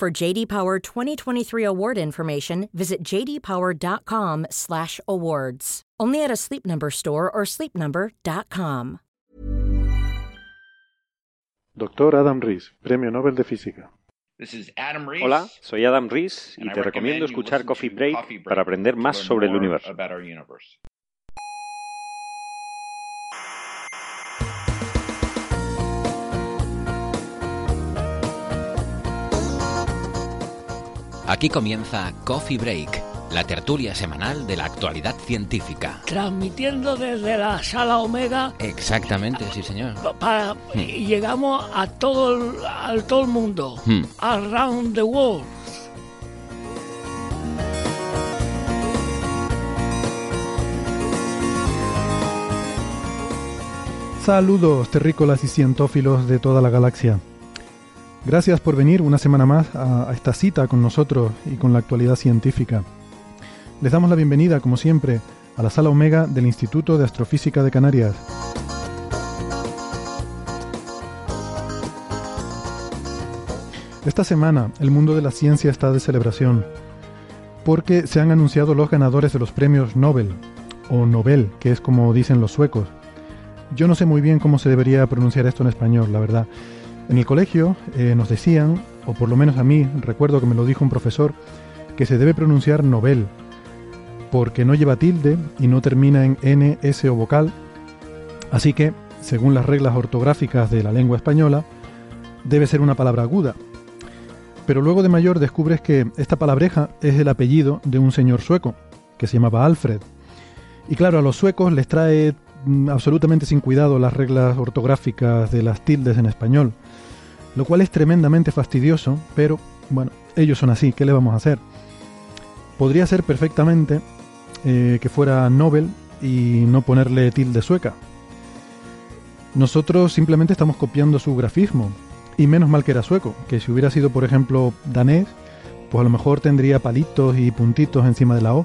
For JD Power 2023 award information, visit jdpower.com/awards. Only at a Sleep Number store or sleepnumber.com. Doctor Adam Rees, Premio Nobel de Física. Hola, soy Adam Rees y te recomiendo escuchar Coffee Break para aprender más sobre el universo. Aquí comienza Coffee Break, la tertulia semanal de la actualidad científica. Transmitiendo desde la sala Omega. Exactamente, sí, señor. Para, Y llegamos a todo el, a todo el mundo. Hmm. Around the world. Saludos, terrícolas y cientófilos de toda la galaxia. Gracias por venir una semana más a, esta cita con nosotros y con la actualidad científica. Les damos la bienvenida, como siempre, a la sala Omega del Instituto de Astrofísica de Canarias. Esta semana el mundo de la ciencia está de celebración, porque se han anunciado los ganadores de los premios Nobel, o Nobel, que es como dicen los suecos. Yo no sé muy bien cómo se debería pronunciar esto en español, la verdad. En el colegio eh, nos decían, o por lo menos a mí, recuerdo que me lo dijo un profesor, que se debe pronunciar Nobel, porque no lleva tilde y no termina en N, S o vocal. Así que, según las reglas ortográficas de la lengua española, debe ser una palabra aguda. Pero luego de mayor descubres que esta palabreja es el apellido de un señor sueco, que se llamaba Alfred. Y claro, a los suecos les trae mm, absolutamente sin cuidado las reglas ortográficas de las tildes en español, lo cual es tremendamente fastidioso, pero bueno, ellos son así, ¿qué le vamos a hacer? Podría ser perfectamente eh, que fuera Nobel y no ponerle tilde sueca. Nosotros simplemente estamos copiando su grafismo, y menos mal que era sueco, que si hubiera sido, por ejemplo, danés, pues a lo mejor tendría palitos y puntitos encima de la O,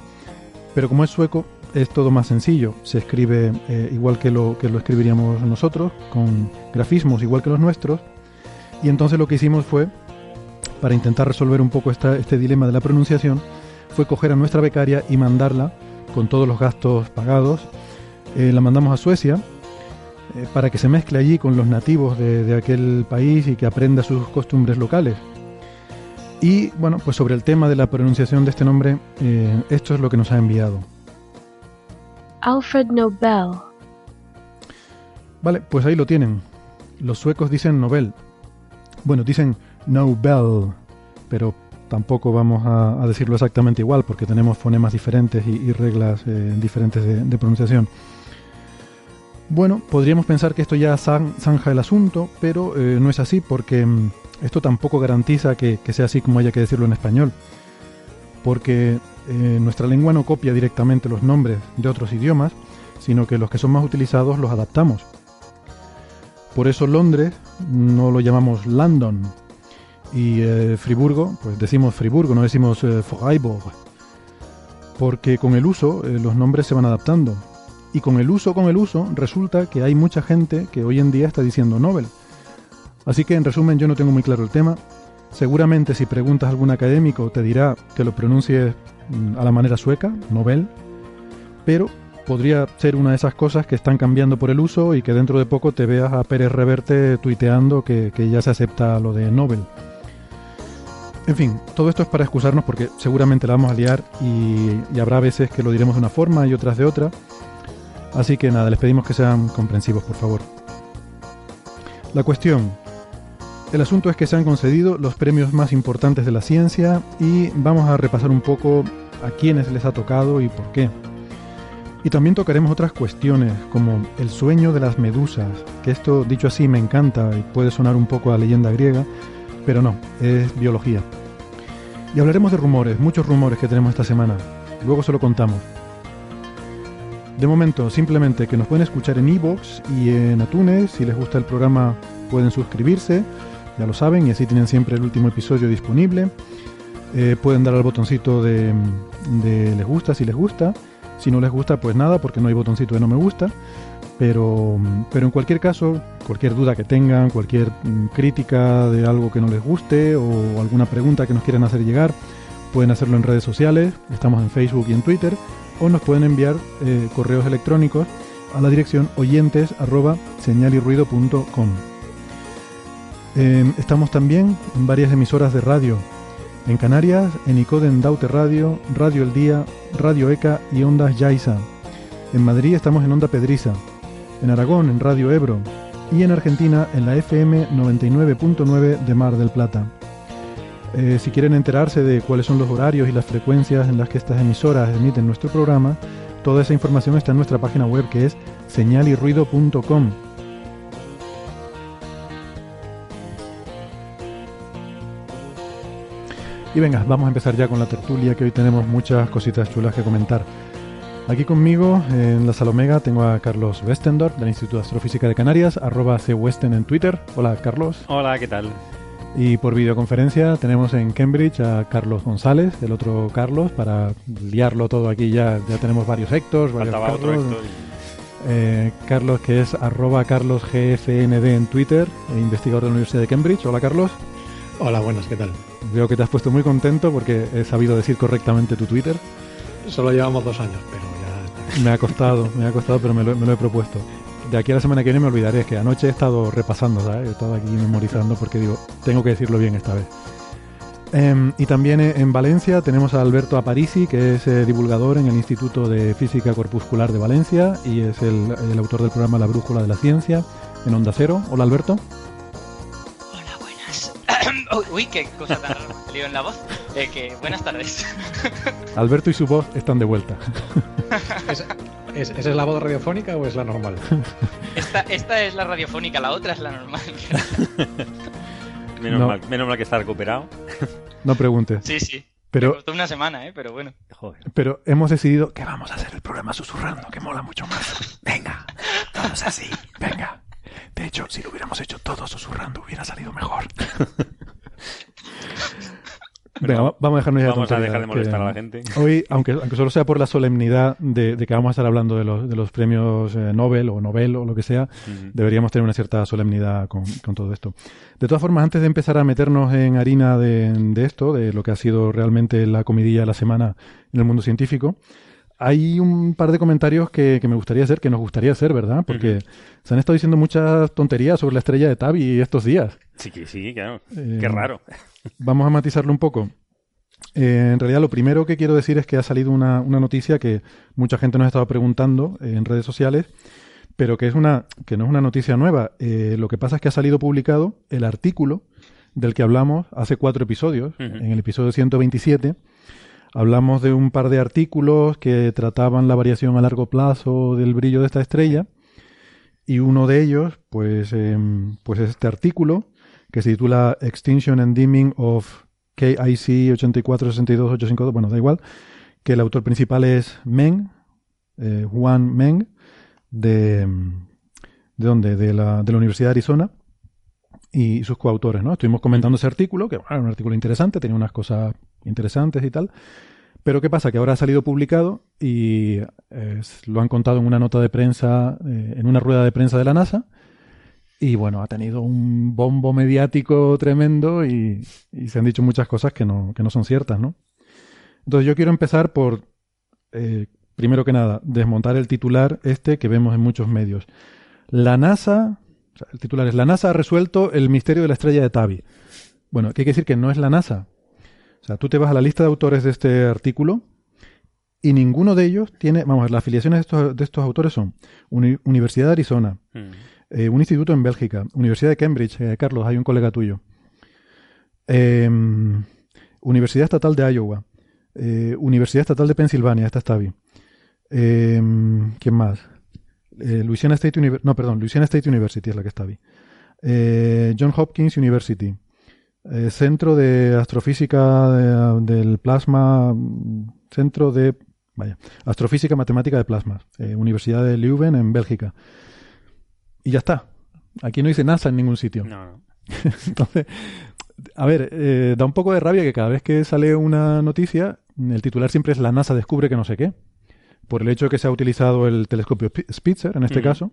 pero como es sueco, es todo más sencillo. Se escribe eh, igual que lo, que lo escribiríamos nosotros, con grafismos igual que los nuestros, y entonces lo que hicimos fue, para intentar resolver un poco esta, este dilema de la pronunciación, fue coger a nuestra becaria y mandarla, con todos los gastos pagados, eh, la mandamos a Suecia eh, para que se mezcle allí con los nativos de, de aquel país y que aprenda sus costumbres locales. Y bueno, pues sobre el tema de la pronunciación de este nombre, eh, esto es lo que nos ha enviado. Alfred Nobel. Vale, pues ahí lo tienen. Los suecos dicen Nobel. Bueno, dicen Nobel, pero tampoco vamos a, decirlo exactamente igual porque tenemos fonemas diferentes y, reglas eh, diferentes de, pronunciación. Bueno, podríamos pensar que esto ya zan- zanja el asunto, pero eh, no es así porque mm, esto tampoco garantiza que, que sea así como haya que decirlo en español. Porque eh, nuestra lengua no copia directamente los nombres de otros idiomas, sino que los que son más utilizados los adaptamos. Por eso Londres no lo llamamos London y eh, Friburgo, pues decimos Friburgo, no decimos eh, Freiburg. Porque con el uso eh, los nombres se van adaptando. Y con el uso, con el uso, resulta que hay mucha gente que hoy en día está diciendo Nobel. Así que en resumen yo no tengo muy claro el tema. Seguramente si preguntas a algún académico te dirá que lo pronuncies mm, a la manera sueca, Nobel, pero podría ser una de esas cosas que están cambiando por el uso y que dentro de poco te veas a Pérez Reverte tuiteando que, ya se acepta lo de Nobel. En fin, todo esto es para excusarnos porque seguramente la vamos a liar y, y habrá veces que lo diremos de una forma y otras de otra. Así que nada, les pedimos que sean comprensivos, por favor. La cuestión. El asunto es que se han concedido los premios más importantes de la ciencia y vamos a repasar un poco a quiénes les ha tocado y por qué. Y también tocaremos otras cuestiones como el sueño de las medusas, que esto dicho así me encanta y puede sonar un poco a leyenda griega, pero no, es biología. Y hablaremos de rumores, muchos rumores que tenemos esta semana. Luego se lo contamos. De momento, simplemente que nos pueden escuchar en iVoox y en Atunes. Si les gusta el programa, pueden suscribirse, ya lo saben, y así tienen siempre el último episodio disponible. Eh, pueden dar al botoncito de, de les gusta si les gusta. Si no les gusta, pues nada, porque no hay botoncito de no me gusta. Pero, pero en cualquier caso, cualquier duda que tengan, cualquier mm, crítica de algo que no les guste o alguna pregunta que nos quieran hacer llegar, pueden hacerlo en redes sociales, estamos en Facebook y en Twitter, o nos pueden enviar eh, correos electrónicos a la dirección oyentes em, estamos también en varias emisoras de radio. En Canarias, en Icoden Daute Radio, Radio El Día, Radio ECA y Ondas Yaiza. En Madrid estamos en Onda Pedriza en Aragón en Radio Ebro y en Argentina en la FM 99.9 de Mar del Plata. Eh, si quieren enterarse de cuáles son los horarios y las frecuencias en las que estas emisoras emiten nuestro programa, toda esa información está en nuestra página web que es señalirruido.com. Y venga, vamos a empezar ya con la tertulia, que hoy tenemos muchas cositas chulas que comentar. Aquí conmigo en la Salomega tengo a Carlos Westendorf del Instituto de Astrofísica de Canarias, arroba cwesten en Twitter. Hola Carlos. Hola, ¿qué tal? Y por videoconferencia tenemos en Cambridge a Carlos González, el otro Carlos, para liarlo todo aquí ya, ya tenemos varios Héctor, varios Carlos. Eh, Carlos que es arroba carlosgfnd en Twitter, e investigador de la Universidad de Cambridge. Hola Carlos. Hola, buenas, ¿qué tal? Veo que te has puesto muy contento porque he sabido decir correctamente tu Twitter. Solo llevamos dos años, pero me ha costado, me ha costado, pero me lo, he propuesto. De aquí a la semana que viene me olvidaré, es que anoche he estado repasando, ¿sabes? He estado aquí memorizando porque digo, tengo que decirlo bien esta vez. Em, y también en Valencia tenemos a Alberto Aparici, que es eh, divulgador en el Instituto de Física Corpuscular de Valencia y es el, el, autor del programa La Brújula de la Ciencia en Onda Cero. Hola Alberto. Buenas. Uy, qué cosa tan rara en la voz. Eh, que buenas tardes. Alberto y su voz están de vuelta. ¿Es, esa es la voz radiofónica o es la normal? Esta, esta es la radiofónica, la otra es la normal. menos, mal, menos mal que está recuperado. No preguntes. Sí, sí. Pero, Me costó una semana, ¿eh? Pero bueno. Pero hemos decidido que vamos a hacer el programa susurrando, que mola mucho más. Venga, vamos así, venga. De hecho, si lo hubiéramos hecho todo susurrando, hubiera salido mejor vamos a dejarnos ya Vamos a dejar de molestar a la gente. Hoy, aunque, aunque solo sea por la solemnidad de, que vamos a estar hablando de los, de los premios eh, Nobel o Nobel o lo que sea, deberíamos tener una cierta solemnidad con, todo esto. De todas formas, antes de empezar a meternos en harina de, esto, de lo que ha sido realmente la comidilla de la semana en el mundo científico, hay un par de comentarios que, me gustaría hacer, que nos gustaría hacer, ¿verdad? Porque se han estado diciendo muchas tonterías sobre la estrella de Tabi estos días. Sí, sí, claro. Eh, Qué raro. Vamos a matizarlo un poco. Eh, en realidad, lo primero que quiero decir es que ha salido una, noticia que mucha gente nos ha estado preguntando en redes sociales, pero que, es una, que no es una noticia nueva. Eh, lo que pasa es que ha salido publicado el artículo del que hablamos hace cuatro episodios, en el episodio 127 Hablamos de un par de artículos que trataban la variación a largo plazo del brillo de esta estrella y uno de ellos, pues, em, pues es este artículo que se titula Extinction and Dimming of KIC 8462852, bueno, da igual, que el autor principal es Meng, eh, Juan Meng, de, ¿de dónde? De la, de la Universidad de Arizona y sus coautores, ¿no? Estuvimos comentando ese artículo, que era un artículo interesante, tenía unas cosas interesantes y tal. Pero ¿qué pasa? Que ahora ha salido publicado y lo han contado en una nota de prensa, eh, en una rueda de prensa de la NASA. Y bueno, ha tenido un bombo mediático tremendo y, se han dicho muchas cosas que no, que no son ciertas, ¿no? Entonces yo quiero empezar por, eh, primero que nada, desmontar el titular este que vemos en muchos medios. La NASA, el titular es La NASA ha resuelto el misterio de la estrella de Tabi. Bueno, ¿qué quiere decir que no es la NASA? O sea, tú te vas a la lista de autores de este artículo y ninguno de ellos tiene, vamos a ver, las afiliaciones de estos, de estos autores son Universidad de Arizona, mm. eh, un instituto en Bélgica, Universidad de Cambridge, eh, Carlos, hay un colega tuyo, em, Universidad Estatal de Iowa, eh, Universidad Estatal de Pensilvania, esta está bien. Em, ¿Quién más? Louisiana State University, no, perdón, Louisiana State University es la que está bien. John Hopkins University. Eh, centro de Astrofísica del Plasma, Centro de, vaya, Astrofísica Matemática de Plasmas, eh, Universidad de Leuven en Bélgica. Y ya está. Aquí no dice NASA en ningún sitio. No, no. Entonces, a ver, eh, da un poco de rabia que cada vez que sale una noticia, el titular siempre es la NASA descubre que no sé qué. Por el hecho de que se ha utilizado el telescopio Spitzer en este caso.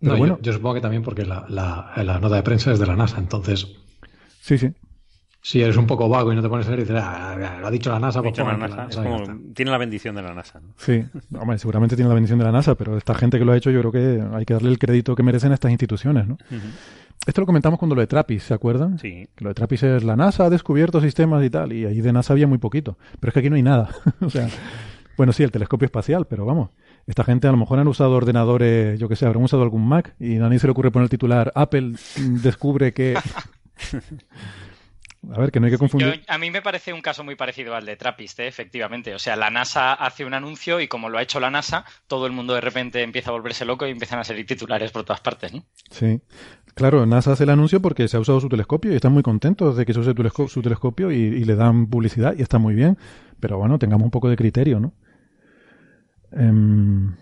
Pero bueno, yo, supongo que también porque la, la, nota de prensa es de la NASA, entonces. Sí, sí. Si eres un poco vago y no te pones a leer y dices, ah, lo ha dicho la NASA, pues la NASA. tiene la bendición de la NASA. Sí, Hombre, seguramente tiene la bendición de la NASA, pero esta gente que lo ha hecho, yo creo que hay que darle el crédito que merecen a estas instituciones, ¿no? Esto lo comentamos cuando lo de Trappist, ¿se acuerdan? Sí. lo de Trappist es la NASA ha descubierto sistemas y tal, y ahí de NASA había muy poquito. Pero es que aquí no hay nada. o sea, bueno, sí, el telescopio espacial, pero vamos. Esta gente a lo mejor han usado ordenadores, yo que sé, habrán usado algún Mac y a nadie se le ocurre poner el titular Apple descubre que... A ver, que no hay que confundir. a mí me parece un caso muy parecido al de Trappist, ¿eh? efectivamente. O sea, la NASA hace un anuncio y como lo ha hecho la NASA, todo el mundo de repente empieza a volverse loco y empiezan a salir titulares por todas partes, ¿no? Sí. Claro, NASA hace el anuncio porque se ha usado su telescopio y están muy contentos de que se use su telescopio y, le dan publicidad y está muy bien. Pero bueno, tengamos un poco de criterio, ¿no? Em,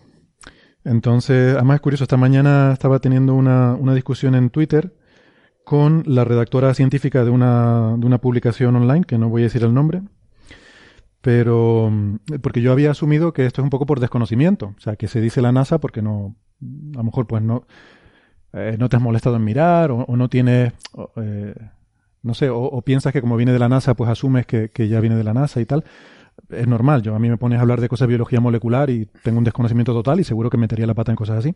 entonces, además es curioso, esta mañana estaba teniendo una, una discusión en Twitter con la redactora científica de una, de una publicación online, que no voy a decir el nombre, pero mm, porque yo había asumido que esto es un poco por desconocimiento, o sea, que se dice la NASA porque no, a lo mejor pues no, eh, no te has molestado en mirar o, no tienes, eh, no sé, o, piensas que como viene de la NASA pues asumes que, que, ya viene de la NASA y tal. Es normal, yo a mí me pones a hablar de cosas de biología molecular y tengo un desconocimiento total y seguro que metería la pata en cosas así.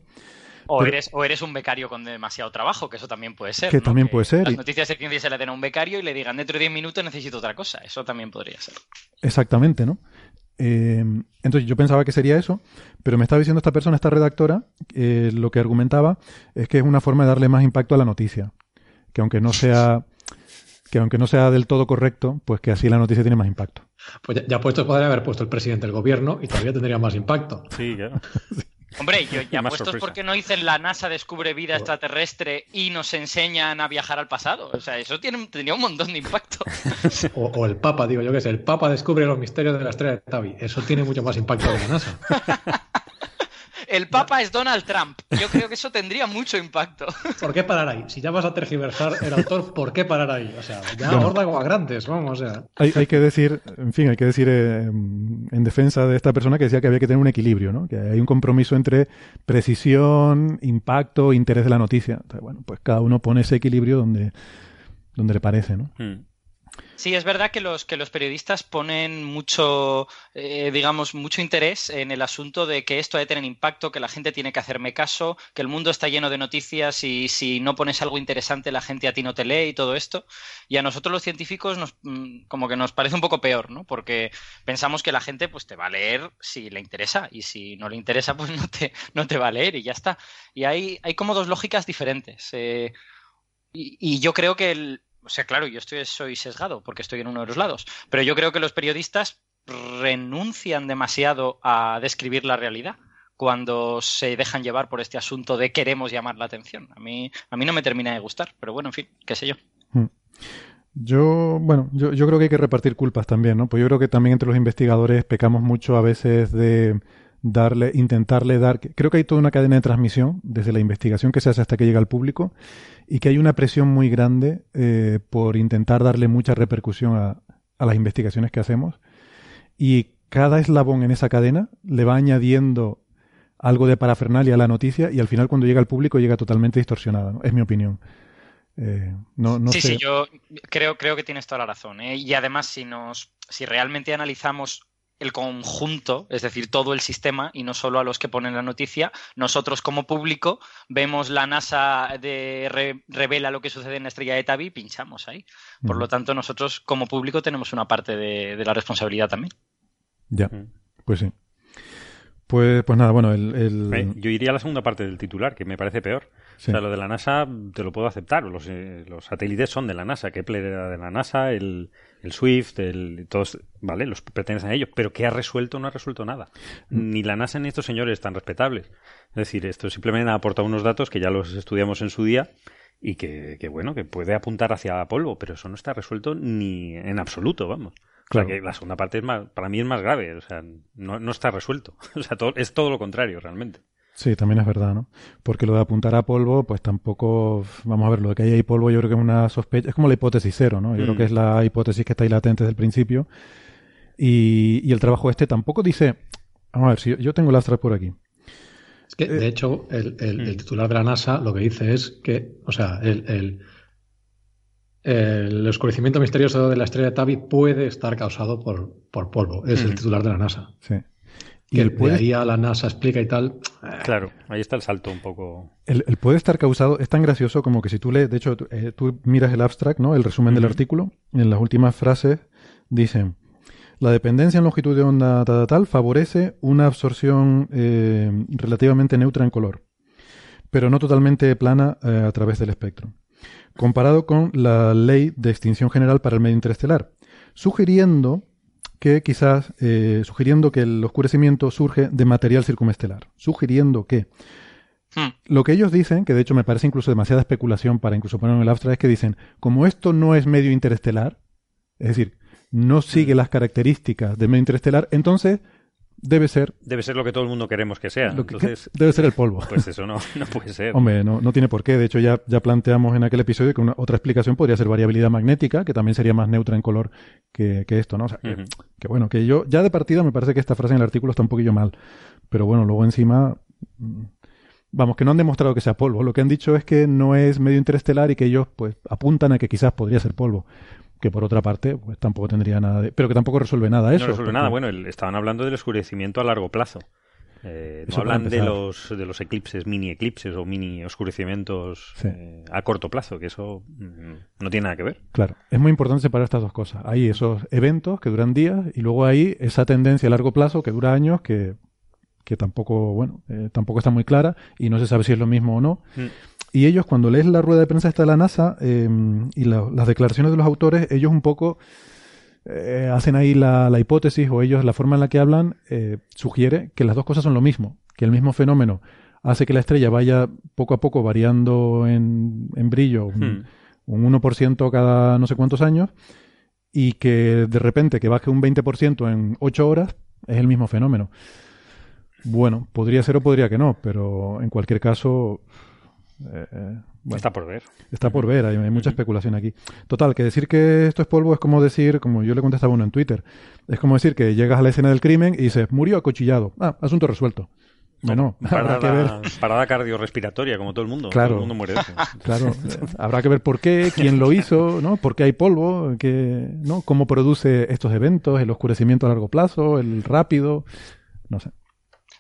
O, eres, o eres un becario con demasiado trabajo, que eso también puede ser. Que también puede ser. Las noticias de ciencia se le den a un becario y le digan dentro de 10 minutos necesito otra cosa. Eso también podría ser. Exactamente, ¿no? Eh, entonces yo pensaba que sería eso, pero me estaba diciendo esta persona, esta redactora, eh, lo que argumentaba es que es una forma de darle más impacto a la noticia. Que aunque no sea que aunque no sea del todo correcto, pues que así la noticia tiene más impacto. Pues ya, ya puesto podría haber puesto el presidente del gobierno y todavía tendría más impacto. Sí, claro. Hombre, yo ya puestos porque no dicen la NASA descubre vida extraterrestre y nos enseñan a viajar al pasado. O sea, eso tiene, tendría un montón de impacto. O, el Papa, digo yo que sé, el Papa descubre los misterios de la estrella de Tavi. Eso tiene mucho más impacto que la NASA. el Papa es Donald Trump. Yo creo que eso tendría mucho impacto. ¿Por qué parar ahí? Si ya vas a tergiversar el autor, ¿por qué parar ahí? O sea, ya aborda como a grandes, vamos, o sea. Hay, que decir, en fin, hay que decir eh, en defensa de esta persona que decía que había que tener un equilibrio, ¿no? Que hay un compromiso entre precisión, impacto, interés de la noticia. Entonces, bueno, pues cada uno pone ese equilibrio donde, donde le parece, ¿no? Hmm. Sí, es verdad que los, que los periodistas ponen mucho, eh, digamos, mucho interés en el asunto de que esto debe tener impacto, que la gente tiene que hacerme caso, que el mundo está lleno de noticias y si no pones algo interesante la gente a ti no te lee y todo esto. Y a nosotros los científicos nos, mm, como que nos parece un poco peor, ¿no? Porque pensamos que la gente pues te va a leer si le interesa y si no le interesa pues no te, no te va a leer y ya está. Y hay, hay como dos lógicas diferentes. Eh, y, yo creo que el, o sea, claro, yo estoy, soy sesgado porque estoy en uno de los lados, pero yo creo que los periodistas renuncian demasiado a describir la realidad cuando se dejan llevar por este asunto de queremos llamar la atención. A mí, a mí no me termina de gustar, pero bueno, en fin, qué sé yo. Hmm. Yo, bueno, yo, yo creo que hay que repartir culpas también, ¿no? Pues yo creo que también entre los investigadores pecamos mucho a veces de darle, intentarle dar. Creo que hay toda una cadena de transmisión desde la investigación que se hace hasta que llega al público y que hay una presión muy grande eh, por intentar darle mucha repercusión a, las investigaciones que hacemos. Y cada eslabón en esa cadena le va añadiendo algo de parafernalia a la noticia y al final cuando llega al público llega totalmente distorsionada. Es mi opinión. Eh, no, no sí, sí, yo creo, creo que tienes toda la razón. ¿eh? Y además, si nos, si realmente analizamos el conjunto, es decir, todo el sistema y no solo a los que ponen la noticia. Nosotros como público vemos la NASA de revela lo que sucede en la estrella de Tabi y pinchamos ahí. Por lo tanto, nosotros como público tenemos una parte de, la responsabilidad también. Ya, pues sí. Pues, pues nada, bueno, el, Yo iría a la segunda parte del titular, que me parece peor. O sea, lo de la NASA te lo puedo aceptar. Los, eh, los satélites son de la NASA. Kepler era de la NASA, el, el Swift, el, todos, vale, los pertenecen a ellos, pero ¿qué ha resuelto? No ha resuelto nada. Mm. Ni la NASA ni estos señores tan respetables. Es decir, esto simplemente ha aportado unos datos que ya los estudiamos en su día y que, bueno, que puede apuntar hacia polvo, pero eso no está resuelto ni en absoluto, vamos. Claro. que la segunda parte es más, para mí es más grave, o sea, no, no está resuelto. O sea, es todo lo contrario, realmente. Sí, también es verdad, ¿no? Porque lo de apuntar a polvo, pues tampoco, vamos a ver, lo de que hay ahí polvo yo creo que es una sospecha, es como la hipótesis cero, ¿no? Yo creo que es mm. la hipótesis que está ahí latente desde el principio. Y, y el trabajo este tampoco dice, vamos a ver, si yo, tengo el Astra por aquí. Es que, de eh, hecho, el, el, mm. titular de la NASA lo que dice es que, o sea, el, el oscurecimiento misterioso de la estrella de Tabi puede estar causado por, por polvo. Es el mm. titular de la NASA. Sí. Y el puede... ahí a la NASA explica y tal. Claro, ahí está el salto un poco. El, puede estar causado, es tan gracioso como que si tú lees, de hecho, eh, tú miras el abstract, ¿no? El resumen del artículo, en las últimas frases dicen, la dependencia en longitud de onda tal, tal, favorece una absorción eh, relativamente neutra en color, pero no totalmente plana eh, a través del espectro, comparado con la ley de extinción general para el medio interestelar, sugiriendo que quizás, eh, sugiriendo que el oscurecimiento surge de material circunestelar, sugiriendo que hmm. lo que ellos dicen, que de hecho me parece incluso demasiada especulación para incluso ponerlo en el abstract, es que dicen, como esto no es medio interestelar, es decir, no sigue hmm. las características de medio interestelar, entonces debe ser. Debe ser lo que todo el mundo queremos que sea. debe ser el polvo. Pues eso no, no puede ser. Hombre, no, no, tiene por qué. De hecho, ya, ya planteamos en aquel episodio que una, otra explicación podría ser variabilidad magnética, que también sería más neutra en color que, esto, ¿no? O sea, que, bueno, que yo, ya de partida me parece que esta frase en el artículo está un poquillo mal. Pero bueno, luego encima. Mm, vamos, que no han demostrado que sea polvo. Lo que han dicho es que no es medio interestelar y que ellos, pues, apuntan a que quizás podría ser polvo que por otra parte pues tampoco tendría nada de... pero que tampoco resuelve nada eso. No resuelve nada, bueno, estaban hablando del oscurecimiento a largo plazo. Eh, no hablan de los, de los eclipses, mini eclipses o mini oscurecimientos eh, a corto plazo, que eso mm, no tiene nada que ver. Claro, es muy importante separar estas dos cosas. Hay esos eventos que duran días y luego hay esa tendencia a largo plazo que dura años que, que tampoco, bueno, eh, tampoco está muy clara y no se sabe si es lo mismo o no. Mm. Y ellos, cuando lees la rueda de prensa esta de la NASA em, y las declaraciones de los autores, ellos un poco eh, hacen ahí la, hipótesis o ellos, la forma en la que hablan, eh, sugiere que las dos cosas son lo mismo, que el mismo fenómeno hace que la estrella vaya poco a poco variando en, brillo un, 1% hmm. cada no sé cuántos años y que de repente que baje un 20% en 8 horas es el mismo fenómeno. Bueno, podría ser o podría que no, pero en cualquier caso eh, eh, está por ver. Está por ver, hay, mucha especulación aquí. Total, que decir que esto es polvo es como decir, como yo le contestaba a uno en Twitter, es como decir que llegas a la escena del crimen y dices, murió acuchillado. Ah, asunto resuelto. Bueno, parada, que ver. Parada cardiorrespiratoria, como todo el mundo. Claro. Todo el mundo muere Claro. habrá que ver por qué, quién lo hizo, ¿no? ¿Por qué hay polvo? ¿Qué, ¿no? ¿Cómo produce estos eventos? ¿El oscurecimiento a largo plazo? ¿El rápido? No sé.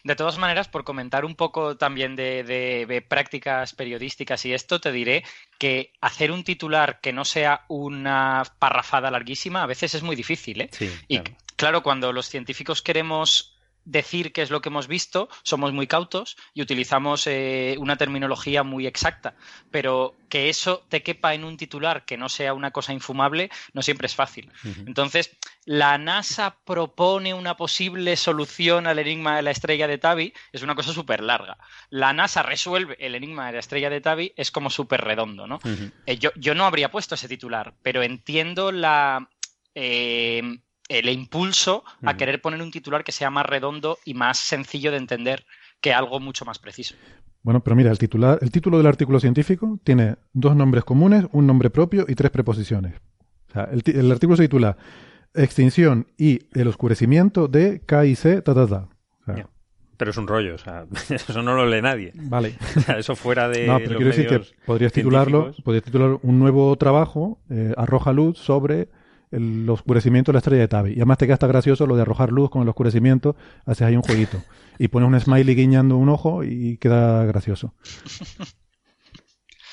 De todas maneras, por comentar un poco también de, prácticas periodísticas y esto, te diré que hacer un titular que no sea una parrafada larguísima a veces es muy difícil. ¿eh? y claro, cuando los científicos queremos decir qué es lo que hemos visto, somos muy cautos y utilizamos eh, una terminología muy exacta, pero que eso te quepa en un titular que no sea una cosa infumable no siempre es fácil. Entonces, la NASA propone una posible solución al enigma de la estrella de Tabi, es una cosa súper larga. La NASA resuelve el enigma de la estrella de Tabi, es como súper redondo, ¿no? Eh, yo, yo, no habría puesto ese titular, pero entiendo la... Eh, el impulso a querer poner un titular que sea más redondo y más sencillo de entender que algo mucho más preciso. Bueno, pero mira, el, titular, el título del artículo científico tiene dos nombres comunes, un nombre propio y tres preposiciones. O sea, el, artículo se titula Extinción y el oscurecimiento de K y C, ta, ta, ta. pero es un rollo, o sea, eso no lo lee nadie. Vale. eso fuera de. No, pero quiero decir que podrías titularlo, podrías titular un nuevo trabajo, eh, arroja luz sobre el oscurecimiento de la estrella de Tabi. Y además te queda hasta gracioso lo de arrojar luz con el oscurecimiento, haces ahí un jueguito. Y pones un smiley guiñando un ojo y queda gracioso.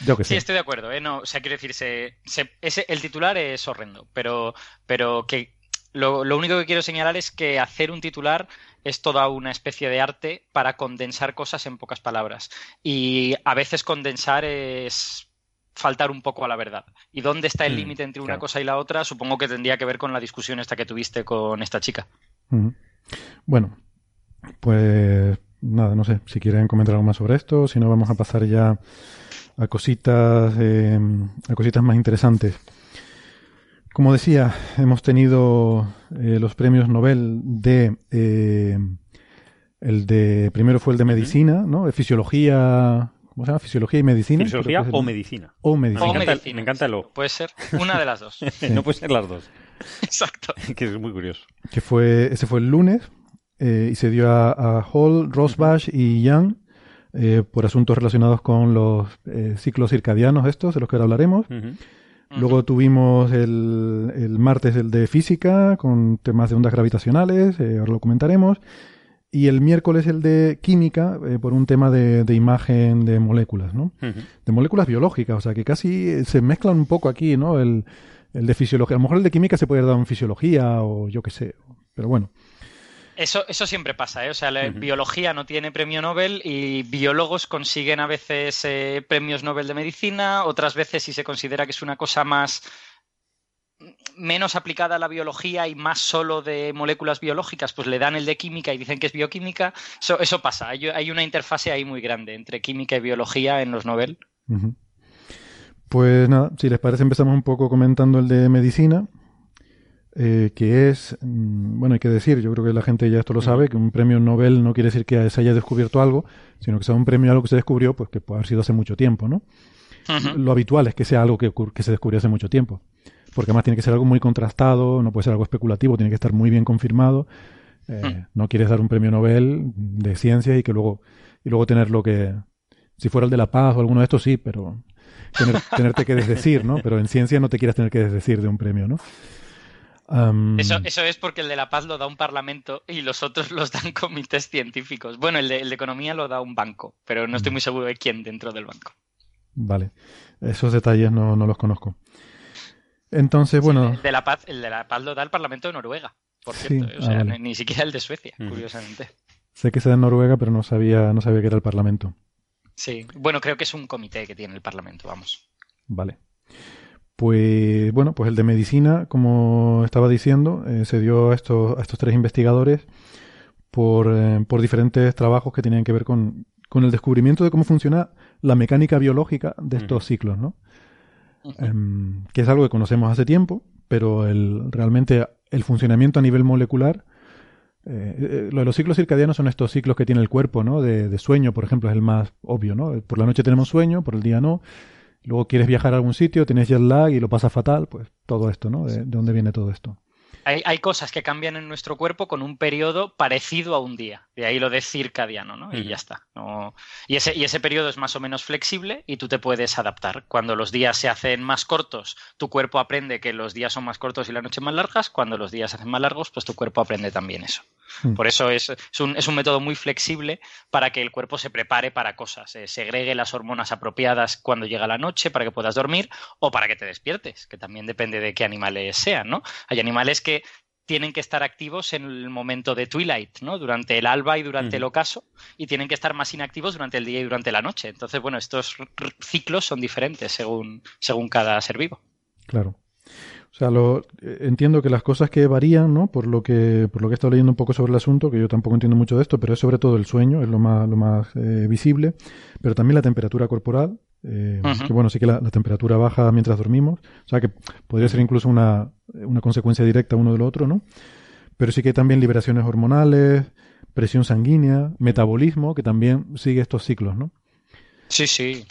Yo que sí, estoy de acuerdo. ¿eh? No, o sea, quiero decir, se, ese, el titular es horrendo, pero, pero que lo, lo, único que quiero señalar es que hacer un titular es toda una especie de arte para condensar cosas en pocas palabras. Y a veces condensar es faltar un poco a la verdad. ¿Y dónde está el mm, límite entre una cosa y la otra? Supongo que tendría que ver con la discusión esta que tuviste con esta chica. Bueno, pues nada, no sé si quieren comentar algo más sobre esto, si no vamos a pasar ya a cositas, eh, a cositas más interesantes. Como decía, hemos tenido eh, los premios Nobel de eh, el de primero fue el de medicina, ¿no? De fisiología, ¿cómo se llama? Fisiología y medicina. Fisiología o medicina. O medicina. O medicina. Me encanta lo. Puede ser una de las dos. no puede ser las dos. Exacto. que es muy curioso. Que fue ese fue el lunes y se dio a, Hall, Rosbach y Young por asuntos relacionados con los ciclos circadianos estos de los que ahora hablaremos. Luego tuvimos el, el, martes el de física con temas de ondas gravitacionales, eh, ahora lo comentaremos. Y el miércoles el de química eh, por un tema de, de, imagen de moléculas, ¿no? De moléculas biológicas, o sea que casi se mezclan un poco aquí, ¿no? El, el de fisiología. A lo mejor el de química se puede dar en fisiología o yo qué sé, pero bueno. Eso, eso siempre pasa, ¿eh? O sea, la biología no tiene premio Nobel y biólogos consiguen a veces eh, premios Nobel de medicina, otras veces si se considera que es una cosa más menos aplicada a la biología y más solo de moléculas biológicas, pues le dan el de química y dicen que es bioquímica. Eso, eso pasa, hay, una interfase ahí muy grande entre química y biología en los Nobel. Pues nada, si les parece empezamos un poco comentando el de medicina. Eh, que es, mm, bueno, hay que decir, yo creo que la gente ya esto lo sabe, que un premio Nobel no quiere decir que se haya descubierto algo, sino que sea un premio a algo que se descubrió, pues que puede haber sido hace mucho tiempo, ¿no? Lo habitual es que sea algo que, que se descubrió hace mucho tiempo, porque además tiene que ser algo muy contrastado, no puede ser algo especulativo, tiene que estar muy bien confirmado. Eh, no quieres dar un premio Nobel de ciencia y que luego, y luego tener lo que, si fuera el de la paz o alguno de estos sí, pero tener, tenerte que desdecir, ¿no? Pero en ciencia no te quieras tener que desdecir de un premio, ¿no? eso, eso, es porque el de La Paz lo da un parlamento y los otros los dan comités científicos. Bueno, el de, economía lo da un banco, pero no estoy muy seguro de quién dentro del banco. Vale, esos detalles no, los conozco. Entonces, bueno. el, de la Paz, el de La Paz lo da el parlamento de Noruega, por cierto. o sea, ah, ni, siquiera el de Suecia, curiosamente. Sé que se da en Noruega, pero no sabía, no sabía que era el parlamento. Sí, bueno, creo que es un comité que tiene el parlamento, vamos. Vale. Pues bueno, pues el de medicina, como estaba diciendo, eh, se dio a estos, a estos tres investigadores por, eh, por diferentes trabajos que tenían que ver con, con, el descubrimiento de cómo funciona la mecánica biológica de estos ciclos, ¿no? Em, que es algo que conocemos hace tiempo, pero el, realmente el funcionamiento a nivel molecular, eh, lo de los ciclos circadianos son estos ciclos que tiene el cuerpo, ¿no? De, de, sueño, por ejemplo, es el más obvio, ¿no? Por la noche tenemos sueño, por el día no luego quieres viajar a algún sitio, tienes jet lag y lo pasa fatal, pues todo esto, ¿no? ¿De, dónde viene todo esto? Hay, cosas que cambian en nuestro cuerpo con un periodo parecido a un día. De ahí lo de circadiano, ¿no? Y ya está. Y, ese, y ese periodo es más o menos flexible y tú te puedes adaptar. Cuando los días se hacen más cortos, tu cuerpo aprende que los días son más cortos y las noches más largas. Cuando los días se hacen más largos, pues tu cuerpo aprende también eso. Mm. Por eso es, un, es, un, método muy flexible para que el cuerpo se prepare para cosas, eh, segregue las hormonas apropiadas cuando llega la noche para que puedas dormir o para que te despiertes, que también depende de qué animales sean, ¿no? Hay animales que tienen que estar activos en el momento de twilight, ¿no? Durante el alba y durante el ocaso, y tienen que estar más inactivos durante el día y durante la noche. Entonces, bueno, estos ciclos son diferentes según, según cada ser vivo. Claro. O sea, lo, eh, entiendo que las cosas que varían, ¿no? Por lo que, por lo que he estado leyendo un poco sobre el asunto, que yo tampoco entiendo mucho de esto, pero es sobre todo el sueño, es lo más, lo más eh, visible, pero también la temperatura corporal, eh, que bueno, sí que la, temperatura baja mientras dormimos, o sea que podría ser incluso una, una consecuencia directa uno del otro, ¿no? Pero sí que hay también liberaciones hormonales, presión sanguínea, metabolismo, que también sigue estos ciclos, ¿no? Sí, sí.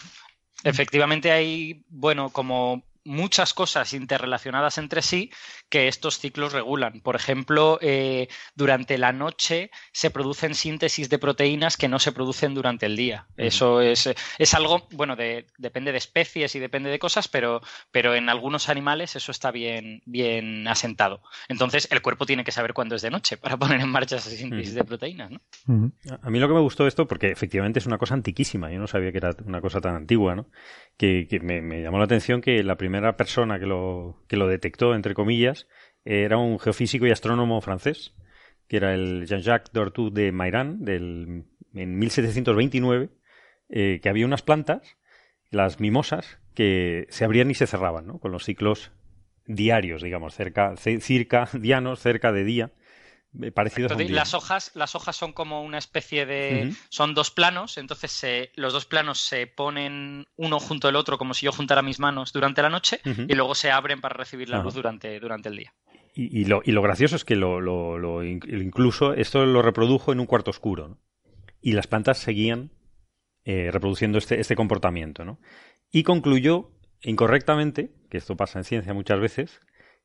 Efectivamente hay, bueno, como muchas cosas interrelacionadas entre sí que estos ciclos regulan. Por ejemplo, eh, durante la noche se producen síntesis de proteínas que no se producen durante el día. Eso es, es algo, bueno, depende de especies y depende de cosas, pero, pero en algunos animales eso está bien, bien asentado. Entonces, el cuerpo tiene que saber cuándo es de noche para poner en marcha esa síntesis de proteínas. ¿no? A mí lo que me gustó esto, porque efectivamente es una cosa antiquísima, yo no sabía que era una cosa tan antigua, ¿no? que, me, me, llamó la atención que la primera persona que lo, que lo detectó, entre comillas, era un geofísico y astrónomo francés, que era el Jean-Jacques Dortu de Mairan, en 1729, eh, que había unas plantas, las mimosas, que se abrían y se cerraban, ¿no? Con los ciclos diarios, digamos, cerca, circa, dianos, cerca de día. Eh, a un. Las hojas, las hojas son como una especie de. Son dos planos, entonces los dos planos se ponen uno junto al otro, como si yo juntara mis manos durante la noche, y luego se abren para recibir la luz durante, durante el día. Y, lo, y, lo, gracioso es que lo, lo, incluso esto lo reprodujo en un cuarto oscuro. ¿no? Y las plantas seguían eh, reproduciendo este, este comportamiento. ¿no? Y concluyó incorrectamente, que esto pasa en ciencia muchas veces,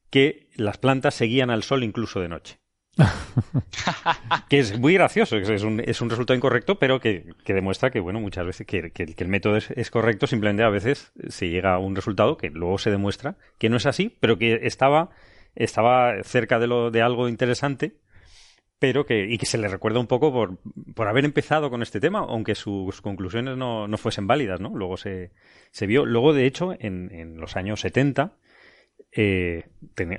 que las plantas seguían al sol incluso de noche. que es muy gracioso, es un, es un resultado incorrecto, pero que, demuestra que, bueno, muchas veces que, que, el método es, correcto, simplemente a veces se llega a un resultado que luego se demuestra que no es así, pero que estaba estaba cerca de, lo, de algo interesante, pero que, y que se le recuerda un poco por, por haber empezado con este tema, aunque sus conclusiones no, no fuesen válidas, ¿no? Luego se, se vio, luego de hecho, en, en los años 70, eh,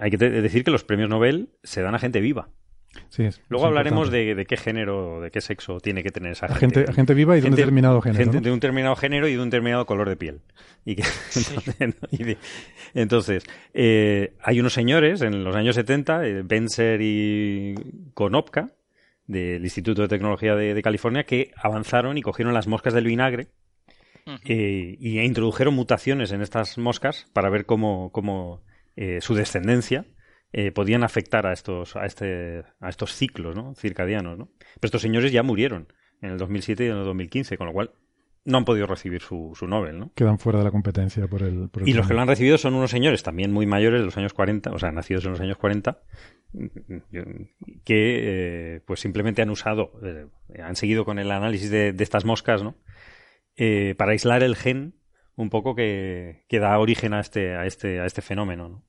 hay que decir que los premios Nobel se dan a gente viva. Luego hablaremos de, qué género, de qué sexo tiene que tener esa gente. Gente, viva y de un determinado género. De un determinado género y de un determinado color de piel. Y entonces, eh, hay unos señores en los años 70, eh, Benzer y Konopka, del Instituto de Tecnología de, California, que avanzaron y cogieron las moscas del vinagre eh, y introdujeron mutaciones en estas moscas para ver cómo, cómo su descendencia eh, podían afectar a estos, a, este, a estos ciclos ¿no? circadianos. ¿no? Pero estos señores ya murieron en el 2007 y en el 2015, con lo cual no han podido recibir su, su Nobel. ¿no? Quedan fuera de la competencia por el... y los que lo han recibido son unos señores también muy mayores, de los años 40, o sea, nacidos en los años 40, que eh, pues simplemente han usado, eh, han seguido con el análisis de, de estas moscas, ¿no? para aislar el gen un poco que, que da origen a este, a este, a este fenómeno. ¿no?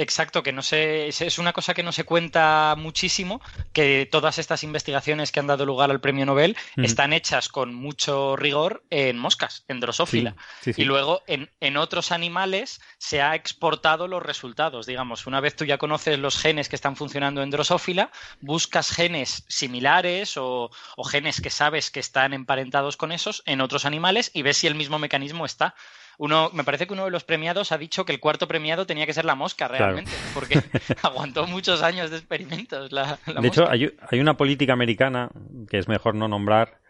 Exacto, que no se, es una cosa que no se cuenta muchísimo, que todas estas investigaciones que han dado lugar al premio Nobel están hechas con mucho rigor en moscas, en drosófila. Y luego en, en, otros animales se ha exportado los resultados. Digamos, una vez tú ya conoces los genes que están funcionando en drosófila, buscas genes similares o, o genes que sabes que están emparentados con esos en otros animales y ves si el mismo mecanismo está uno, me parece que uno de los premiados ha dicho que el cuarto premiado tenía que ser la mosca realmente, porque aguantó muchos años de experimentos. La, de hecho, hay, una política americana que es mejor no nombrar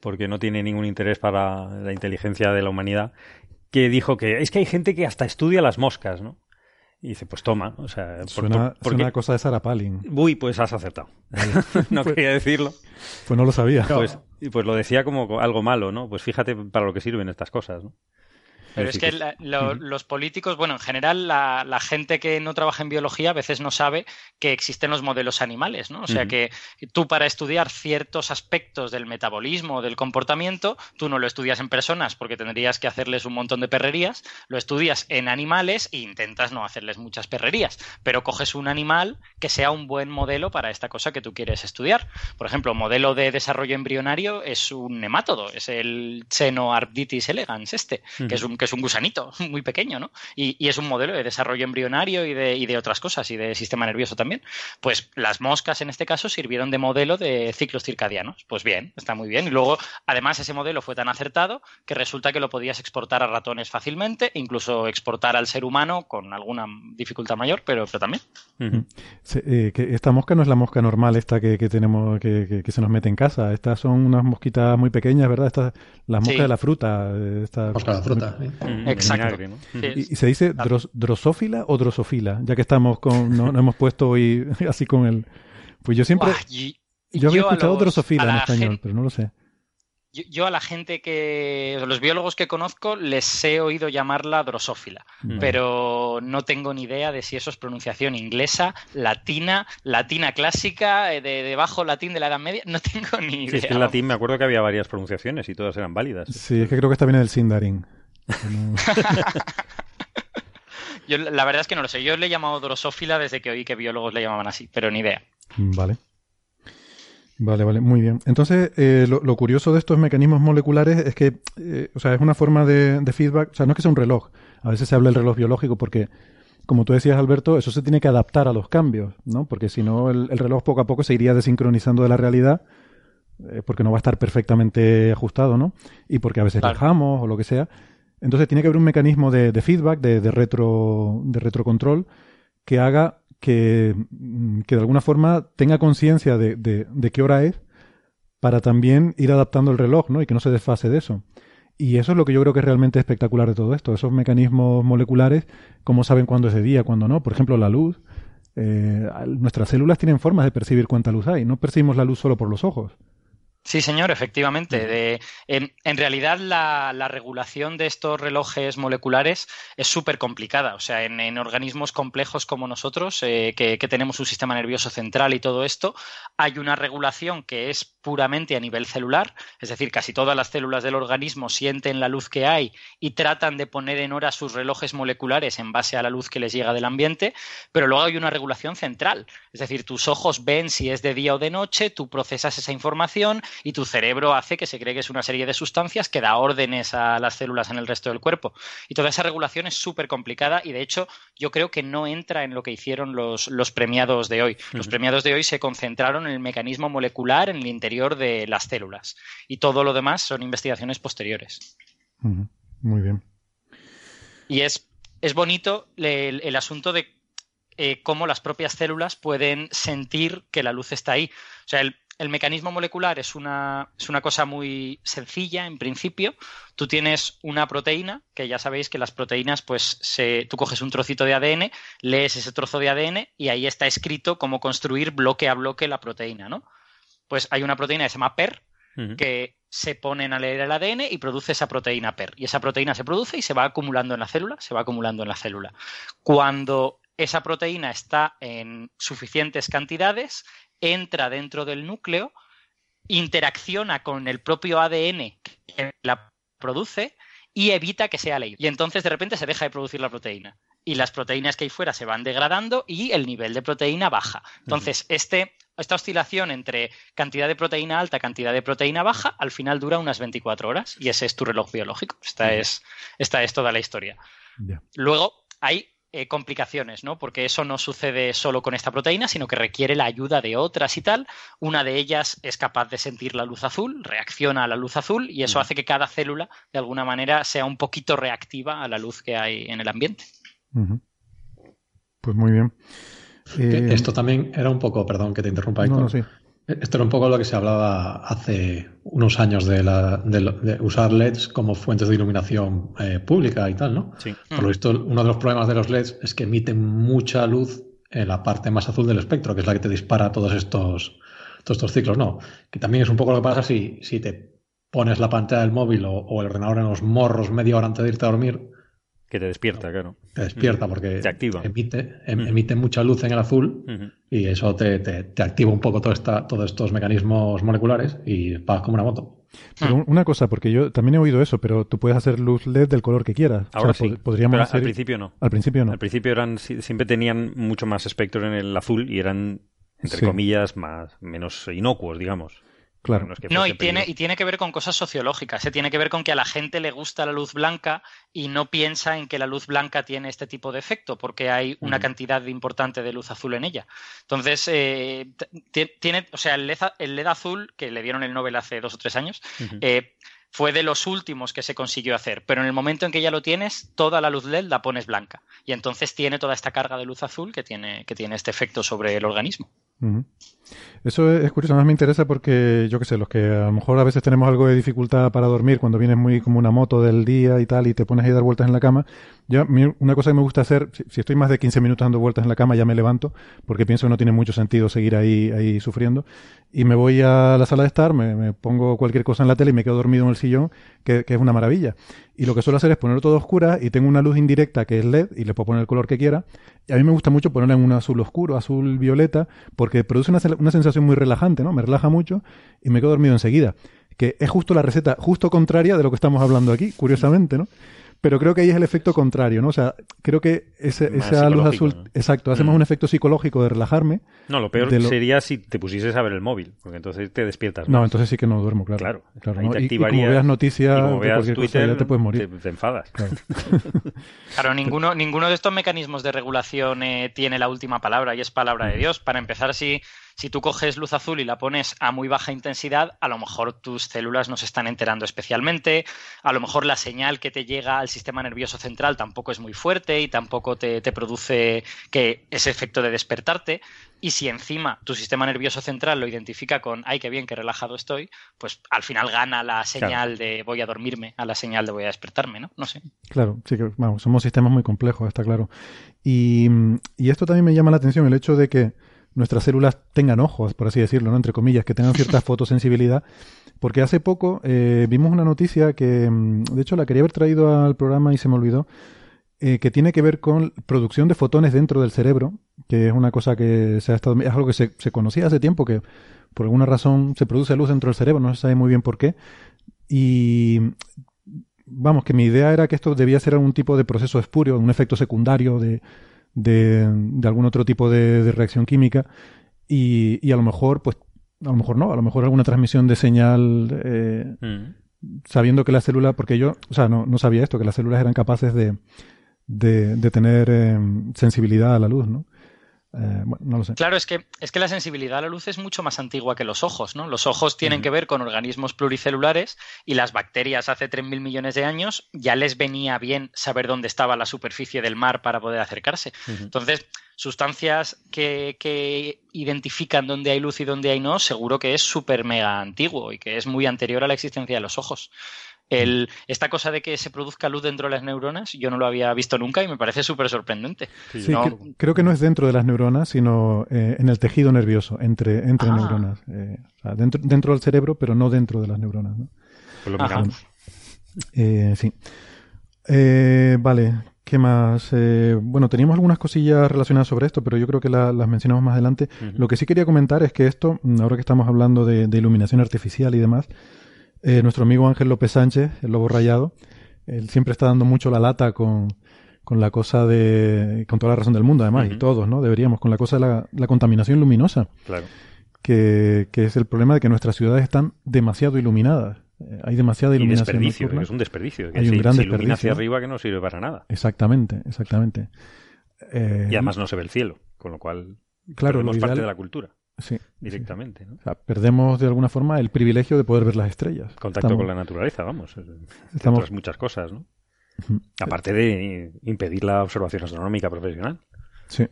porque no tiene ningún interés para la inteligencia de la humanidad, que dijo que es que hay gente que hasta estudia las moscas, ¿no? Y dice, pues toma, o sea... Suena, una cosa de Sarah Palin. Uy, pues has acertado. no pues quería decirlo. Pues no lo sabía. Pues, pues lo decía como algo malo, ¿no? Pues fíjate para lo que sirven estas cosas, ¿no? Pero es que los políticos, bueno, en general la, gente que no trabaja en biología a veces no sabe que existen los modelos animales, ¿no? O sea que tú para estudiar ciertos aspectos del metabolismo, del comportamiento, tú no lo estudias en personas porque tendrías que hacerles un montón de perrerías, lo estudias en animales e intentas no hacerles muchas perrerías, pero coges un animal que sea un buen modelo para esta cosa que tú quieres estudiar. Por ejemplo, modelo de desarrollo embrionario es un nemátodo, es el Xenoarchditys elegans este, que es un es un gusanito muy pequeño, ¿no? Y, es un modelo de desarrollo embrionario y de, y de, otras cosas, y de sistema nervioso también. Pues las moscas en este caso sirvieron de modelo de ciclos circadianos. Pues bien, está muy bien. Y luego, además, ese modelo fue tan acertado que resulta que lo podías exportar a ratones fácilmente, incluso exportar al ser humano con alguna dificultad mayor, pero, pero también. Eh, que esta mosca no es la mosca normal, esta que, tenemos, que, se nos mete en casa. Estas son unas mosquitas muy pequeñas, ¿verdad? Estas, las moscas de la fruta. Eh, esta, mosca de la fruta. Mm, Exacto. ¿Y, se dice drosófila o drosofila? Ya que estamos con, no, hemos puesto hoy así con el... Pues yo siempre... yo, había escuchado drosofila en español, pero no lo sé yo, a la gente que, los biólogos que conozco, les he oído llamarla drosófila, pero no tengo ni idea de si eso es pronunciación inglesa, latina, latina clásica, eh, de, de bajo latín de la Edad Media, no tengo ni idea. Sí, es que en latín me acuerdo que había varias pronunciaciones y todas eran válidas. Sí, es que creo que está bien el Sindarin. yo, la verdad es que no lo sé. Yo le he llamado drosófila desde que oí que biólogos le llamaban así, pero ni idea. Vale. Vale, vale, muy bien. Entonces, eh, lo, curioso de estos mecanismos moleculares es que, eh, o sea, es una forma de, feedback, o sea, no es que sea un reloj, a veces se habla del reloj biológico porque, como tú decías, Alberto, eso se tiene que adaptar a los cambios, ¿no? Porque si no, el, reloj poco a poco se iría desincronizando de la realidad eh, porque no va a estar perfectamente ajustado, ¿no? Y porque a veces dejamos o lo que sea. Entonces tiene que haber un mecanismo de, feedback, de, retro, de retrocontrol, que haga que, mm, de alguna forma tenga conciencia de, de, qué hora es para también ir adaptando el reloj, ¿no? Y que no se desfase de eso. Y eso es lo que yo creo que es realmente espectacular de todo esto. Esos mecanismos moleculares, cómo saben cuándo es de día, cuándo no. Por ejemplo, la luz. Eh, nuestras células tienen formas de percibir cuánta luz hay. No percibimos la luz solo por los ojos. Sí, señor, efectivamente. De, en, realidad, la, regulación de estos relojes moleculares es súper complicada. O sea, en, organismos complejos como nosotros, eh, que, tenemos un sistema nervioso central y todo esto, hay una regulación que es puramente a nivel celular. Es decir, casi todas las células del organismo sienten la luz que hay y tratan de poner en hora sus relojes moleculares en base a la luz que les llega del ambiente. Pero luego hay una regulación central. Es decir, tus ojos ven si es de día o de noche, tú procesas esa información y tu cerebro hace que se cree que es una serie de sustancias que da órdenes a las células en el resto del cuerpo. Y toda esa regulación es súper complicada y de hecho yo creo que no entra en lo que hicieron los, premiados de hoy. Los premiados de hoy se concentraron en el mecanismo molecular en el interior de las células y todo lo demás son investigaciones posteriores. Muy bien. Y es, es bonito el, asunto de eh, cómo las propias células pueden sentir que la luz está ahí. O sea, el, el mecanismo molecular es una, es una, cosa muy sencilla en principio. Tú tienes una proteína, que ya sabéis que las proteínas, pues se, tú coges un trocito de ADN, lees ese trozo de ADN y ahí está escrito cómo construir bloque a bloque la proteína, ¿no? Pues hay una proteína que se llama PER, que se ponen a leer el ADN y produce esa proteína PER. Y esa proteína se produce y se va acumulando en la célula, se va acumulando en la célula. Cuando esa proteína está en suficientes cantidades, entra dentro del núcleo, interacciona con el propio ADN que la produce y evita que sea leído. Y entonces de repente se deja de producir la proteína. Y las proteínas que hay fuera se van degradando y el nivel de proteína baja. Entonces, este, esta oscilación entre cantidad de proteína alta, cantidad de proteína baja, al final dura unas 24 horas. Y ese es tu reloj biológico. Esta, es, esta es toda la historia. Luego, hay eh, complicaciones, ¿no? Porque eso no sucede solo con esta proteína, sino que requiere la ayuda de otras y tal. Una de ellas es capaz de sentir la luz azul, reacciona a la luz azul y eso hace que cada célula, de alguna manera, sea un poquito reactiva a la luz que hay en el ambiente. Pues muy bien. Esto también era un poco, perdón que te interrumpa, No, no, sí. Esto era un poco lo que se hablaba hace unos años de, la, de, usar LEDs como fuentes de iluminación eh, pública y tal, ¿no? Sí. Por lo visto, uno de los problemas de los LEDs es que emiten mucha luz en la parte más azul del espectro, que es la que te dispara todos estos, todos estos ciclos, ¿no? Que también es un poco lo que pasa si, si te pones la pantalla del móvil o, el ordenador en los morros media hora antes de irte a dormir, que te despierta, claro. Te despierta porque Emite, em, emite mucha luz en el azul y eso te, te, activa un poco todo esta, todos estos mecanismos moleculares y vas como una moto. Pero una cosa, porque yo también he oído eso, pero tú puedes hacer luz LED del color que quieras. Ahora sí. Podríamos al principio no. Al principio no. Al principio eran siempre tenían mucho más espectro en el azul y eran entre comillas más menos inocuos, digamos. No, y, tiene, y tiene que ver con cosas sociológicas. Se ¿eh? Tiene que ver con que a la gente le gusta la luz blanca y no piensa en que la luz blanca tiene este tipo de efecto, porque hay una cantidad importante de luz azul en ella. Entonces, eh, tiene, o sea, el LED, azul, que le dieron el Nobel hace dos o tres años, eh, fue de los últimos que se consiguió hacer, pero en el momento en que ya lo tienes, toda la luz LED la pones blanca. Y entonces tiene toda esta carga de luz azul que tiene, que tiene este efecto sobre el organismo. Eso es, curioso, además me interesa porque yo qué sé, los que a lo mejor a veces tenemos algo de dificultad para dormir cuando vienes muy como una moto del día y tal y te pones ahí a dar vueltas en la cama, yo, una cosa que me gusta hacer, si, estoy más de 15 minutos dando vueltas en la cama ya me levanto porque pienso que no tiene mucho sentido seguir ahí, ahí sufriendo y me voy a la sala de estar, me, pongo cualquier cosa en la tele y me quedo dormido en el sillón, que, que es una maravilla. Y lo que suelo hacer es ponerlo todo oscura y tengo una luz indirecta que es LED y le puedo poner el color que quiera. Y a mí me gusta mucho ponerla en un azul oscuro, azul violeta, porque produce una, una sensación muy relajante, ¿no? Me relaja mucho y me quedo dormido enseguida. Que es justo la receta, justo contraria de lo que estamos hablando aquí, curiosamente, ¿no? Pero creo que ahí es el efecto contrario, ¿no? O sea, creo que esa luz azul, exacto, hacemos mm. un efecto psicológico de relajarme. No, lo peor sería si te pusieses a ver el móvil, porque entonces te despiertas. No, entonces sí que no duermo, claro. Claro, claro y, como veas noticias como veas Twitter, ya te puedes morir. Te, enfadas. Claro, ninguno, ninguno de estos mecanismos de regulación eh, tiene la última palabra y es palabra de Dios. Para empezar, si Si tú coges luz azul y la pones a muy baja intensidad, a lo mejor tus células no se están enterando especialmente, a lo mejor la señal que te llega al sistema nervioso central tampoco es muy fuerte y tampoco te, te produce que ese efecto de despertarte. Y si encima tu sistema nervioso central lo identifica con, ay, qué bien, qué relajado estoy, pues al final gana la señal de voy a dormirme a la señal de voy a despertarme, ¿no? No sé. Claro, sí que vamos, somos sistemas muy complejos, está claro. Y, y esto también me llama la atención, el hecho de que nuestras células tengan ojos, por así decirlo, ¿no? entre comillas, que tengan cierta fotosensibilidad. Porque hace poco eh, vimos una noticia que, mm, de hecho, la quería haber traído al programa y se me olvidó, eh, que tiene que ver con producción de fotones dentro del cerebro, que es una cosa que se ha estado, es algo que se, se, conocía hace tiempo, que por alguna razón se produce luz dentro del cerebro, no se sabe muy bien por qué. Y vamos, que mi idea era que esto debía ser algún tipo de proceso espurio, un efecto secundario de, de, algún otro tipo de, reacción química. Y, y, a lo mejor, pues, a lo mejor no, a lo mejor alguna transmisión de señal eh, sabiendo que la célula, porque yo, o sea, no, no sabía esto, que las células eran capaces de, de, de tener eh, sensibilidad a la luz, ¿no? Eh, bueno, no lo sé. Claro, es que, es que la sensibilidad a la luz es mucho más antigua que los ojos, ¿no? Los ojos tienen que ver con organismos pluricelulares y las bacterias hace 3.000 millones de años ya les venía bien saber dónde estaba la superficie del mar para poder acercarse. Entonces, sustancias que, que, identifican dónde hay luz y dónde hay no, seguro que es súper mega antiguo y que es muy anterior a la existencia de los ojos. El, esta cosa de que se produzca luz dentro de las neuronas, yo no lo había visto nunca y me parece súper sorprendente. Sí, creo que no es dentro de las neuronas, sino eh, en el tejido nervioso, entre, entre ah. neuronas. Eh, o sea, dentro, dentro del cerebro, pero no dentro de las neuronas. ¿no? Pues lo miramos. Eh, sí. vale, ¿Qué más? Eh, bueno, teníamos algunas cosillas relacionadas sobre esto, pero yo creo que las mencionamos más adelante. Uh -huh. Lo que sí quería comentar es que esto, ahora que estamos hablando de, de iluminación artificial y demás, eh, nuestro amigo Ángel López Sánchez, el lobo rayado, él siempre está dando mucho la lata con, con la cosa de, con toda la razón del mundo además, uh -huh. y todos, ¿no? Deberíamos, con la cosa de la, la contaminación luminosa. Claro. Que, que, es el problema de que nuestras ciudades están demasiado iluminadas. Eh, hay demasiada iluminación. Y desperdicio, es un desperdicio. Que hay un si, gran si desperdicio. hacia arriba que no sirve para nada. Exactamente, exactamente. Eh, y además no se ve el cielo, con lo cual claro, lo parte ideal, de la cultura. Sí, directamente. Sí. ¿no? O sea, perdemos de alguna forma el privilegio de poder ver las estrellas. Contacto Estamos... con la naturaleza, vamos. Estamos... Otras muchas cosas, ¿no? Uh -huh. Aparte de impedir la observación astronómica profesional. Sí.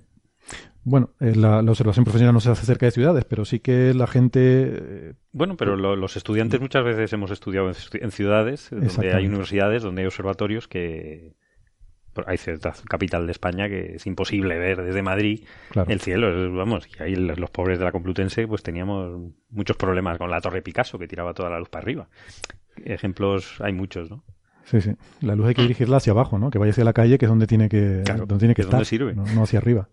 Bueno, eh, la, la, observación profesional no se hace cerca de ciudades, pero sí que la gente. Eh, bueno, pero lo, los estudiantes muchas veces hemos estudiado en, en ciudades donde hay universidades, donde hay observatorios que. Hay cierta capital de España que es imposible ver desde Madrid claro. el cielo. Vamos, y ahí los pobres de la Complutense pues teníamos muchos problemas con la Torre Picasso que tiraba toda la luz para arriba. Ejemplos hay muchos, ¿no? Sí, sí. La luz hay que dirigirla hacia abajo, ¿no? Que vaya hacia la calle, que es donde tiene que, claro, donde tiene que estar. sirve. No, no hacia arriba.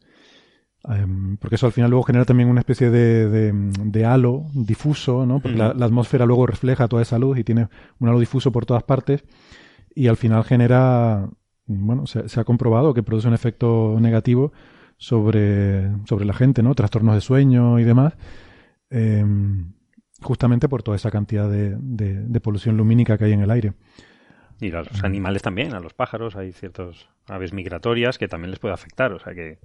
Um, porque eso al final luego genera también una especie de, de, de halo difuso, ¿no? Porque uh -huh. la, la, atmósfera luego refleja toda esa luz y tiene un halo difuso por todas partes y al final genera, bueno, se, se ha comprobado que produce un efecto negativo sobre, sobre la gente, ¿no? Trastornos de sueño y demás, eh, justamente por toda esa cantidad de, de, de, polución lumínica que hay en el aire. Y a los animales también, a los pájaros, hay ciertas aves migratorias que también les puede afectar, o sea que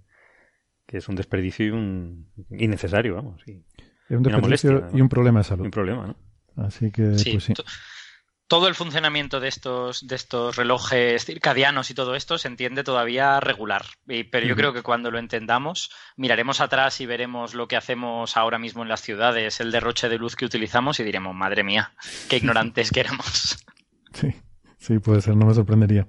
que es un desperdicio y un innecesario, vamos. Y, es un desperdicio molestia, ¿no? y un problema de salud. Un problema, ¿no? Así que, sí, pues sí. Todo el funcionamiento de estos, de estos relojes circadianos y todo esto se entiende todavía regular. Pero yo creo que cuando lo entendamos, miraremos atrás y veremos lo que hacemos ahora mismo en las ciudades, el derroche de luz que utilizamos y diremos, madre mía, qué ignorantes que éramos. Sí, sí, puede ser, no me sorprendería.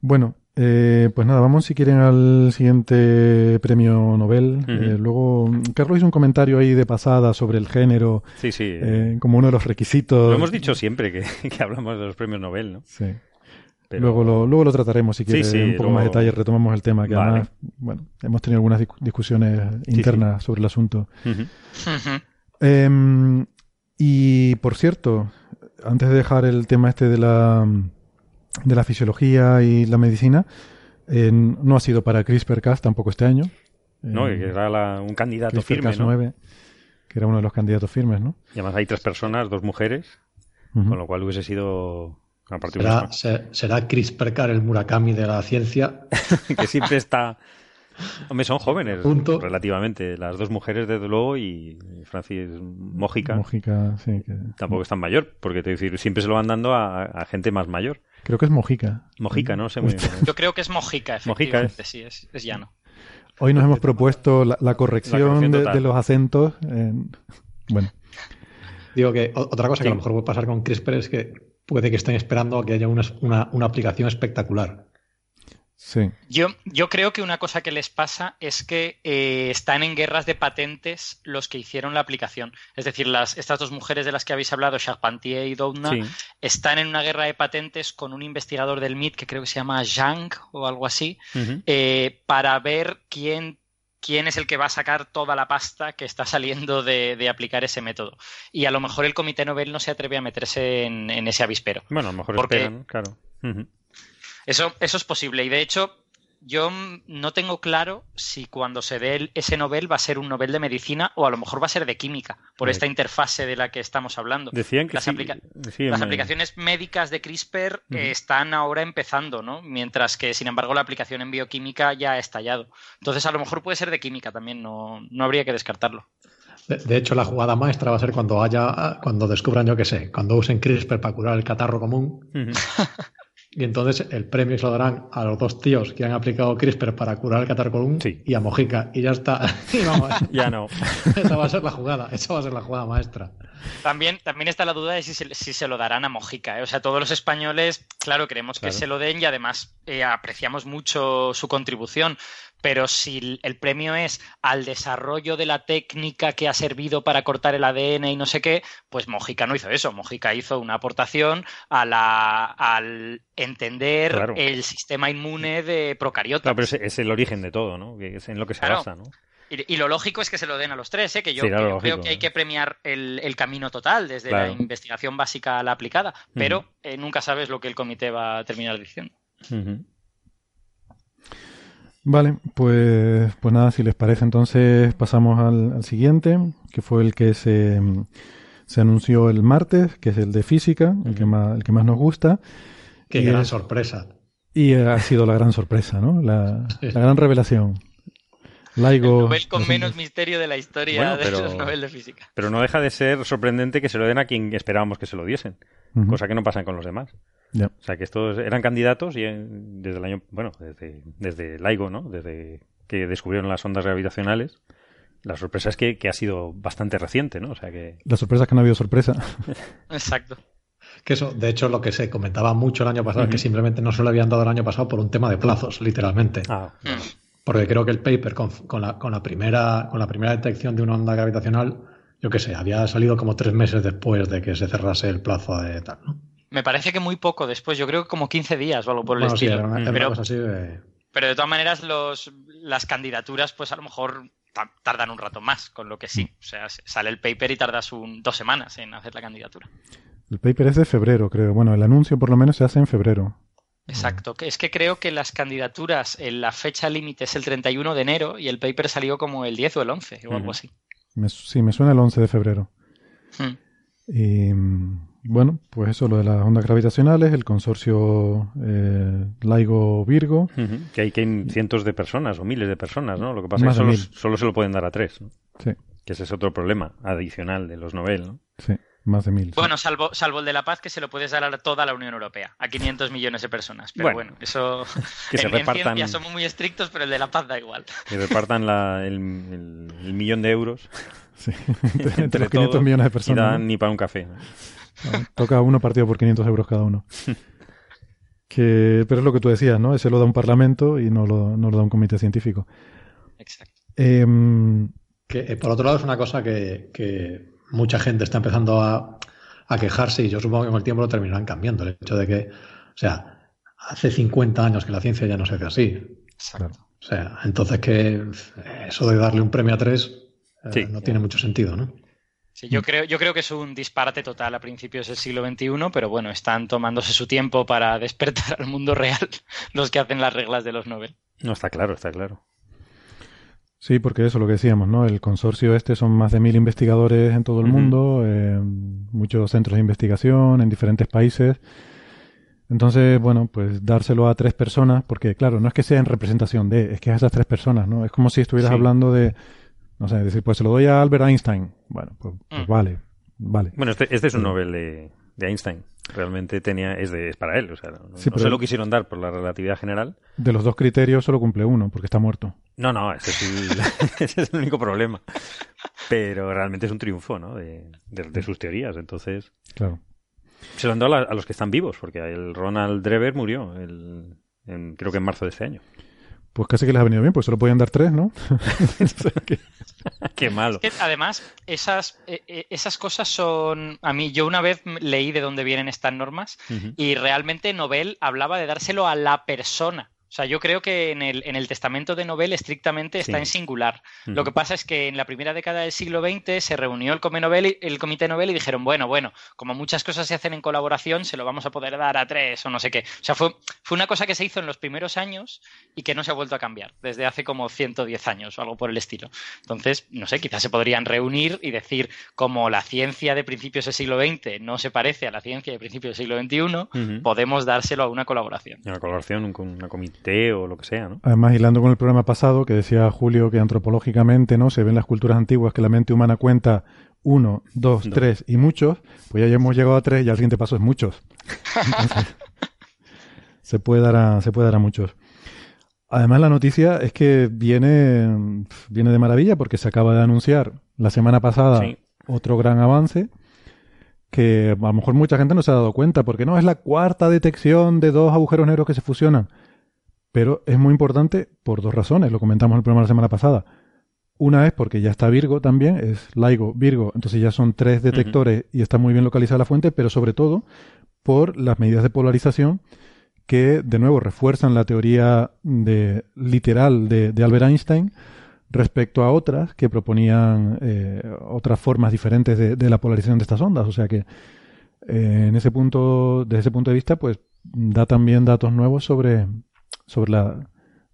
Bueno, eh, pues nada, vamos si quieren al siguiente premio Nobel. Uh -huh. eh, luego, Carlos hizo un comentario ahí de pasada sobre el género. Sí, sí. Eh, como uno de los requisitos. Lo hemos dicho siempre que, que hablamos de los premios Nobel, ¿no? Sí. Pero... Luego, lo, luego lo trataremos si quieres, sí, sí, un poco luego... más detalle, retomamos el tema, que vale. además, bueno, hemos tenido algunas discusiones internas sí, sobre el asunto. Uh -huh. eh, y, por cierto, antes de dejar el tema este de la de la fisiología y la medicina. Eh, no ha sido para CRISPR-Cas tampoco este año. No, eh, que era la, un candidato firme, ¿no? 9, que era uno de los candidatos firmes, ¿no? Y además hay tres personas, dos mujeres, uh -huh. con lo cual hubiese sido... A será, se, será CRISPR-Cas el Murakami de la ciencia. que siempre está Hombre, son jóvenes relativamente. Las dos mujeres, desde luego, y Francis Mójica. Mójica, sí. Tampoco es tan mayor, porque te decir, siempre se lo van dando a, gente más mayor. Creo que es Mojica. Mojica, no sé muy bien. Yo creo que es Mojica, efectivamente, sí, es, es, llano. Hoy nos hemos propuesto la, corrección, de, los acentos. Bueno. Digo que otra cosa que a lo mejor puede pasar con CRISPR es que puede que estén esperando a que haya una, una aplicación espectacular. Yo, yo creo que una cosa que les pasa es que eh, están en guerras de patentes los que hicieron la aplicación. Es decir, las, estas dos mujeres de las que habéis hablado, Charpentier y Doudna, están en una guerra de patentes con un investigador del MIT que creo que se llama Zhang o algo así, eh, para ver quién quién es el que va a sacar toda la pasta que está saliendo de, aplicar ese método. Y a lo mejor el Comité Nobel no se atreve a meterse en, ese avispero. Bueno, a lo mejor esperan, claro. Eso, eso es posible. Y de hecho, yo no tengo claro si cuando se dé ese Nobel va a ser un Nobel de medicina o a lo mejor va a ser de química, por esta interfase de la que estamos hablando. Decían que las, las aplicaciones médicas de CRISPR eh, están ahora empezando, ¿no? Mientras que, sin embargo, la aplicación en bioquímica ya ha estallado. Entonces, a lo mejor puede ser de química también, no, no habría que descartarlo. De, hecho, la jugada maestra va a ser cuando haya, cuando descubran, yo qué sé, cuando usen CRISPR para curar el catarro común. Y entonces el premio se lo darán a los dos tíos que han aplicado CRISPR para curar el catarro y a Mojica. Y ya está. ya no. esa va a ser la jugada. Esa va a ser la jugada maestra. También, también está la duda de si se, si se lo darán a Mojica. ¿eh? O sea, todos los españoles, claro, queremos que se lo den y además eh, apreciamos mucho su contribución pero si el premio es al desarrollo de la técnica que ha servido para cortar el ADN y no sé qué, pues Mojica no hizo eso. Mojica hizo una aportación a la, al entender el sistema inmune de procariotas. Claro, pero es, el origen de todo, ¿no? Es en lo que se basa, ¿no? Y, lo lógico es que se lo den a los tres, ¿eh? que yo, creo que hay que premiar el, camino total, desde la investigación básica a la aplicada, pero eh, nunca sabes lo que el comité va a terminar diciendo. Vale, pues, pues nada, si les parece, entonces pasamos al, siguiente, que fue el que se, se, anunció el martes, que es el de física, el, que más, el que más nos gusta. Qué gran sorpresa. Y ha sido la gran sorpresa, ¿no? La, gran revelación. Laigo, el Nobel con menos misterio de la historia de los Nobel de física. Pero no deja de ser sorprendente que se lo den a quien esperábamos que se lo diesen, cosa que no pasa con los demás. O sea, que estos eran candidatos y desde el año, bueno, desde, desde LIGO, ¿no? Desde que descubrieron las ondas gravitacionales. La sorpresa es que, ha sido bastante reciente, ¿no? O sea que... La sorpresa es que no ha habido sorpresa. Exacto. Que eso, de hecho, lo que se comentaba mucho el año pasado es que simplemente no se lo habían dado el año pasado por un tema de plazos, literalmente. Ah, Porque creo que el paper con, con, la, con, la, primera, con la primera detección de una onda gravitacional, yo qué sé, había salido como tres meses después de que se cerrase el plazo de tal, ¿no? Me parece que muy poco después, yo creo que como 15 días o algo por el estilo. pero, pero, de todas maneras, los, las candidaturas, pues a lo mejor tardan un rato más, con lo que sí. O sea, sale el paper y tardas un, dos semanas en hacer la candidatura. El paper es de febrero, creo. Bueno, el anuncio por lo menos se hace en febrero. Exacto, es que creo que las candidaturas, en la fecha límite es el 31 de enero y el paper salió como el 10 o el 11 o algo así. sí, me suena el 11 de febrero. Hmm. Y bueno, pues eso, lo de las ondas gravitacionales, el consorcio eh, LIGO-Virgo. Que hay que cientos de personas o miles de personas, ¿no? Lo que pasa es que solo, se lo pueden dar a tres. Sí. Que ese es otro problema adicional de los Nobel, ¿no? Sí, más de mil. Bueno, salvo, salvo el de la paz, que se lo puedes dar a toda la Unión Europea, a 500 millones de personas. Pero bueno, eso. Que se repartan. En somos muy estrictos, pero el de la paz da igual. Que repartan el, millón de euros. Sí, entre, los 500 millones de personas. Y dan ni para un café. Toca uno partido por 500 euros cada uno. que, pero es lo que tú decías, ¿no? Ese lo da un parlamento y no lo, no lo da un comité científico. Exacto. Em, que eh, por otro lado es una cosa que, mucha gente está empezando a, quejarse y yo supongo que con el tiempo lo terminarán cambiando. El hecho de que, o sea, hace 50 años que la ciencia ya no se hace así. Exacto. O sea, entonces que eso de darle un premio a tres eh, no tiene mucho sentido, ¿no? Yo, mm. creo, yo creo que es un disparate total a principios del siglo XXI, pero bueno, están tomándose su tiempo para despertar al mundo real los que hacen las reglas de los Nobel. No, está claro, está claro. Sí, porque eso es lo que decíamos, ¿no? El consorcio este son más de mil investigadores en todo el mundo, eh, muchos centros de investigación en diferentes países. Entonces, bueno, pues dárselo a tres personas, porque claro, no es que sea en representación de, es que es a esas tres personas, ¿no? Es como si estuvieras hablando de, no sé, decir, pues se lo doy a Albert Einstein. Bueno, pues, pues mm. vale, vale. Bueno, este, este es un Nobel de, Einstein. Realmente tenía, es, de, es para él, o sea, no, se lo quisieron dar por la relatividad general. De los dos criterios solo cumple uno, porque está muerto. No, no, ese es el, único problema. Pero realmente es un triunfo, ¿no? De, de sus teorías, entonces... Claro. Se lo han dado a, los que están vivos, porque el Ronald Drever murió, el, creo que en marzo de este año. Pues casi que les ha venido bien, pues solo podían dar tres, ¿no? Qué malo. además, esas, e, e, esas cosas son. A mí, yo una vez leí de dónde vienen estas normas y realmente Nobel hablaba de dárselo a la persona. O sea, yo creo que en el, en el testamento de Nobel estrictamente está en singular. Lo que pasa es que en la primera década del siglo XX se reunió el, Nobel, el Comité Nobel y dijeron, bueno, bueno, como muchas cosas se hacen en colaboración, se lo vamos a poder dar a tres o no sé qué. O sea, fue, fue una cosa que se hizo en los primeros años y que no se ha vuelto a cambiar desde hace como 110 años o algo por el estilo. Entonces, no sé, quizás se podrían reunir y decir, como la ciencia de principios del siglo XX no se parece a la ciencia de principios del siglo XXI, podemos dárselo a una colaboración. Una colaboración con una comité o lo que sea, ¿no? Además, hilando con el programa pasado, que decía Julio que antropológicamente, ¿no? Se ven las culturas antiguas que la mente humana cuenta uno, dos, tres y muchos, pues ya hemos llegado a tres y al siguiente paso es muchos. se puede dar a, se puede dar a muchos. Además, la noticia es que viene, viene de maravilla porque se acaba de anunciar la semana pasada otro gran avance que a lo mejor mucha gente no se ha dado cuenta porque no es la cuarta detección de dos agujeros negros que se fusionan. Pero es muy importante por dos razones, lo comentamos en el programa la semana pasada. Una es porque ya está Virgo también, es LIGO, Virgo, entonces ya son tres detectores y está muy bien localizada la fuente, pero sobre todo por las medidas de polarización que, de nuevo, refuerzan la teoría de, literal de, Albert Einstein respecto a otras que proponían eh, otras formas diferentes de, la polarización de estas ondas. O sea que, eh, en ese punto, desde ese punto de vista, pues da también datos nuevos sobre, sobre la,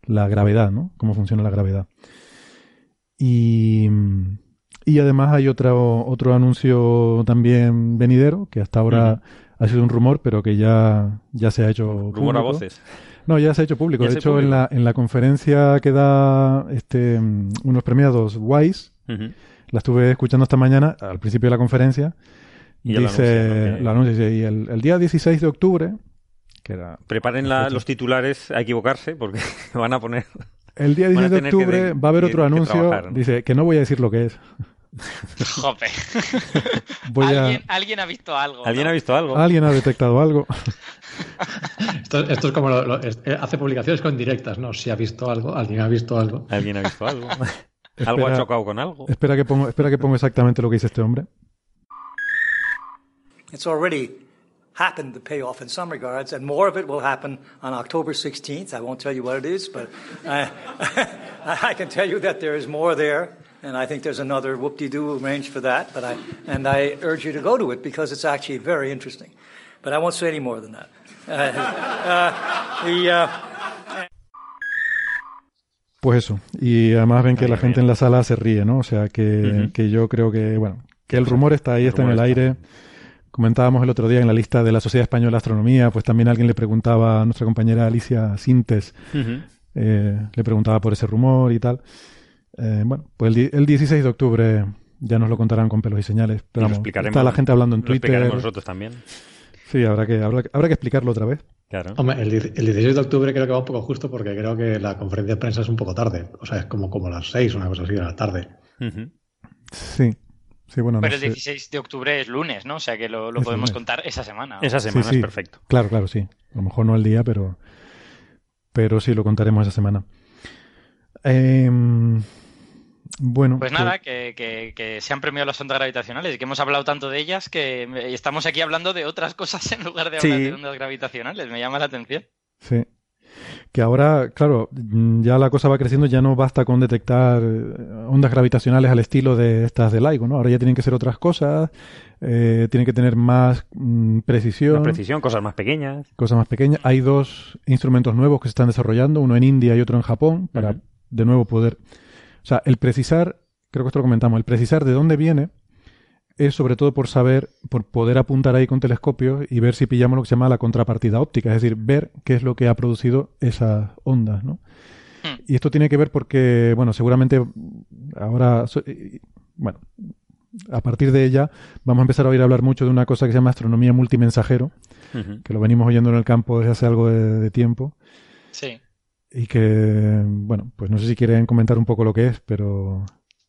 la gravedad, ¿no? Cómo funciona la gravedad. Y, y además hay otro, otro anuncio también venidero, que hasta ahora ha sido un rumor, pero que ya, ya se ha hecho público. Rumor a voces. No, ya se ha hecho público. De hecho, En, la, en la conferencia que da este, unos premiados WISE, la estuve escuchando esta mañana, al principio de la conferencia, y dice, la anuncia, y el, el día 16 de octubre, Preparen los titulares a equivocarse porque van a poner... El día 10 de octubre va a haber otro anuncio. Dice que no voy a decir lo que es. Jope. ¿Alguien, ha visto algo. ¿Alguien ha visto algo? Alguien ha detectado algo. esto, es como eh, hace publicaciones con directas, ¿no? Si ha visto algo, alguien ha visto algo. Alguien ha visto algo. algo ha chocado con algo. Espera que pongo, espera que pongo exactamente lo que dice este hombre. It's already happened to pay off in some regards, and more of it will happen on October 16th. I won't tell you what it is, but I, I can tell you that there is more there, and I think there's another whoop-de-doo arranged for that. But I, and I urge you to go to it because it's actually very interesting. But I won't say any more than that. Uh, uh, the, uh, pues eso, y además ven que la gente en la sala se ríe, ¿no? O sea que, uh -huh. que yo creo que, bueno, que el rumor está ahí, está en el aire. Comentábamos el otro día en la lista de la Sociedad Española de Astronomía, pues también alguien le preguntaba a nuestra compañera Alicia Sintes, eh, le preguntaba por ese rumor y tal. Eh, bueno, pues el, 16 de octubre ya nos lo contarán con pelos y señales. Pero vamos, está la gente hablando en Twitter. nosotros también. Sí, habrá que, habrá, que explicarlo otra vez. Claro. Hombre, el, 16 de octubre creo que va un poco justo porque creo que la conferencia de prensa es un poco tarde. O sea, es como, como las 6, una cosa así de la tarde. Sí. Pero el 16 de octubre es lunes, ¿no? O sea que lo, podemos contar esa semana. Esa semana es perfecto. Claro, claro, sí. A lo mejor no el día, pero, pero sí lo contaremos esa semana. Em, bueno. Pues nada, que, que, se han premiado las ondas gravitacionales y que hemos hablado tanto de ellas que estamos aquí hablando de otras cosas en lugar de hablar de ondas gravitacionales. Me llama la atención. Sí. Que ahora, claro, ya la cosa va creciendo, ya no basta con detectar eh, ondas gravitacionales al estilo de estas de LIGO, ¿no? Ahora ya tienen que ser otras cosas, eh, tienen que tener más mm, precisión. Más precisión, cosas más pequeñas. Cosas más pequeñas. Hay dos instrumentos nuevos que se están desarrollando, uno en India y otro en Japón, para de nuevo poder... O sea, el precisar, creo que esto lo comentamos, el precisar de dónde viene es sobre todo por saber, por poder apuntar ahí con telescopios y ver si pillamos lo que se llama la contrapartida óptica, es decir, ver qué es lo que ha producido esas ondas, ¿no? Hmm. Y esto tiene que ver porque, bueno, seguramente ahora, bueno, a partir de ella vamos a empezar a oír hablar mucho de una cosa que se llama astronomía multimensajero, que lo venimos oyendo en el campo desde hace algo de, tiempo. Sí. Y que, bueno, pues no sé si quieren comentar un poco lo que es, pero...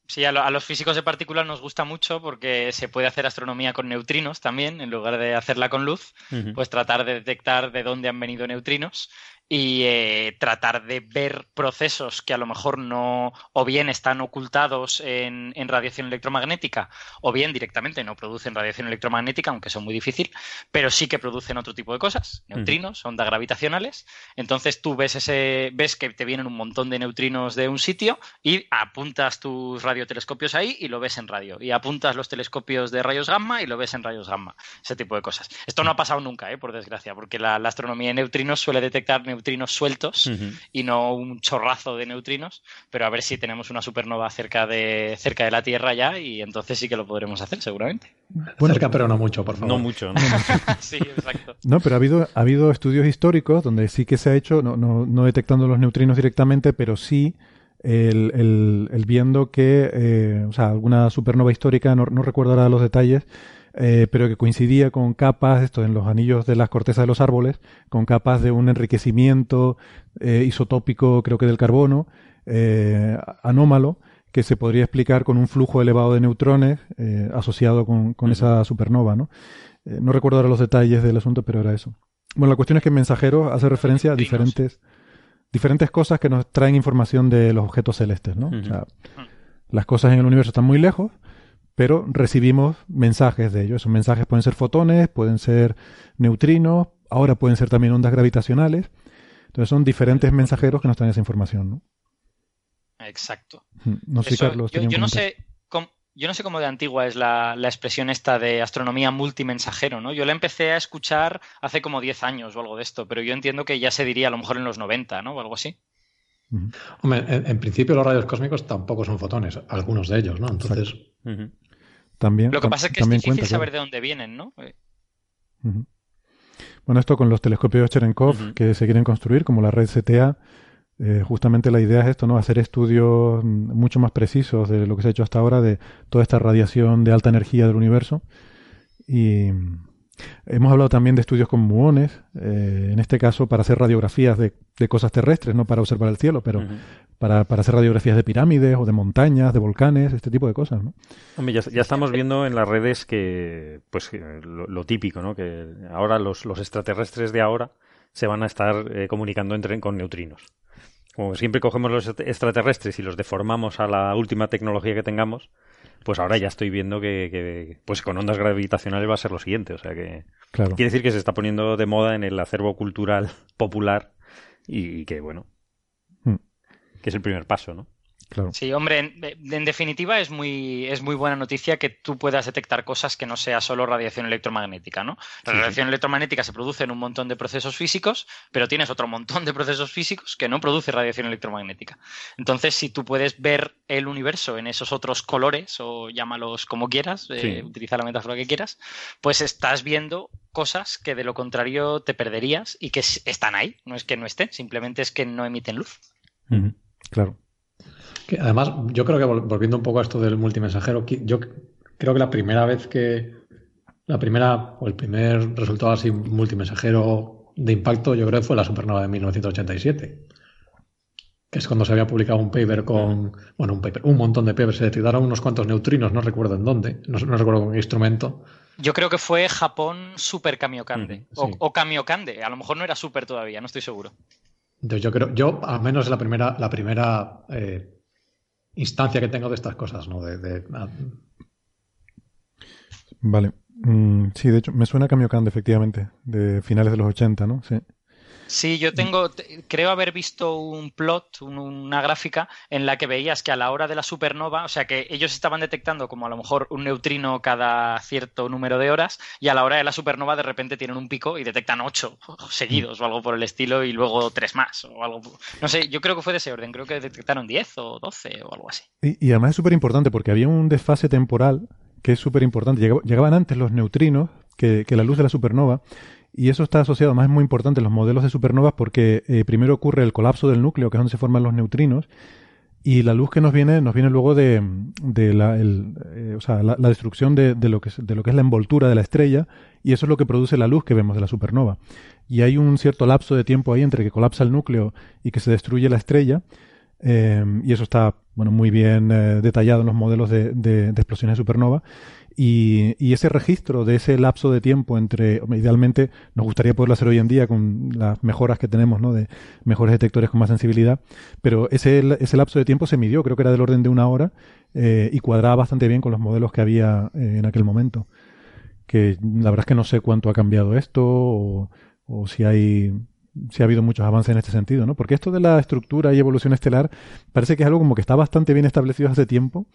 Sí, a, los físicos de particular nos gusta mucho porque se puede hacer astronomía con neutrinos también, en lugar de hacerla con luz, pues tratar de detectar de dónde han venido neutrinos y eh, tratar de ver procesos que a lo mejor no o bien están ocultados en, radiación electromagnética o bien directamente no producen radiación electromagnética, aunque son muy difícil, pero sí que producen otro tipo de cosas, neutrinos, ondas gravitacionales. Entonces tú ves ese ves que te vienen un montón de neutrinos de un sitio y apuntas tus radiotelescopios ahí y lo ves en radio y apuntas los telescopios de rayos gamma y lo ves en rayos gamma, ese tipo de cosas. Esto no ha pasado nunca, ¿eh? por desgracia, porque la, la astronomía de neutrinos suele detectar neutrinos sueltos y no un chorrazo de neutrinos, pero a ver si tenemos una supernova cerca de, cerca de la Tierra ya y entonces sí que lo podremos hacer seguramente. Bueno, cerca, pero no mucho, por favor. No mucho. No, sí, exacto. No, pero ha habido, ha habido estudios históricos donde sí que se ha hecho, no, no, no detectando los neutrinos directamente, pero sí el, el, viendo que, eh, o sea, alguna supernova histórica, no, no recuerdo ahora los detalles, eh, pero que coincidía con capas, esto en los anillos de las cortezas de los árboles, con capas de un enriquecimiento eh, isotópico, creo que del carbono, eh, anómalo, que se podría explicar con un flujo elevado de neutrones asociado con, esa supernova. ¿no? no recuerdo ahora los detalles del asunto, pero era eso. Bueno, la cuestión es que en Mensajero hace referencia a diferentes, diferentes cosas que nos traen información de los objetos celestes. ¿no? o sea, las cosas en el universo están muy lejos, pero recibimos mensajes de ellos. Esos mensajes pueden ser fotones, pueden ser neutrinos, ahora pueden ser también ondas gravitacionales. Entonces son diferentes mensajeros que nos traen esa información, ¿no? Exacto. No sé, Carlos. Yo, no sé cómo, yo no sé cómo de antigua es la, expresión esta de astronomía multimensajero, ¿no? Yo la empecé a escuchar hace como 10 años o algo de esto, pero yo entiendo que ya se diría a lo mejor en los 90, ¿no? O algo así. Hombre, en, principio los rayos cósmicos tampoco son fotones, algunos de ellos, ¿no? Entonces, también, Lo que pasa es que es difícil saber de dónde vienen, ¿no? Eh. Bueno, esto con los telescopios Cherenkov que se quieren construir, como la red CTA, eh, justamente la idea es esto, ¿no? Hacer estudios mucho más precisos de lo que se ha hecho hasta ahora de toda esta radiación de alta energía del universo. Y, Hemos hablado también de estudios con muones, eh, en este caso para hacer radiografías de, cosas terrestres, no para observar el cielo, pero para, hacer radiografías de pirámides o de montañas, de volcanes, este tipo de cosas. ¿no? Hombre, ya, estamos viendo en las redes que, pues, lo, típico, ¿no? que ahora los, extraterrestres de ahora se van a estar eh, comunicando entre, con neutrinos. Como siempre cogemos los extraterrestres y los deformamos a la última tecnología que tengamos, pues ahora ya estoy viendo que, pues con ondas gravitacionales va a ser lo siguiente. O sea que quiere decir que se está poniendo de moda en el acervo cultural popular y, que bueno, hmm. que es el primer paso, ¿no? Sí, hombre, en, definitiva es muy, es muy buena noticia que tú puedas detectar cosas que no sea solo radiación electromagnética, ¿no? La radiación electromagnética se produce en un montón de procesos físicos, pero tienes otro montón de procesos físicos que no produce radiación electromagnética. Entonces, si tú puedes ver el universo en esos otros colores, o llámalos como quieras, eh, utiliza la metáfora que quieras, pues estás viendo cosas que de lo contrario te perderías y que están ahí. No es que no estén, simplemente es que no emiten luz. Claro además, yo creo que volviendo un poco a esto del multimensajero, yo creo que la primera vez que la primera o el primer resultado así multimensajero de impacto, yo creo que fue la supernova de 1987 que es cuando se había publicado un paper con, bueno, un paper, un montón de papers, se detectaron unos cuantos neutrinos, no recuerdo en dónde, no, recuerdo con qué instrumento. Yo creo que fue Japón Super Kamiokande, o, Kamiokande, a lo mejor no era super todavía, no estoy seguro. Yo, creo, yo al menos la primera, la primera eh, instancia que tengo de estas cosas, ¿no? De, ah. Vale. Mm, sí, de hecho, me suena a Kamiokande, efectivamente, de finales de los 80, ¿no? Sí. Sí, yo tengo, creo haber visto un plot, una gráfica en la que veías que a la hora de la supernova, o sea que ellos estaban detectando como a lo mejor un neutrino cada cierto número de horas y a la hora de la supernova de repente tienen un pico y detectan ocho seguidos o algo por el estilo y luego tres más o algo. No sé, yo creo que fue de ese orden, creo que detectaron diez o doce o algo así. Y, además es súper importante porque había un desfase temporal que es súper importante. Llegaban antes los neutrinos que, la luz de la supernova. Y eso está asociado, más es muy importante en los modelos de supernovas porque eh, primero ocurre el colapso del núcleo, que es donde se forman los neutrinos, y la luz que nos viene, nos viene luego de, la, eh, o sea, la, destrucción de, lo que es, de lo que es la envoltura de la estrella, y eso es lo que produce la luz que vemos de la supernova. Y hay un cierto lapso de tiempo ahí entre que colapsa el núcleo y que se destruye la estrella, eh, y eso está bueno, muy bien detallado en los modelos de, de, explosiones de supernova. Y, y, ese registro de ese lapso de tiempo entre, idealmente, nos gustaría poderlo hacer hoy en día con las mejoras que tenemos, ¿no? De mejores detectores con más sensibilidad, pero ese, ese lapso de tiempo se midió, creo que era del orden de una hora, eh, y cuadraba bastante bien con los modelos que había eh, en aquel momento. Que la verdad es que no sé cuánto ha cambiado esto, o, o si hay si ha habido muchos avances en este sentido, ¿no? Porque esto de la estructura y evolución estelar parece que es algo como que está bastante bien establecido hace tiempo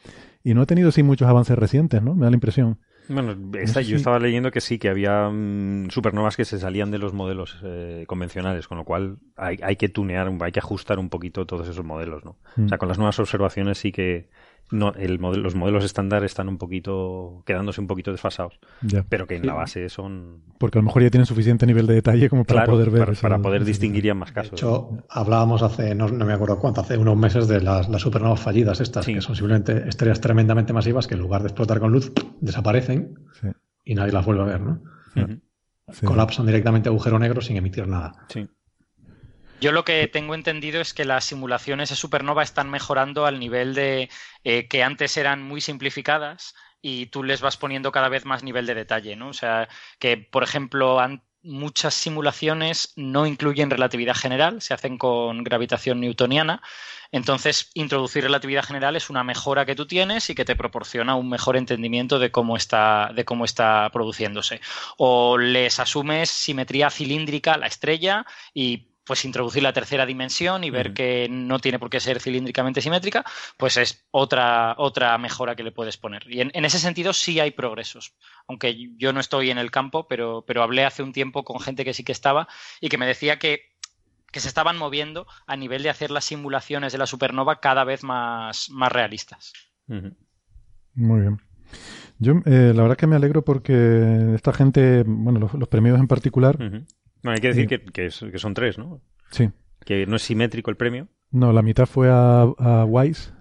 y no ha tenido así muchos avances recientes, ¿no? Me da la impresión. Bueno, yo estaba leyendo que sí, que había mm, supernovas que se salían de los modelos eh, convencionales, con lo cual hay, hay, que tunear, hay que ajustar un poquito todos esos modelos, ¿no? O sea, mm. con las nuevas observaciones sí que no, el los modelos estándar están un poquito, quedándose un poquito desfasados. Pero que en la base son. Porque a lo mejor ya tienen suficiente nivel de detalle como para poder ver. Para, poder distinguir ya más casos. De hecho, hablábamos hace, no, me acuerdo cuánto, hace unos meses de las, supernovas fallidas, estas, que son simplemente estrellas tremendamente masivas que en lugar de explotar con luz, desaparecen y nadie las vuelve a ver, ¿no? Colapsan directamente agujero negro sin emitir nada. Sí. Yo lo que tengo entendido es que las simulaciones de supernova están mejorando al nivel de eh, que antes eran muy simplificadas y tú les vas poniendo cada vez más nivel de detalle, ¿no? O sea, que por ejemplo muchas simulaciones no incluyen relatividad general, se hacen con gravitación newtoniana. Entonces, introducir relatividad general es una mejora que tú tienes y que te proporciona un mejor entendimiento de cómo está, de cómo está produciéndose. O les asumes simetría cilíndrica a la estrella y pues introducir la tercera dimensión y ver que no tiene por qué ser cilíndricamente simétrica, pues es otra, otra mejora que le puedes poner. Y en, ese sentido sí hay progresos. Aunque yo no estoy en el campo, pero, pero hablé hace un tiempo con gente que sí que estaba y que me decía que, se estaban moviendo a nivel de hacer las simulaciones de la supernova cada vez más, más realistas. Muy bien. Yo eh, la verdad que me alegro porque esta gente, bueno, los, premios en particular, no, hay que decir que, que, son tres, ¿no? Sí. Que no es simétrico el premio. No, la mitad fue a, a Wise.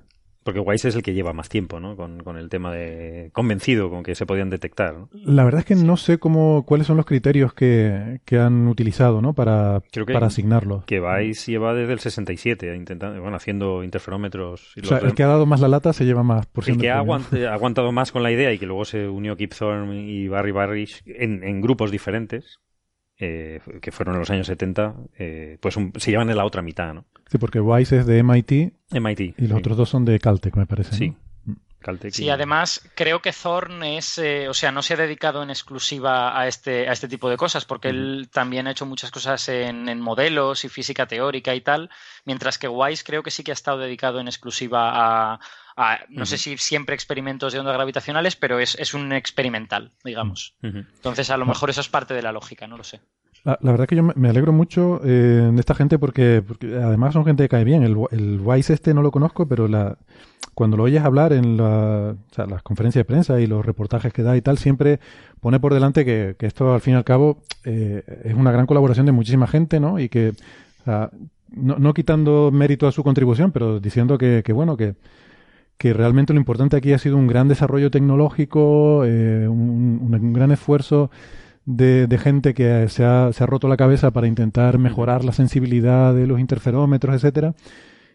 Porque Wise es el que lleva más tiempo, ¿no? Con, con, el tema de convencido con que se podían detectar. ¿no? La verdad es que no sé cómo, cuáles son los criterios que, que han utilizado, ¿no? Para, para asignarlos. Que Wise lleva desde el 67 intentando, bueno, haciendo interferómetros. o sea, el que ha dado más la lata se lleva más. Por el que ha aguantado más con la idea y que luego se unió Kip Thorne y Barry Barish en, en grupos diferentes eh, que fueron en los años 70, eh, pues se llevan en la otra mitad, ¿no? Sí, porque Wise es de MIT. MIT. Y los otros dos son de Caltech, me parece. Sí. Mm. sí, además creo que Thorn es, eh, o sea, no se ha dedicado en exclusiva a este, a este tipo de cosas, porque él también ha hecho muchas cosas en, modelos y física teórica y tal, mientras que Wise creo que sí que ha estado dedicado en exclusiva a, no sé si siempre experimentos de ondas gravitacionales, pero es, un experimental, digamos. Entonces, a lo mejor eso es parte de la lógica, no lo sé. La, verdad que yo me alegro mucho eh, de esta gente porque, además son gente que cae bien. El, el Wise este no lo conozco, pero la, cuando lo oyes hablar en la, las conferencias de prensa y los reportajes que da y tal, siempre pone por delante que, esto al fin y al cabo eh, es una gran colaboración de muchísima gente, ¿no? Y que, no, no, quitando mérito a su contribución, pero diciendo que, que bueno, que que realmente lo importante aquí ha sido un gran desarrollo tecnológico, eh, un, gran esfuerzo de, gente que se ha, se ha, roto la cabeza para intentar mejorar la sensibilidad de los interferómetros, etcétera,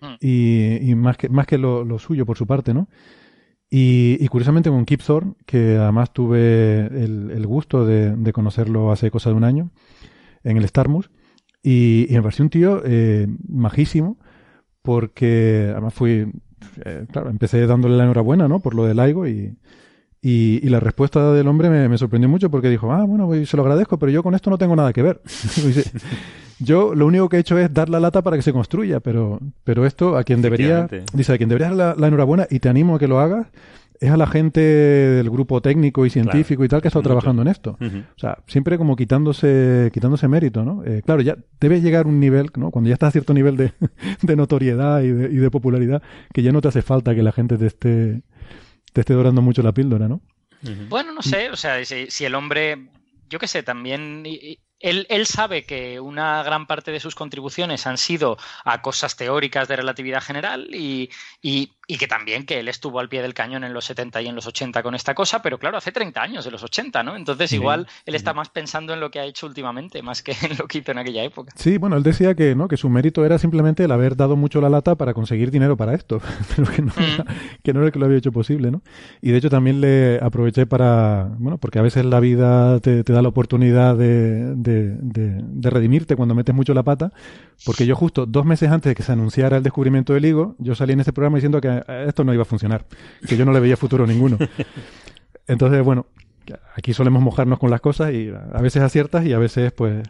mm. y, más que, más que lo, suyo por su parte, ¿no? Y, curiosamente con Kip Thorne, que además tuve el, gusto de, conocerlo hace cosa de un año en el Starmus, y, y me pareció un tío eh, majísimo, porque además fui, eh, claro, empecé dándole la enhorabuena, ¿no? Por lo del LIGO y, y, la respuesta del hombre me, sorprendió mucho porque dijo, ah, bueno, pues se lo agradezco, pero yo con esto no tengo nada que ver. yo lo único que he hecho es dar la lata para que se construya, pero, pero esto a quien debería, dice, a quien debería dar la, enhorabuena y te animo a que lo hagas, es a la gente del grupo técnico y científico y tal que ha estado trabajando en esto. O sea, siempre como quitándose, quitándose mérito, ¿no? Eh, claro, ya debes llegar a un nivel, ¿no? Cuando ya estás a cierto nivel de, de notoriedad y de, y de, popularidad, que ya no te hace falta que la gente te esté, te esté dorando mucho la píldora, ¿no? Bueno, no sé, o sea, si, el hombre, yo qué sé, también él, él, sabe que una gran parte de sus contribuciones han sido a cosas teóricas de relatividad general y, y, y, que también que él estuvo al pie del cañón en los 70 y en los 80 con esta cosa, pero claro, hace 30 años de los 80, ¿no? Entonces igual él está más pensando en lo que ha hecho últimamente, más que en lo que hizo en aquella época. Sí, bueno, él decía que, ¿no? que su mérito era simplemente el haber dado mucho la lata para conseguir dinero para esto, pero que no, era, que no era el que lo había hecho posible, ¿no? Y de hecho también le aproveché para, bueno, porque a veces la vida te, te da la oportunidad de de, redimirte cuando metes mucho la pata, porque yo justo dos meses antes de que se anunciara el descubrimiento del higo, yo salí en este programa diciendo que esto no iba a funcionar, que yo no le veía futuro ninguno. Entonces, bueno, aquí solemos mojarnos con las cosas y a veces aciertas y a veces pues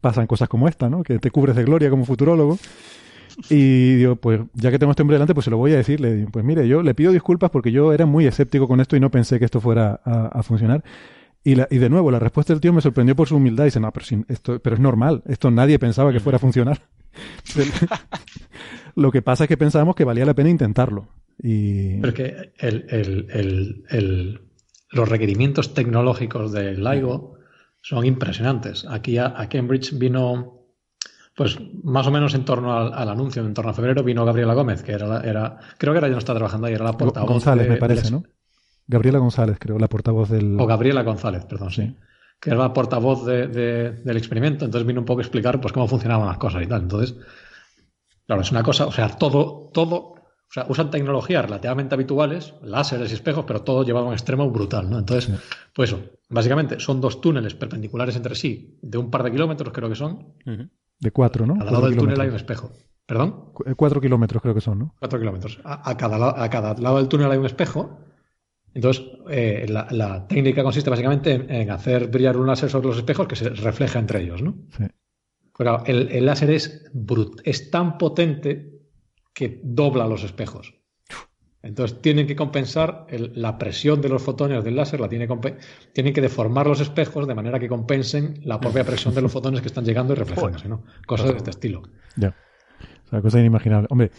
pasan cosas como esta, ¿no? Que te cubres de gloria como futurólogo. Y digo, pues ya que tengo este hombre delante, pues se lo voy a decir. Le digo, pues mire, yo le pido disculpas porque yo era muy escéptico con esto y no pensé que esto fuera a funcionar. Y de nuevo, la respuesta del tío me sorprendió por su humildad. Dice, no, pero, esto, pero es normal. Esto nadie pensaba que fuera a funcionar. Lo que pasa es que pensábamos que valía la pena intentarlo. Y... Pero que el, el, el, los requerimientos tecnológicos del LIGO son impresionantes. Aquí a, Cambridge vino, pues más o menos en torno al, anuncio, en torno a febrero, vino Gabriela Gómez, que era, era creo que ahora ya no está trabajando ahí, era la portavoz. González, me parece, ¿no? Gabriela González, creo, la portavoz del. O Gabriela González, perdón, sí. Que era la portavoz del experimento, entonces vino un poco a explicar pues, cómo funcionaban las cosas y tal. Entonces, claro, es una cosa, o sea, todo, todo, o sea, usan tecnologías relativamente habituales, láseres y espejos, pero todo lleva a un extremo brutal, ¿no? Entonces, pues eso, básicamente son dos túneles perpendiculares entre sí, de un par de kilómetros, creo que son. De cuatro, ¿no? Al lado del túnel hay un espejo. ¿Perdón? cuatro kilómetros creo que son, ¿no? Cuatro kilómetros. A, cada, a cada lado del túnel hay un espejo entonces, eh, la, técnica consiste básicamente en, hacer brillar un láser sobre los espejos que se refleja entre ellos, ¿no? Sí. Pero el, láser es, es tan potente que dobla los espejos. Entonces tienen que compensar la presión de los fotones del láser, la tiene tienen que deformar los espejos de manera que compensen la propia presión de los fotones que están llegando y reflejándose, ¿no? Cosas de este estilo. Ya. O sea, cosa inimaginable. Hombre,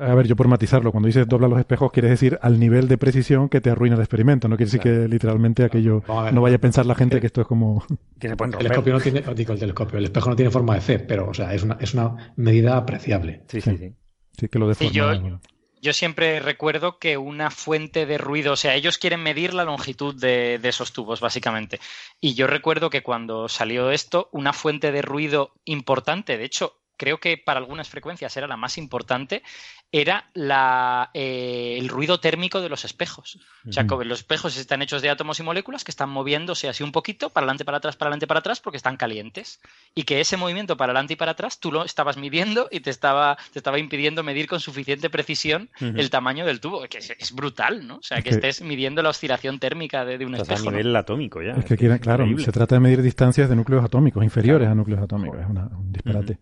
a ver, yo por matizarlo, cuando dices dobla los espejos, quiere decir al nivel de precisión que te arruina el experimento. No quiere decir que literalmente aquello no vaya a pensar la gente que esto es como. el telescopio no tiene, digo el telescopio, el espejo no tiene forma de C, pero o sea, es una, es una medida apreciable. Sí, sí, sí. Sí, que lo deforma. yo, yo siempre recuerdo que una fuente de ruido, o sea, ellos quieren medir la longitud de, de, esos tubos, básicamente. Y yo recuerdo que cuando salió esto, una fuente de ruido importante, de hecho, creo que para algunas frecuencias era la más importante, era la, eh, el ruido térmico de los espejos. O sea, los espejos están hechos de átomos y moléculas que están moviéndose así un poquito, para adelante, para atrás, para adelante, para atrás, porque están calientes. Y que ese movimiento para adelante y para atrás tú lo estabas midiendo y te estaba, te estaba impidiendo medir con suficiente precisión el tamaño del tubo, que es, brutal, ¿no? O sea, que, estés midiendo la oscilación térmica de, un espejo. a nivel atómico ya. Es que, claro, se trata de medir distancias de núcleos atómicos, inferiores a núcleos atómicos. Es un disparate.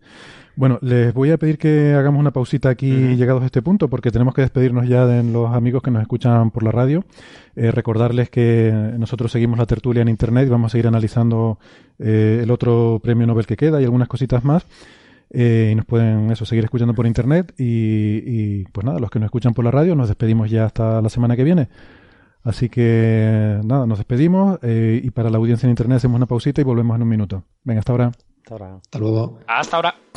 Bueno, les voy a pedir que hagamos una pausita aquí llegados a este punto, porque tenemos que despedirnos ya de los amigos que nos escuchan por la radio. Eh, recordarles que nosotros seguimos la tertulia en Internet y vamos a seguir analizando eh, el otro premio Nobel que queda y algunas cositas más. Eh, y nos pueden eso seguir escuchando por Internet. Y, y, pues nada, los que nos escuchan por la radio, nos despedimos ya hasta la semana que viene. Así que nada, nos despedimos y para la audiencia en Internet hacemos una pausita y volvemos en un minuto. Venga, hasta ahora. Hasta ahora. Hasta luego. Hasta ahora.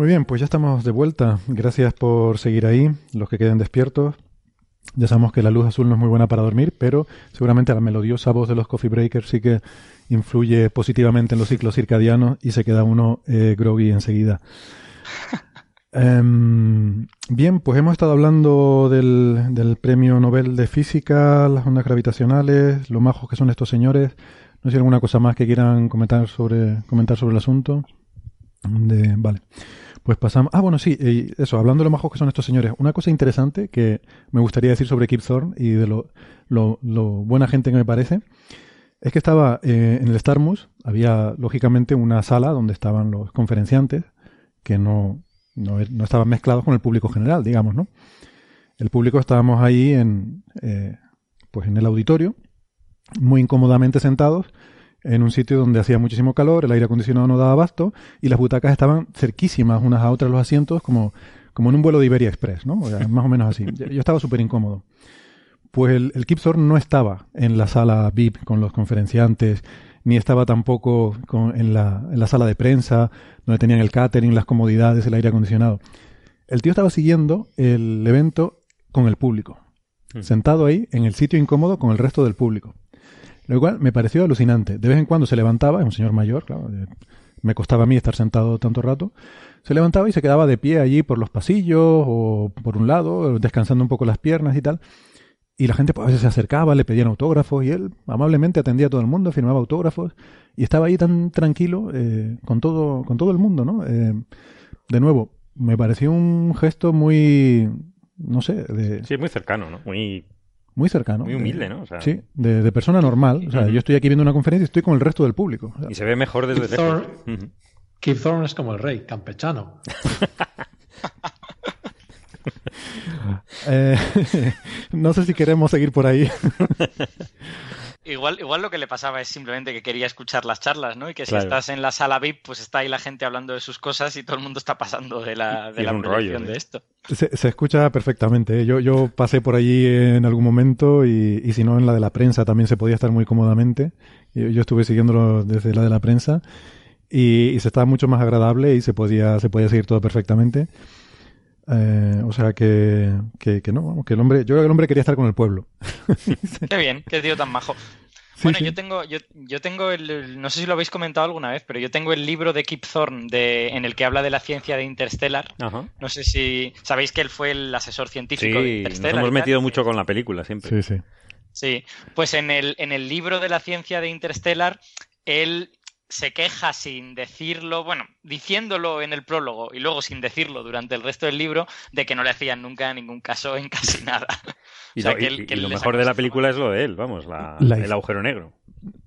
Muy bien, pues ya estamos de vuelta. Gracias por seguir ahí, los que queden despiertos. Ya sabemos que la luz azul no es muy buena para dormir, pero seguramente la melodiosa voz de los coffee breakers sí que influye positivamente en los ciclos circadianos y se queda uno eh, groggy enseguida. Em, bien, pues hemos estado hablando del, del, premio Nobel de Física, las ondas gravitacionales, lo majos que son estos señores. No sé si hay alguna cosa más que quieran comentar sobre, comentar sobre el asunto. De, vale. Pues pasamos. Ah, bueno, sí, eso, hablando de lo majos que son estos señores. Una cosa interesante que me gustaría decir sobre Kip Thorne y de lo, lo, buena gente que me parece es que estaba eh, en el Starmus, había lógicamente una sala donde estaban los conferenciantes que no, no, no estaban mezclados con el público general, digamos, ¿no? El público estábamos ahí en, eh, pues en el auditorio, muy incómodamente sentados en un sitio donde hacía muchísimo calor, el aire acondicionado no daba abasto y las butacas estaban cerquísimas unas a otras los asientos como, como en un vuelo de Iberia Express, ¿no? más o menos así. Yo estaba súper incómodo. Pues el, el Kip no estaba en la sala VIP con los conferenciantes, ni estaba tampoco en, la, en la sala de prensa, donde tenían el catering, las comodidades, el aire acondicionado. El tío estaba siguiendo el evento con el público, mm. sentado ahí en el sitio incómodo con el resto del público. Lo cual me pareció alucinante. De vez en cuando se levantaba, es un señor mayor, claro, eh, me costaba a mí estar sentado tanto rato, se levantaba y se quedaba de pie allí por los pasillos o por un lado, descansando un poco las piernas y tal. Y la gente pues, a veces se acercaba, le pedían autógrafos y él amablemente atendía a todo el mundo, firmaba autógrafos y estaba ahí tan tranquilo eh, con, todo, con todo el mundo, ¿no? Eh, de nuevo, me pareció un gesto muy, no sé, de... Sí, muy cercano, ¿no? Muy... Muy cercano. Muy humilde, ¿no? sí, de, persona normal. O sea, yo estoy aquí viendo una conferencia y estoy con el resto del público. y se ve mejor desde lejos. Keith Thorne es como el rey, campechano. Eh, no sé si queremos seguir por ahí. Igual, igual lo que le pasaba es simplemente que quería escuchar las charlas, ¿no? Y que si estás en la sala VIP, pues está ahí la gente hablando de sus cosas y todo el mundo está pasando de la, de la de esto. Se, escucha perfectamente. ¿eh? Yo, yo pasé por allí en algún momento y, si no en la de la prensa también se podía estar muy cómodamente. Yo, yo estuve siguiéndolo desde la de la prensa y, se estaba mucho más agradable y se podía, se podía seguir todo perfectamente. Eh, o sea que, que, no, que el hombre, yo creo que el hombre quería estar con el pueblo. qué bien, qué tío tan majo. bueno, yo tengo, yo, yo tengo el, no sé si lo habéis comentado alguna vez, pero yo tengo el libro de Kip Thorne de, en el que habla de la ciencia de Interstellar. No sé si sabéis que él fue el asesor científico de Interstellar. Nos hemos metido mucho con la película siempre. Sí, sí. Sí, pues en el, en el libro de la ciencia de Interstellar, él se queja sin decirlo, bueno, diciéndolo en el prólogo y luego sin decirlo durante el resto del libro, de que no le hacían nunca ningún caso en casi nada. y, lo, mejor de la película es lo de él, vamos, el agujero negro.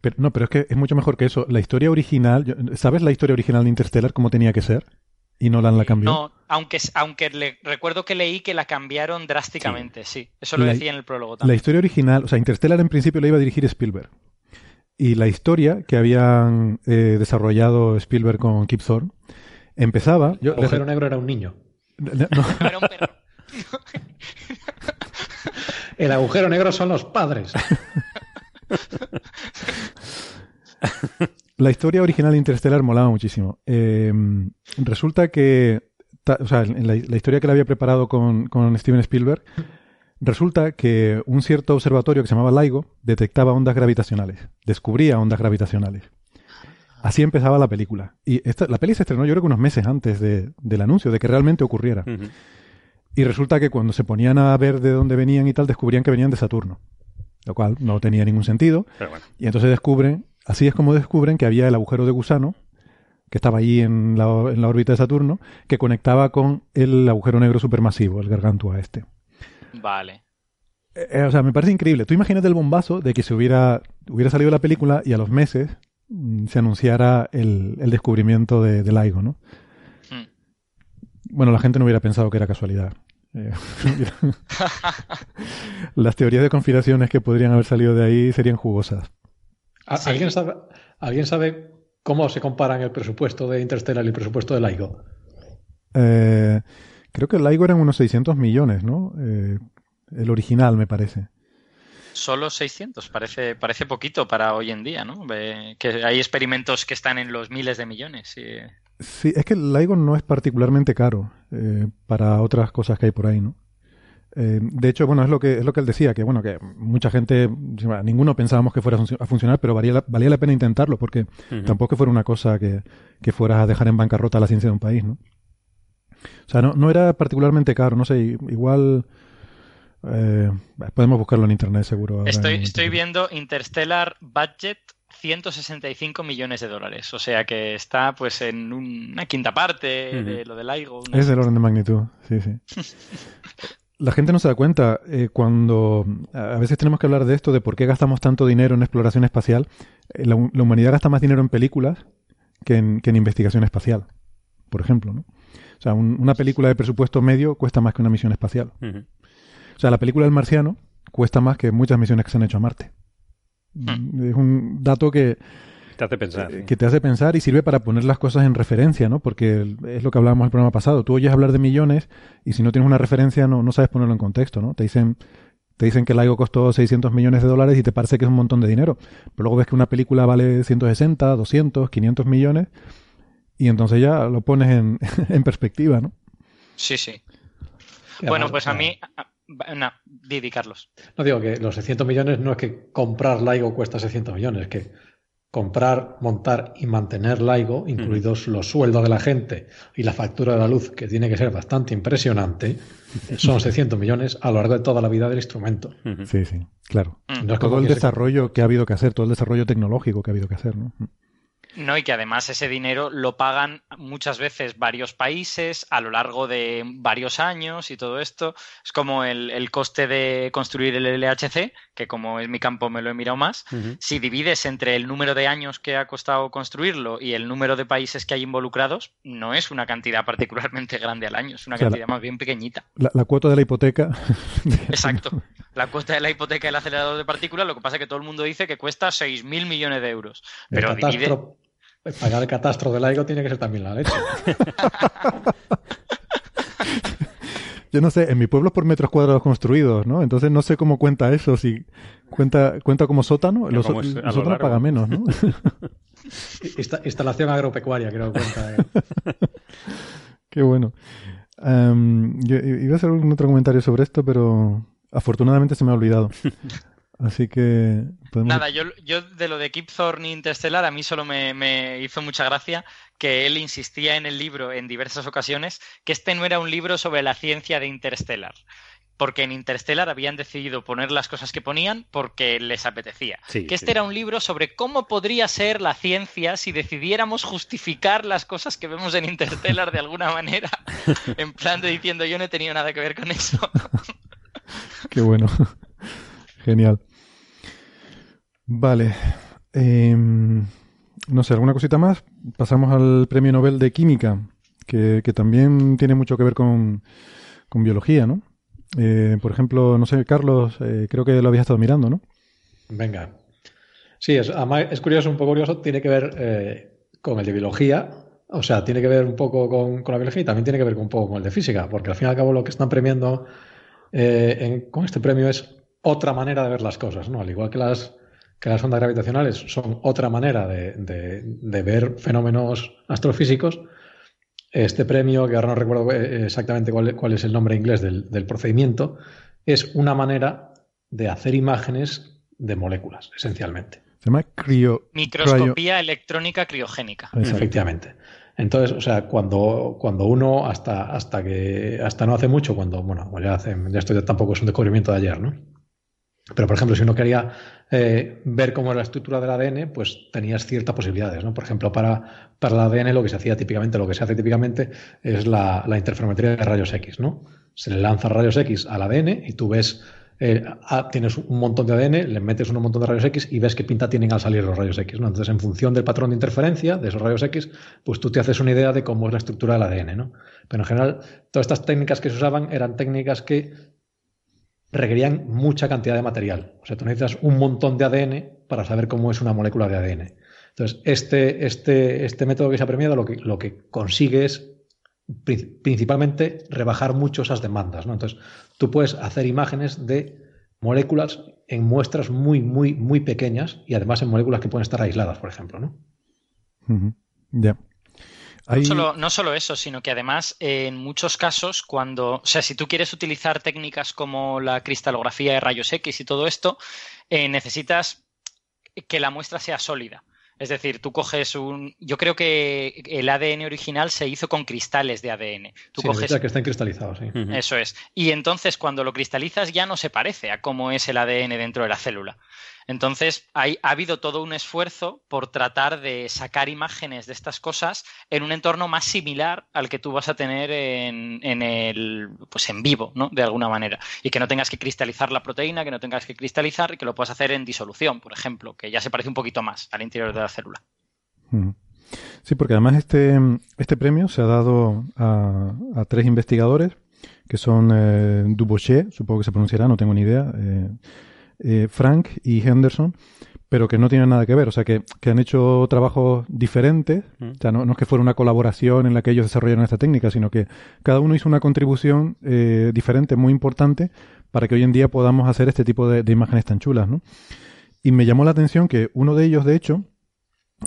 Pero, no, pero es que es mucho mejor que eso. La historia original, ¿sabes la historia original de Interstellar cómo tenía que ser? Y no la cambió. No, aunque, aunque le, recuerdo que leí que la cambiaron drásticamente, sí. Eso lo decía en el prólogo también. La historia original, o sea, Interstellar en principio la iba a dirigir Spielberg. Y la historia que habían eh, desarrollado Spielberg con Kip Thorne empezaba. el agujero negro era un niño. Era un perro. el agujero negro son los padres. la historia original de Interstellar molaba muchísimo. Em, resulta que, o sea, en la, historia que le había preparado con, con Steven Spielberg, Resulta que un cierto observatorio que se llamaba LIGO detectaba ondas gravitacionales, descubría ondas gravitacionales. Así empezaba la película. Y esta, la peli se estrenó yo creo que unos meses antes del anuncio, de que realmente ocurriera. Y resulta que cuando se ponían a ver de dónde venían y tal, descubrían que venían de Saturno. Lo cual no tenía ningún sentido. Y entonces descubren, así es como descubren que había el agujero de gusano, que estaba allí en la, en la órbita de Saturno, que conectaba con el agujero negro supermasivo, el Gargantua este. Vale. Eh, eh, o sea, me parece increíble. Tú imagínate el bombazo de que se hubiera, hubiera salido la película y a los meses mm, se anunciara el, descubrimiento de, del LIGO, ¿no? Hmm. Bueno, la gente no hubiera pensado que era casualidad. Eh, las teorías de conspiraciones que podrían haber salido de ahí serían jugosas. ¿Alguien, sabe, ¿Alguien sabe cómo se comparan el presupuesto de Interstellar y el presupuesto de LIGO? Eh, Creo que el LIGO eran unos 600 millones, ¿no? Eh, el original, me parece. Solo 600, parece, parece poquito para hoy en día, ¿no? que hay experimentos que están en los miles de millones. Sí, es que el LIGO no es particularmente caro eh, para otras cosas que hay por ahí, ¿no? Eh, de hecho, bueno, es lo que es lo que él decía, que bueno, que mucha gente, ninguno pensábamos que fuera a funcionar, pero valía la, valía la pena intentarlo, porque tampoco fuera una cosa que, que fueras a dejar en bancarrota la ciencia de un país, ¿no? O sea, no, no era particularmente caro, no sé, igual... Eh, podemos buscarlo en internet seguro. Estoy, estoy viendo Interstellar Budget 165 millones de dólares. O sea que está pues en una quinta parte de lo del LIGO. Es del orden de magnitud, sí, sí. La gente no se da cuenta eh, cuando a veces tenemos que hablar de esto, de por qué gastamos tanto dinero en exploración espacial. Eh, la, humanidad gasta más dinero en películas que en, que en investigación espacial, por ejemplo. ¿no? O sea, una película de presupuesto medio cuesta más que una misión espacial. O sea, la película del marciano cuesta más que muchas misiones que se han hecho a Marte. Ah. Es un dato que, Te hace pensar. Eh, que te hace pensar y sirve para poner las cosas en referencia, ¿no? Porque es lo que hablábamos el programa pasado. Tú oyes hablar de millones y si no tienes una referencia no, no sabes ponerlo en contexto, ¿no? Te dicen, te dicen que el LIGO costó 600 millones de dólares y te parece que es un montón de dinero. Pero luego ves que una película vale 160, 200, 500 millones y entonces ya lo pones en, en perspectiva, ¿no? Sí, sí. Bueno, pues a mí, no, Didi, Carlos. No digo que los 600 millones no es que comprar LIGO cuesta 600 millones, es que comprar, montar y mantener LIGO, incluidos los sueldos de la gente y la factura de la luz, que tiene que ser bastante impresionante, son 600 millones a lo largo de toda la vida del instrumento. Sí, sí, claro. todo el desarrollo que ha habido que hacer, todo el desarrollo tecnológico que ha habido que hacer, ¿no? No, y que además ese dinero lo pagan muchas veces varios países a lo largo de varios años y todo esto. Es como el, coste de construir el LHC, que como es mi campo me lo he mirado más. Si divides entre el número de años que ha costado construirlo y el número de países que hay involucrados, no es una cantidad particularmente grande al año, es una cantidad más bien pequeñita. La, cuota de la hipoteca. Exacto. La cuota de la hipoteca del acelerador de partículas, lo que pasa es que todo el mundo dice que cuesta 6.000 millones de euros. Pero divide pagar el catastro del LIGO tiene que ser también la leche. Yo no sé, en mi pueblo es por metros cuadrados construidos, ¿no? Entonces no sé cómo cuenta eso, si cuenta cuenta como sótano, los, sótano paga menos, ¿no? instalación agropecuaria, creo que cuenta. Eh. Qué bueno. Em, yo iba a hacer un otro comentario sobre esto, pero afortunadamente se me ha olvidado. Así que. Nada, yo, yo, de lo de Kip Thorne Interstellar, a mí solo me, hizo mucha gracia que él insistía en el libro en diversas ocasiones que este no era un libro sobre la ciencia de Interstellar. Porque en Interstellar habían decidido poner las cosas que ponían porque les apetecía. que este era un libro sobre cómo podría ser la ciencia si decidiéramos justificar las cosas que vemos en Interstellar de alguna manera. en plan de diciendo yo no he tenido nada que ver con eso. Qué bueno. Genial. Vale. Em, no sé, ¿alguna cosita más? Pasamos al Premio Nobel de Química, que, también tiene mucho que ver con, biología, ¿no? Eh, por ejemplo, no sé, Carlos, eh, creo que lo habías estado mirando, ¿no? Venga. Sí, es, curioso, un poco curioso, tiene que ver eh, con el de biología, o sea, tiene que ver un poco con, la biología y también tiene que ver un poco con el de física, porque al fin y al cabo lo que están premiando con este premio es otra manera de ver las cosas, ¿no? Al igual que las, que las ondas gravitacionales son otra manera de, ver fenómenos astrofísicos, este premio, que ahora no recuerdo eh, exactamente cuál, es el nombre inglés del, procedimiento, es una manera de hacer imágenes de moléculas, esencialmente. Se llama microscopía electrónica criogénica. Efectivamente. Entonces, o sea, cuando, cuando uno, hasta, hasta que, hasta no hace mucho, cuando, bueno, ya hace, ya esto ya tampoco es un descubrimiento de ayer, ¿no? Pero, por ejemplo, si uno quería eh, ver cómo es la estructura del ADN, pues tenías ciertas posibilidades. ¿no? Por ejemplo, para, para el ADN lo que se hacía típicamente, lo que se hace típicamente es la, interferometría de rayos X. ¿no? Se le lanzan rayos X al ADN y tú ves, eh, ah, tienes un montón de ADN, le metes un montón de rayos X y ves qué pinta tienen al salir los rayos X. ¿no? Entonces, en función del patrón de interferencia de esos rayos X, pues tú te haces una idea de cómo es la estructura del ADN. ¿no? Pero en general, todas estas técnicas que se usaban eran técnicas que requerían mucha cantidad de material. O sea, tú necesitas un montón de ADN para saber cómo es una molécula de ADN. Entonces, este, este, este método que se ha premiado lo que, lo que consigue es principalmente rebajar mucho esas demandas. ¿no? Entonces, tú puedes hacer imágenes de moléculas en muestras muy, muy, muy pequeñas y además en moléculas que pueden estar aisladas, por ejemplo. ¿no? Ya. No, solo, eso, sino que además en muchos casos cuando, o sea, si tú quieres utilizar técnicas como la cristalografía de rayos X y todo esto, eh, necesitas que la muestra sea sólida. Es decir, tú coges un. Yo creo que el ADN original se hizo con cristales de ADN. Tú sí, coges... que están cristalizados, sí. Eso es. Y entonces, cuando lo cristalizas, ya no se parece a cómo es el ADN dentro de la célula. Entonces, hay, ha habido todo un esfuerzo por tratar de sacar imágenes de estas cosas en un entorno más similar al que tú vas a tener en, en, el, pues en vivo, ¿no? De alguna manera. Y que no tengas que cristalizar la proteína, que no tengas que cristalizar y que lo puedas hacer en disolución, por ejemplo, que ya se parece un poquito más al interior de la célula. Sí, porque además este, este premio se ha dado a, tres investigadores que son eh, Dubochet, supongo que se pronunciará, no tengo ni idea. Eh, eh, Frank y Henderson, pero que no tienen nada que ver, o sea, que, han hecho trabajos diferentes, mm. o sea, no, es que fuera una colaboración en la que ellos desarrollaron esta técnica, sino que cada uno hizo una contribución eh, diferente, muy importante, para que hoy en día podamos hacer este tipo de, imágenes tan chulas, ¿no? Y me llamó la atención que uno de ellos, de hecho,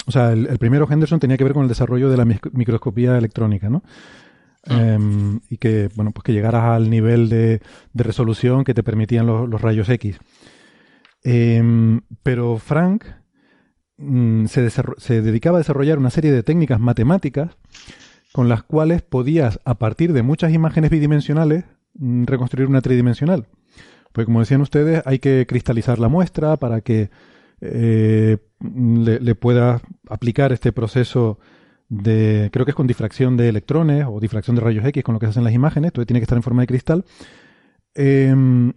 o sea, el, primero Henderson tenía que ver con el desarrollo de la microscopía electrónica, ¿no? Ah. Em, y que, bueno, pues que llegaras al nivel de, resolución que te permitían los rayos X. Em, pero Frank mm, se, dedicaba a desarrollar una serie de técnicas matemáticas con las cuales podías, a partir de muchas imágenes bidimensionales, mm, reconstruir una tridimensional. Pues como decían ustedes, hay que cristalizar la muestra para que eh, le, le pueda aplicar este proceso de, creo que es con difracción de electrones o difracción de rayos X con lo que se hacen las imágenes, todo tiene que estar en forma de cristal. Em,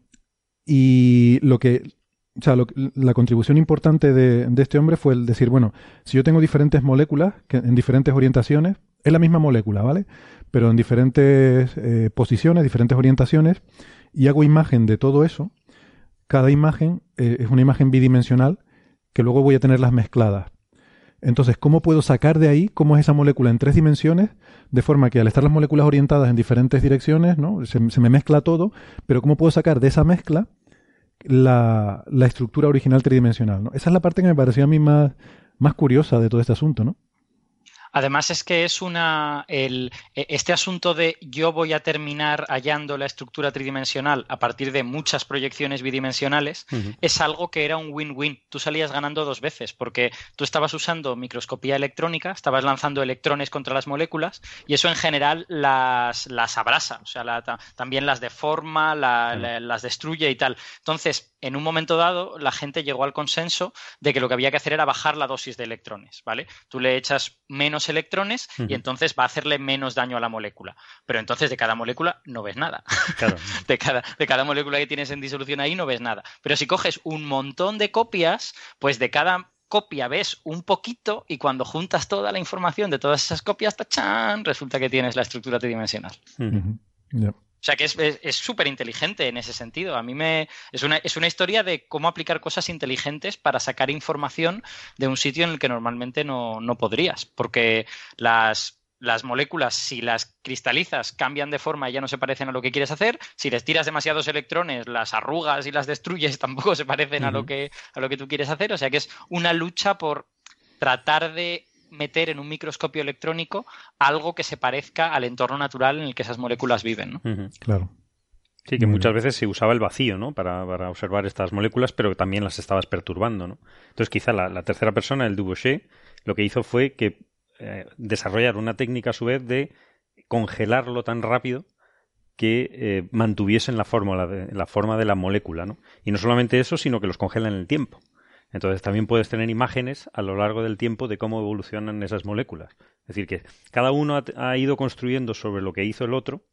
y lo que o sea, la contribución importante de, este hombre fue el decir, bueno, si yo tengo diferentes moléculas en diferentes orientaciones, es la misma molécula, ¿vale? Pero en diferentes eh, posiciones, diferentes orientaciones, y hago imagen de todo eso, cada imagen eh, es una imagen bidimensional que luego voy a tenerlas mezcladas. Entonces, ¿cómo puedo sacar de ahí cómo es esa molécula en tres dimensiones? De forma que al estar las moléculas orientadas en diferentes direcciones, ¿no? Se, se me mezcla todo, pero ¿cómo puedo sacar de esa mezcla la, la estructura original tridimensional. ¿no? Esa es la parte que me pareció a mí más, más curiosa de todo este asunto, ¿no? Además es que es una el, e, este asunto de yo voy a terminar hallando la estructura tridimensional a partir de muchas proyecciones bidimensionales es algo que era un win-win. Tú salías ganando dos veces porque tú estabas usando microscopía electrónica, estabas lanzando electrones contra las moléculas y eso en general las, las abrasa, o sea, también las deforma, las destruye y tal. Entonces, en un momento dado, la gente llegó al consenso de que lo que había que hacer era bajar la dosis de electrones, ¿vale? Tú le echas menos electrones y entonces va a hacerle menos daño a la molécula. Pero entonces de cada molécula no ves nada. de, cada, de cada molécula que tienes en disolución ahí no ves nada. Pero si coges un montón de copias, pues de cada copia ves un poquito y cuando juntas toda la información de todas esas copias, ¡tachán! resulta que tienes la estructura tridimensional. O sea que es súper inteligente en ese sentido. A mí me. Es una, es una historia de cómo aplicar cosas inteligentes para sacar información de un sitio en el que normalmente no, podrías. Porque las, las moléculas, si las cristalizas, cambian de forma y ya no se parecen a lo que quieres hacer. Si les tiras demasiados electrones, las arrugas y las destruyes, tampoco se parecen a, lo que, a lo que tú quieres hacer. O sea que es una lucha por tratar de meter en un microscopio electrónico algo que se parezca al entorno natural en el que esas moléculas viven. ¿no? Claro. Sí, que muchas veces se usaba el vacío, ¿no? Para, observar estas moléculas, pero también las estabas perturbando, ¿no? Entonces, quizá la, tercera persona, el Dubochet, lo que hizo fue que eh, desarrollar una técnica a su vez de congelarlo tan rápido que eh, mantuviesen la fórmula de, la forma de la molécula, ¿no? Y no solamente eso, sino que los congelan en el tiempo. Entonces también puedes tener imágenes a lo largo del tiempo de cómo evolucionan esas moléculas. Es decir, que cada uno ha, ido construyendo sobre lo que hizo el otro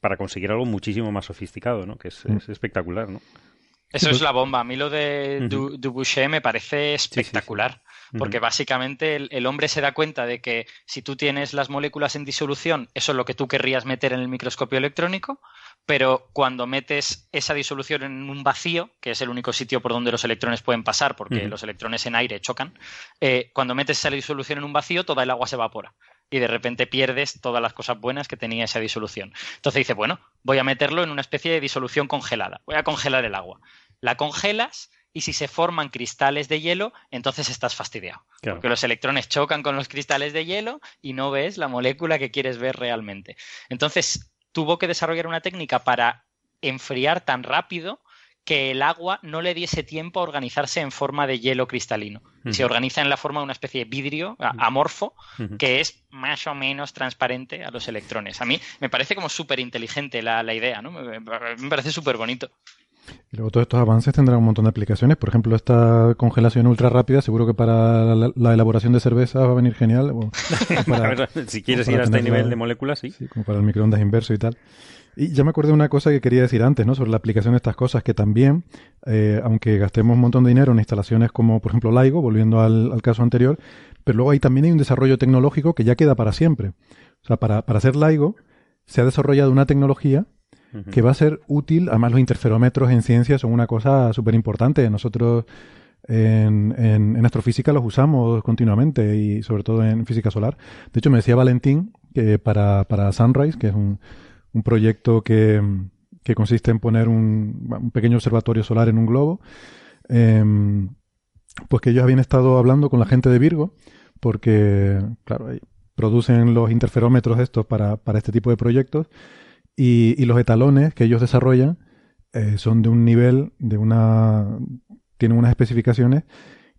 para conseguir algo muchísimo más sofisticado, ¿no? Que es, mm. espectacular, ¿no? Eso es la bomba. A mí lo de Dubuché me parece espectacular. Porque básicamente el, hombre se da cuenta de que si tú tienes las moléculas en disolución, eso es lo que tú querrías meter en el microscopio electrónico, pero cuando metes esa disolución en un vacío, que es el único sitio por donde los electrones pueden pasar, porque los electrones en aire chocan, eh, cuando metes esa disolución en un vacío, toda el agua se evapora y de repente pierdes todas las cosas buenas que tenía esa disolución. Entonces dice, bueno, voy a meterlo en una especie de disolución congelada, voy a congelar el agua. La congelas y si se forman cristales de hielo, entonces estás fastidiado. Porque los electrones chocan con los cristales de hielo y no ves la molécula que quieres ver realmente. Entonces, tuvo que desarrollar una técnica para enfriar tan rápido que el agua no le diese tiempo a organizarse en forma de hielo cristalino. Se organiza en la forma de una especie de vidrio amorfo que es más o menos transparente a los electrones. A mí me parece como súper inteligente la, idea, ¿no? Me, me parece súper bonito. Y luego todos estos avances tendrán un montón de aplicaciones. Por ejemplo, esta congelación ultra rápida, seguro que para la, elaboración de cerveza va a venir genial. si quieres ir a este nivel de moléculas, sí. sí. Como para el microondas inverso y tal. Y ya me acordé de una cosa que quería decir antes, ¿no? Sobre la aplicación de estas cosas, que también, eh, aunque gastemos un montón de dinero en instalaciones como, por ejemplo, LIGO, volviendo al, al, caso anterior, pero luego ahí también hay un desarrollo tecnológico que ya queda para siempre. O sea, para, para hacer LIGO se ha desarrollado una tecnología que va a ser útil. Además, los interferómetros en ciencia son una cosa súper importante. Nosotros En, en, astrofísica los usamos continuamente y sobre todo en física solar. De hecho, me decía Valentín que para, para Sunrise, que es un, un proyecto que, que, consiste en poner un, un, pequeño observatorio solar en un globo, em, pues que ellos habían estado hablando con la gente de Virgo, porque, claro, producen los interferómetros estos para, para este tipo de proyectos y, y los etalones que ellos desarrollan eh, son de un nivel, de una, tienen unas especificaciones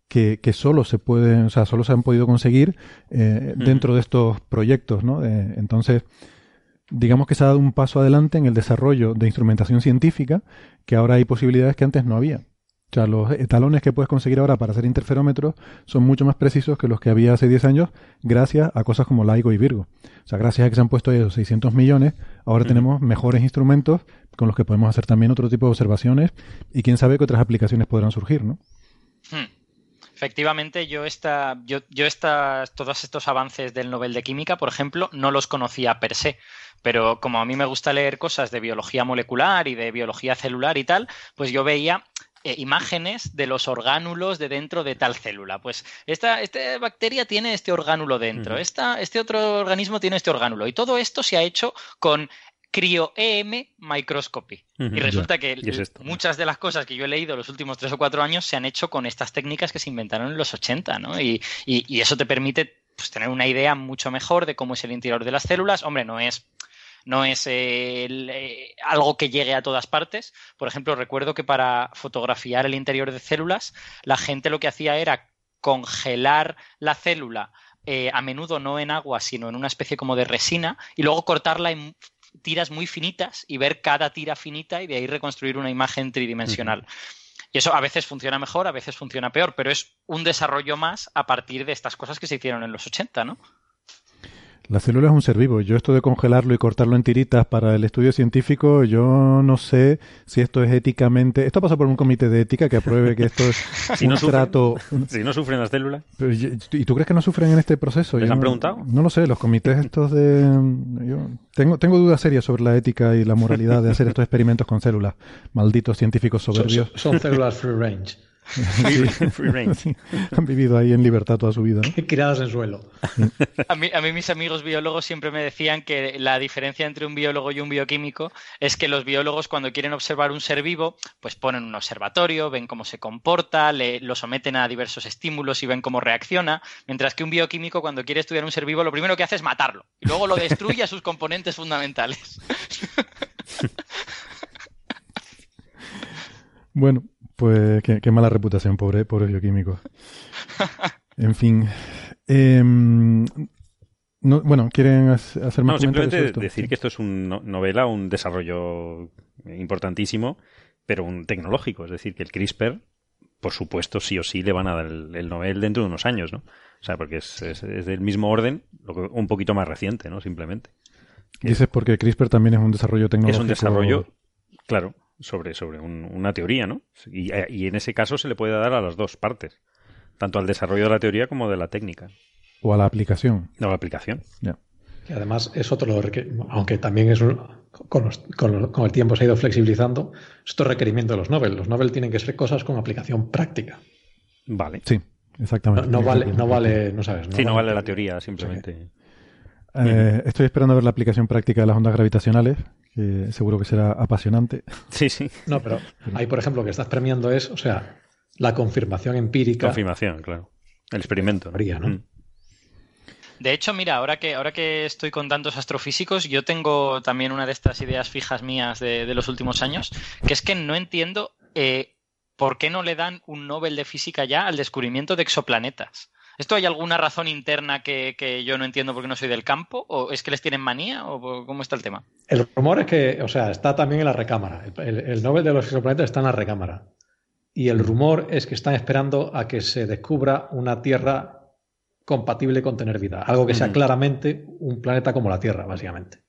que, que, solo se pueden, o sea, solo se han podido conseguir eh, dentro de estos proyectos, ¿no? entonces, digamos que se ha dado un paso adelante en el desarrollo de instrumentación científica, que ahora hay posibilidades que antes no había. O sea, los etalones que puedes conseguir ahora para hacer interferómetros son mucho más precisos que los que había hace 10 años gracias a cosas como LIGO y Virgo. O sea, gracias a que se han puesto esos 600 millones, ahora tenemos mejores instrumentos con los que podemos hacer también otro tipo de observaciones y quién sabe qué otras aplicaciones podrán surgir, ¿no? Hmm. Efectivamente, yo, esta, yo, yo estas, todos estos avances del Nobel de Química, por ejemplo, no los conocía per se. Pero como a mí me gusta leer cosas de biología molecular y de biología celular y tal, pues yo veía eh, imágenes de los orgánulos de dentro de tal célula. Pues esta, esta bacteria tiene este orgánulo dentro, este otro organismo tiene este orgánulo. Y todo esto se ha hecho con cryo-EM microscopy. Y resulta que muchas de las cosas que yo he leído los últimos tres o cuatro años se han hecho con estas técnicas que se inventaron en los 80, ¿no? Y, y, eso te permite pues, tener una idea mucho mejor de cómo es el interior de las células. Hombre, no es no es eh, algo que llegue a todas partes. Por ejemplo, recuerdo que para fotografiar el interior de células, la gente lo que hacía era congelar la célula, eh, a menudo no en agua, sino en una especie como de resina, y luego cortarla en tiras muy finitas y ver cada tira finita y de ahí reconstruir una imagen tridimensional. Y eso a veces funciona mejor, a veces funciona peor, pero es un desarrollo más a partir de estas cosas que se hicieron en los 80, ¿no? La célula es un ser vivo. Yo esto de congelarlo y cortarlo en tiritas para el estudio científico, yo no sé si esto es éticamente... Esto pasa por un comité de ética que apruebe que esto es si un no trato... Si no sufren las células. ¿Y tú crees que no sufren en este proceso? ¿Les han preguntado? No lo sé, los comités estos de... Yo tengo, tengo dudas serias sobre la ética y la moralidad de hacer estos experimentos con células. Malditos científicos soberbios. son células free range. Han vivido ahí en libertad toda su vida. Criados en suelo. A mí, a mí mis amigos biólogos siempre me decían que la diferencia entre un biólogo y un bioquímico es que los biólogos cuando quieren observar un ser vivo, pues ponen un observatorio, ven cómo se comporta, le, lo someten a diversos estímulos y ven cómo reacciona, mientras que un bioquímico cuando quiere estudiar un ser vivo lo primero que hace es matarlo y luego lo destruye a sus componentes fundamentales. Bueno, pues qué, mala reputación, pobre, pobre bioquímico. En fin. Em, bueno, ¿quieren hacer más No, simplemente decir que esto es una novela, un desarrollo importantísimo, pero un tecnológico. Es decir, que el CRISPR, por supuesto, sí o sí le van a dar el, Nobel dentro de unos años, ¿no? O sea, porque es, del mismo orden, un poquito más reciente, ¿no? Simplemente. Dices porque CRISPR también es un desarrollo tecnológico. Es un desarrollo, claro, sobre, sobre una teoría, ¿no? Y, y, en ese caso se le puede dar a las dos partes, tanto al desarrollo de la teoría como de la técnica. O a la aplicación. O a la aplicación. Ya. Y además es otro, aunque también es con, con, el tiempo se ha ido flexibilizando, esto es requerimiento de los Nobel. Los Nobel tienen que ser cosas con aplicación práctica. Vale. Sí, exactamente. No, vale, no vale, no sabes. sí, no vale la teoría, simplemente. Eh, estoy esperando a ver la aplicación práctica de las ondas gravitacionales, que seguro que será apasionante. Sí, sí. No, pero ahí, por ejemplo, lo que estás premiando es, o sea, la confirmación empírica. Confirmación, claro. El experimento. ¿no? Mm. De hecho, mira, ahora que, ahora que estoy con tantos astrofísicos, yo tengo también una de estas ideas fijas mías de, los últimos años, que es que no entiendo eh, por qué no le dan un Nobel de física ya al descubrimiento de exoplanetas. ¿Esto hay alguna razón interna que, yo no entiendo porque no soy del campo? ¿O es que les tienen manía? ¿O cómo está el tema? El rumor es que, o sea, está también en la recámara. El, Nobel de los exoplanetas está en la recámara. Y el rumor es que están esperando a que se descubra una Tierra compatible con tener vida. Algo que sea claramente un planeta como la Tierra, básicamente.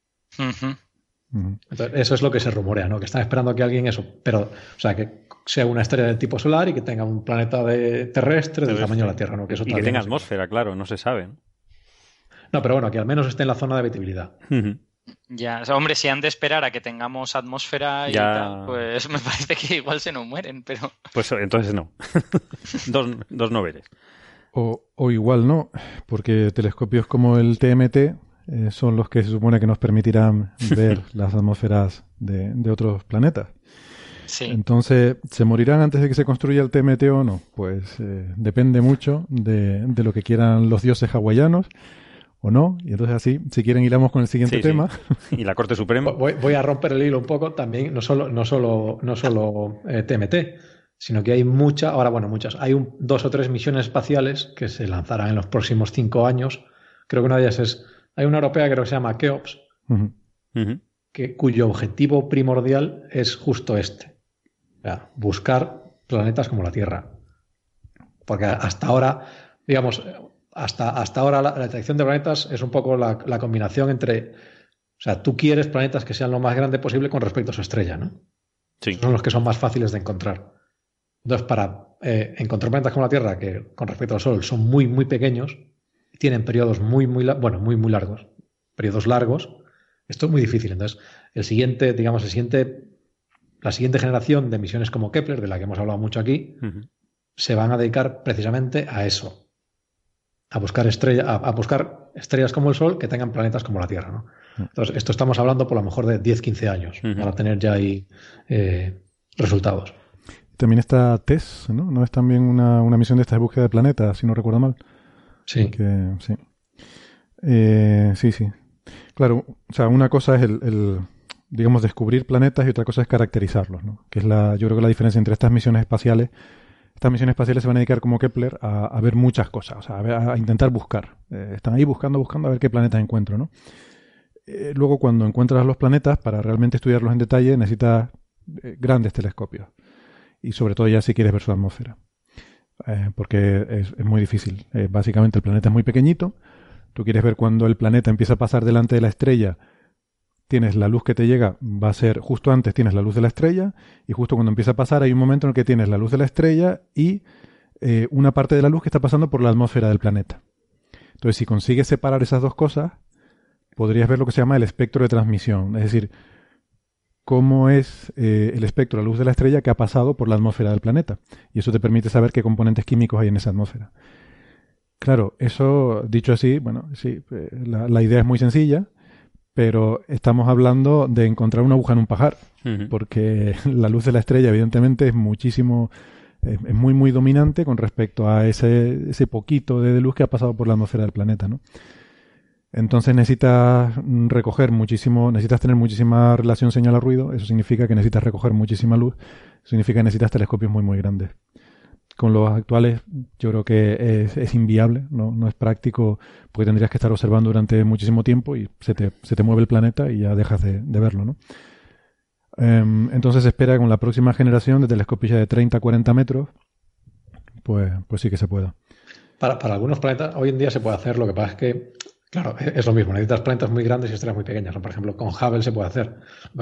eso es lo que se rumorea, ¿no? Que están esperando a que alguien eso. Pero, o sea, que sea una estrella de tipo solar y que tenga un planeta de terrestre del tamaño de la Tierra, ¿no? Que y que tenga atmósfera, claro, no se sabe. ¿no? pero bueno, que al menos esté en la zona de habitabilidad. Ya, hombre, si han de esperar a que tengamos atmósfera y tal, pues me parece que igual se nos mueren, pero... Pues entonces no. dos, dos no veres. O, o, igual no, porque telescopios como el TMT eh, son los que se supone que nos permitirán ver las atmósferas de, de otros planetas. Sí. Entonces, ¿se morirán antes de que se construya el TMT o no? Pues eh, depende mucho de, de, lo que quieran los dioses hawaianos o no. Y entonces así, si quieren, iremos con el siguiente tema. Y la Corte Suprema. Voy, a romper el hilo un poco también, no solo, no solo, no solo TMT, eh, sino que hay muchas, ahora bueno, muchas, hay un, dos o tres misiones espaciales que se lanzarán en los próximos cinco años. Creo que una de ellas es, hay una europea creo que se llama Keops, que, cuyo objetivo primordial es justo este. Buscar planetas como la Tierra. Porque hasta ahora, digamos, hasta, hasta ahora la, detección de planetas es un poco la, combinación entre, o sea, tú quieres planetas que sean lo más grande posible con respecto a su estrella, ¿no? Sí. Son los que son más fáciles de encontrar. Entonces, para eh, encontrar planetas como la Tierra, que con respecto al Sol son muy, muy pequeños, tienen periodos muy, muy, bueno, muy, muy largos, periodos largos, esto es muy difícil. Entonces, el siguiente, digamos, el siguiente, la siguiente generación de misiones como Kepler, de la que hemos hablado mucho aquí, se van a dedicar precisamente a eso, a buscar, estrella, a, buscar estrellas como el Sol que tengan planetas como la Tierra. ¿no? Entonces, esto estamos hablando por lo mejor de 10-15 años para tener ya ahí eh, resultados. También está TESS, ¿no? ¿No es también una, misión de esta búsqueda de planetas, si no recuerdo mal? Sí. sí. Eh, sí, sí. Claro, o sea, una cosa es el, digamos, descubrir planetas y otra cosa es caracterizarlos, ¿no? Que es la, yo creo que la diferencia entre estas misiones espaciales estas misiones espaciales se van a dedicar como Kepler a, ver muchas cosas, o sea, a, intentar buscar. Eh, están ahí buscando, buscando a ver qué planetas encuentro, ¿no? Eh, luego, cuando encuentras los planetas, para realmente estudiarlos en detalle, necesitas eh, grandes telescopios. Y sobre todo ya si quieres ver su atmósfera. porque es, muy difícil. básicamente el planeta es muy pequeñito. Tú quieres ver cuando el planeta empieza a pasar delante de la estrella tienes la luz que te llega, va a ser justo antes tienes la luz de la estrella y justo cuando empieza a pasar hay un momento en el que tienes la luz de la estrella y eh, una parte de la luz que está pasando por la atmósfera del planeta. Entonces, si consigues separar esas dos cosas, podrías ver lo que se llama el espectro de transmisión, es decir, cómo es eh, el espectro, la luz de la estrella que ha pasado por la atmósfera del planeta. Y eso te permite saber qué componentes químicos hay en esa atmósfera. Claro, eso dicho así, bueno, sí, eh, la idea es muy sencilla, pero estamos hablando de encontrar una aguja en un pajar, porque la luz de la estrella evidentemente es muchísimo, es, muy muy dominante con respecto a ese, ese poquito de luz que ha pasado por la atmósfera del planeta, ¿no? Entonces necesitas recoger muchísimo, necesitas tener muchísima relación señal a ruido, eso significa que necesitas recoger muchísima luz, significa que necesitas telescopios muy muy grandes con los actuales yo creo que es, inviable, ¿no? no, es práctico porque tendrías que estar observando durante muchísimo tiempo y se te, se te mueve el planeta y ya dejas de, verlo. ¿no? Em, entonces se espera con la próxima generación de telescopios de 30 40 metros, pues, pues sí que se pueda. Para, para algunos planetas hoy en día se puede hacer, lo que pasa es que Claro, es lo mismo. Necesitas planetas muy grandes y estrellas muy pequeñas. Por ejemplo, con Hubble se puede hacer.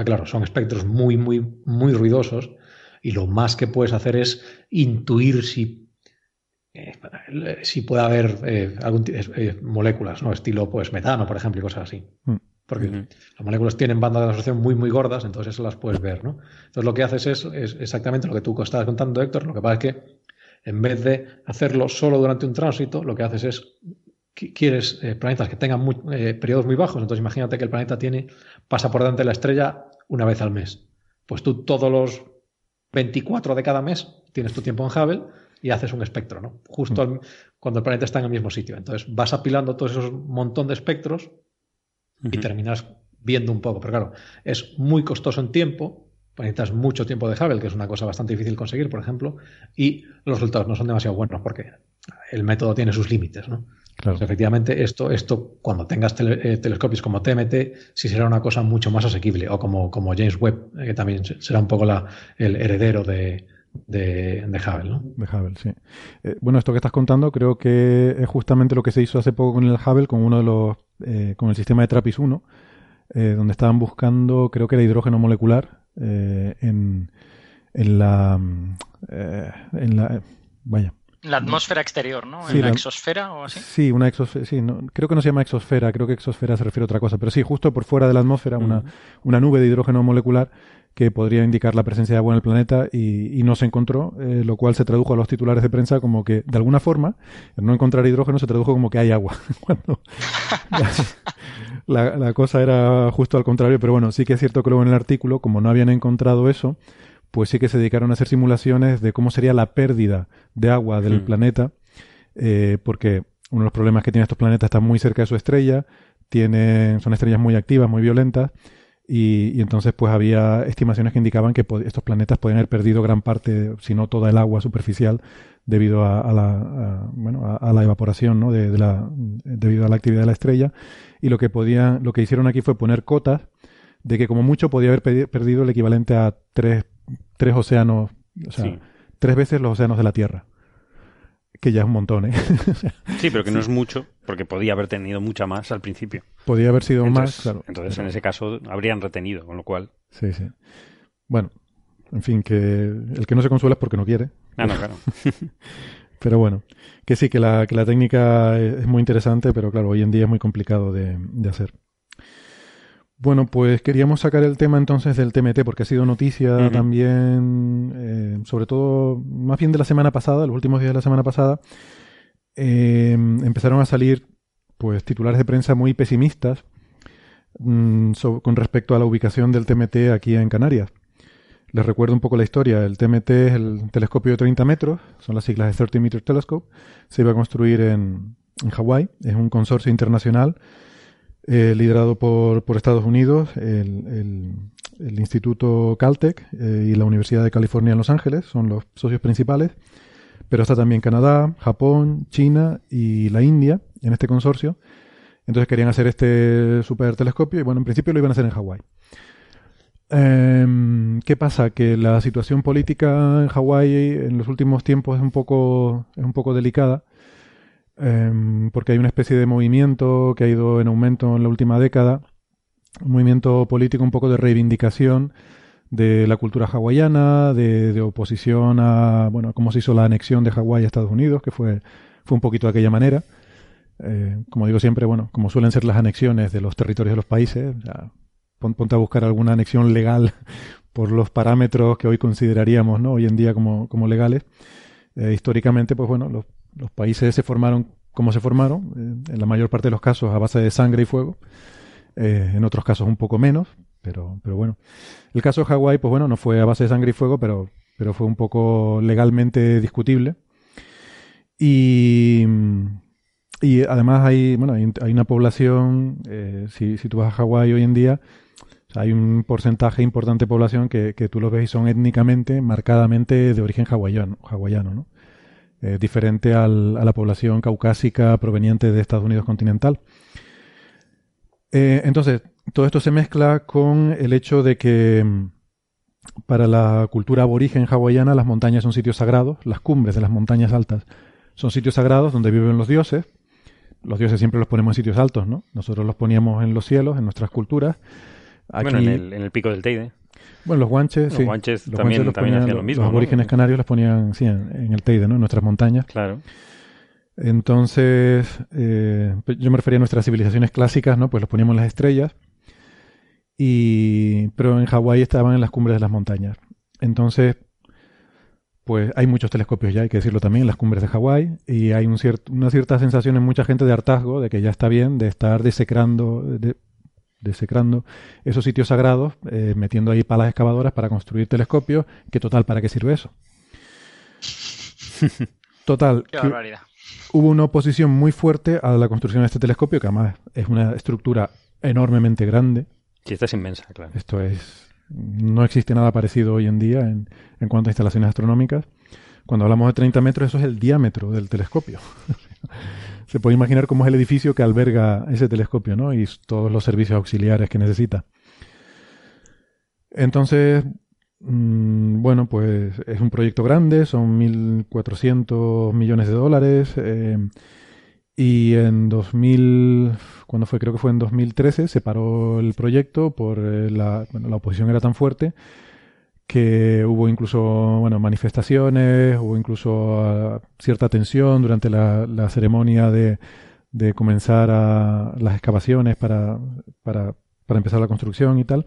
Claro, son espectros muy, muy, muy ruidosos y lo más que puedes hacer es intuir si, eh, si puede haber eh, algún, eh, moléculas, ¿no? estilo pues metano, por ejemplo, y cosas así. Mm. Porque las moléculas tienen bandas de asociación muy, muy gordas, entonces eso las puedes ver. ¿no? Entonces lo que haces es, es exactamente lo que tú estabas contando, Héctor. Lo que pasa es que en vez de hacerlo solo durante un tránsito, lo que haces es quieres planetas que tengan periodos muy bajos. Entonces imagínate que el planeta tiene pasa por delante de la estrella una vez al mes. Pues tú todos los 24 de cada mes tienes tu tiempo en Hubble y haces un espectro, ¿no? Justo mm. cuando el planeta está en el mismo sitio. Entonces vas apilando todos esos montón de espectros y terminas viendo un poco. Pero claro, es muy costoso en tiempo, necesitas mucho tiempo de Hubble, que es una cosa bastante difícil conseguir, por ejemplo, y los resultados no son demasiado buenos porque el método tiene sus límites, ¿no? Claro. efectivamente, esto, esto cuando tengas eh, telescopios como TMT, sí será una cosa mucho más asequible, o como, como James Webb, eh, que también será un poco la, el heredero de, de, Hubble. ¿no? De Hubble, sí. Eh, bueno, esto que estás contando creo que es justamente lo que se hizo hace poco con el Hubble, con uno de los, con el sistema de TRAPPIST 1, donde estaban buscando, creo que era hidrógeno molecular en, en la, en la, vaya, La atmósfera exterior, ¿no? ¿En la, exosfera o así? Sí, una exosfera. Sí, no, creo que no se llama exosfera, creo que exosfera se refiere a otra cosa. Pero sí, justo por fuera de la atmósfera, una, una nube de hidrógeno molecular que podría indicar la presencia de agua en el planeta y, no se encontró, eh, lo cual se tradujo a los titulares de prensa como que, de alguna forma, el no encontrar hidrógeno se tradujo como que hay agua. Cuando la, la, cosa era justo al contrario, pero bueno, sí que es cierto que luego en el artículo, como no habían encontrado eso, pues sí que se dedicaron a hacer simulaciones de cómo sería la pérdida de agua del hmm. planeta, eh, porque uno de los problemas que tiene estos planetas está muy cerca de su estrella, tienen, son estrellas muy activas, muy violentas, y, entonces pues había estimaciones que indicaban que estos planetas podían haber perdido gran parte, si no toda el agua superficial, debido a, la, bueno, a, la evaporación, ¿no? De, la, debido a la actividad de la estrella. Y lo que podía, lo que hicieron aquí fue poner cotas de que como mucho podía haber perdido el equivalente a tres tres océanos, o sea, tres veces los océanos de la Tierra. Que ya es un montón, ¿eh? sí, pero que no es mucho, porque podía haber tenido mucha más al principio. Podía haber sido más, claro. Entonces, en ese caso, habrían retenido, con lo cual. Sí, sí. Bueno, en fin, que el que no se consuela es porque no quiere. Ah, no, claro. pero bueno, que sí, que la, que la técnica es muy interesante, pero claro, hoy en día es muy complicado de, de hacer. Bueno, pues queríamos sacar el tema entonces del TMT porque ha sido noticia también, eh, sobre todo, más bien de la semana pasada, los últimos días de la semana pasada, eh, empezaron a salir pues titulares de prensa muy pesimistas mm, con respecto a la ubicación del TMT aquí en Canarias. Les recuerdo un poco la historia. El TMT es el telescopio de 30 metros, son las siglas de 30 Meter Telescope. Se iba a construir en, en Hawái, es un consorcio internacional eh, liderado por, por, Estados Unidos, el, el, Instituto Caltech eh, y la Universidad de California en Los Ángeles, son los socios principales, pero está también Canadá, Japón, China y la India en este consorcio. Entonces querían hacer este super telescopio y bueno, en principio lo iban a hacer en Hawái. Em, ¿Qué pasa? Que la situación política en Hawái en los últimos tiempos es un poco, es un poco delicada Em, porque hay una especie de movimiento que ha ido en aumento en la última década, un movimiento político un poco de reivindicación de la cultura hawaiana, de, oposición a, bueno, cómo se hizo la anexión de Hawái a Estados Unidos, que fue, fue un poquito de aquella manera. Eh, como digo siempre, bueno, como suelen ser las anexiones de los territorios de los países, ponte a buscar alguna anexión legal por los parámetros que hoy consideraríamos, ¿no? Hoy en día como, como legales. Eh, históricamente, pues bueno, los los países se formaron como se formaron, eh, en la mayor parte de los casos a base de sangre y fuego, eh, en otros casos un poco menos, pero, pero bueno. El caso de Hawái, pues bueno, no fue a base de sangre y fuego, pero, pero fue un poco legalmente discutible. Y, y además hay, bueno, hay, una población, eh, si, si tú vas a Hawái hoy en día, hay un porcentaje importante de población que, que tú lo ves y son étnicamente, marcadamente de origen hawaiano, hawaiano ¿no? Eh, diferente a la población caucásica proveniente de Estados Unidos continental. Eh, entonces, todo esto se mezcla con el hecho de que mm, para la cultura aborigen hawaiana las montañas son sitios sagrados, las cumbres de las montañas altas son sitios sagrados donde viven los dioses. Los dioses siempre los ponemos en sitios altos, ¿no? Nosotros los poníamos en los cielos, en nuestras culturas. Bueno, en el, en el pico del Teide. Bueno, los guanches, los guanches también, hacían lo mismo. Los aborígenes canarios los ponían sí, en, el Teide, ¿no? En nuestras montañas. Claro. Entonces, eh, pues yo me refería a nuestras civilizaciones clásicas, ¿no? Pues los poníamos en las estrellas. Y, pero en Hawái estaban en las cumbres de las montañas. Entonces, pues hay muchos telescopios ya, hay que decirlo también, en las cumbres de Hawái. Y hay un una cierta sensación en mucha gente de hartazgo, de que ya está bien, de estar desecrando, de, desecrando esos sitios sagrados, eh, metiendo ahí palas excavadoras para construir telescopios, que total, ¿para qué sirve eso? Total. hubo una oposición muy fuerte a la construcción de este telescopio, que además es una estructura enormemente grande. Sí, esta es inmensa, claro. Esto es. No existe nada parecido hoy en día en, en cuanto a instalaciones astronómicas. Cuando hablamos de 30 metros, eso es el diámetro del telescopio. se puede imaginar cómo es el edificio que alberga ese telescopio, ¿no? Y todos los servicios auxiliares que necesita. Entonces, mm, bueno, pues es un proyecto grande, son 1.400 millones de dólares. Eh, y en 2000, cuando fue? Creo que fue en 2013, se paró el proyecto por eh, la, bueno, la oposición era tan fuerte que hubo incluso bueno, manifestaciones, hubo incluso ah, cierta tensión durante la, ceremonia de, comenzar a, las excavaciones para, para, para, empezar la construcción y tal.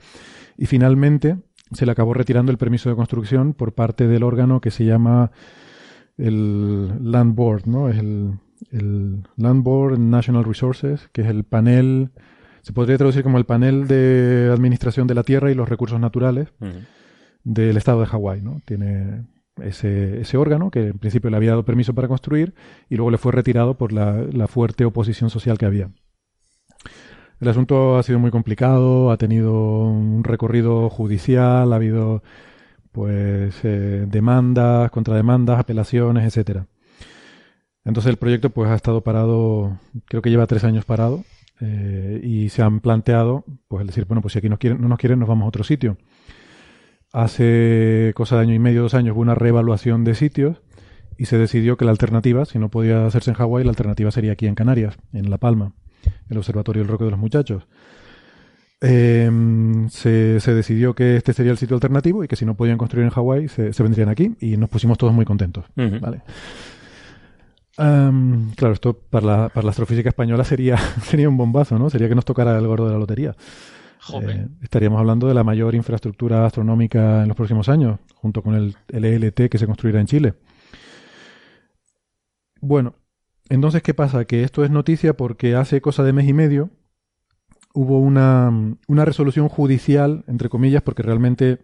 Y finalmente se le acabó retirando el permiso de construcción por parte del órgano que se llama el Land Board, ¿no? Es el, el Land Board National Resources, que es el panel, se podría traducir como el panel de administración de la tierra y los recursos naturales del estado de Hawái, ¿no? Tiene ese, ese, órgano que en principio le había dado permiso para construir y luego le fue retirado por la, la fuerte oposición social que había. El asunto ha sido muy complicado, ha tenido un recorrido judicial, ha habido pues eh, demandas, contrademandas, apelaciones, etcétera. Entonces el proyecto pues ha estado parado, creo que lleva tres años parado eh, y se han planteado pues el decir bueno pues si aquí no, quieren, no nos quieren nos vamos a otro sitio. Hace cosa de año y medio, dos años hubo una reevaluación de sitios y se decidió que la alternativa, si no podía hacerse en Hawái, la alternativa sería aquí en Canarias, en La Palma el Observatorio del Roque de los Muchachos. Em, se, decidió que este sería el sitio alternativo y que si no podían construir en Hawái se, vendrían aquí y nos pusimos todos muy contentos. ¿vale? claro, esto para la, para la astrofísica española sería, sería un bombazo, ¿no? Sería que nos tocara el gordo de la lotería. Eh, estaríamos hablando de la mayor infraestructura astronómica en los próximos años, junto con el, el ELT que se construirá en Chile. Bueno, entonces, ¿qué pasa? Que esto es noticia porque hace cosa de mes y medio hubo una, una resolución judicial, entre comillas, porque realmente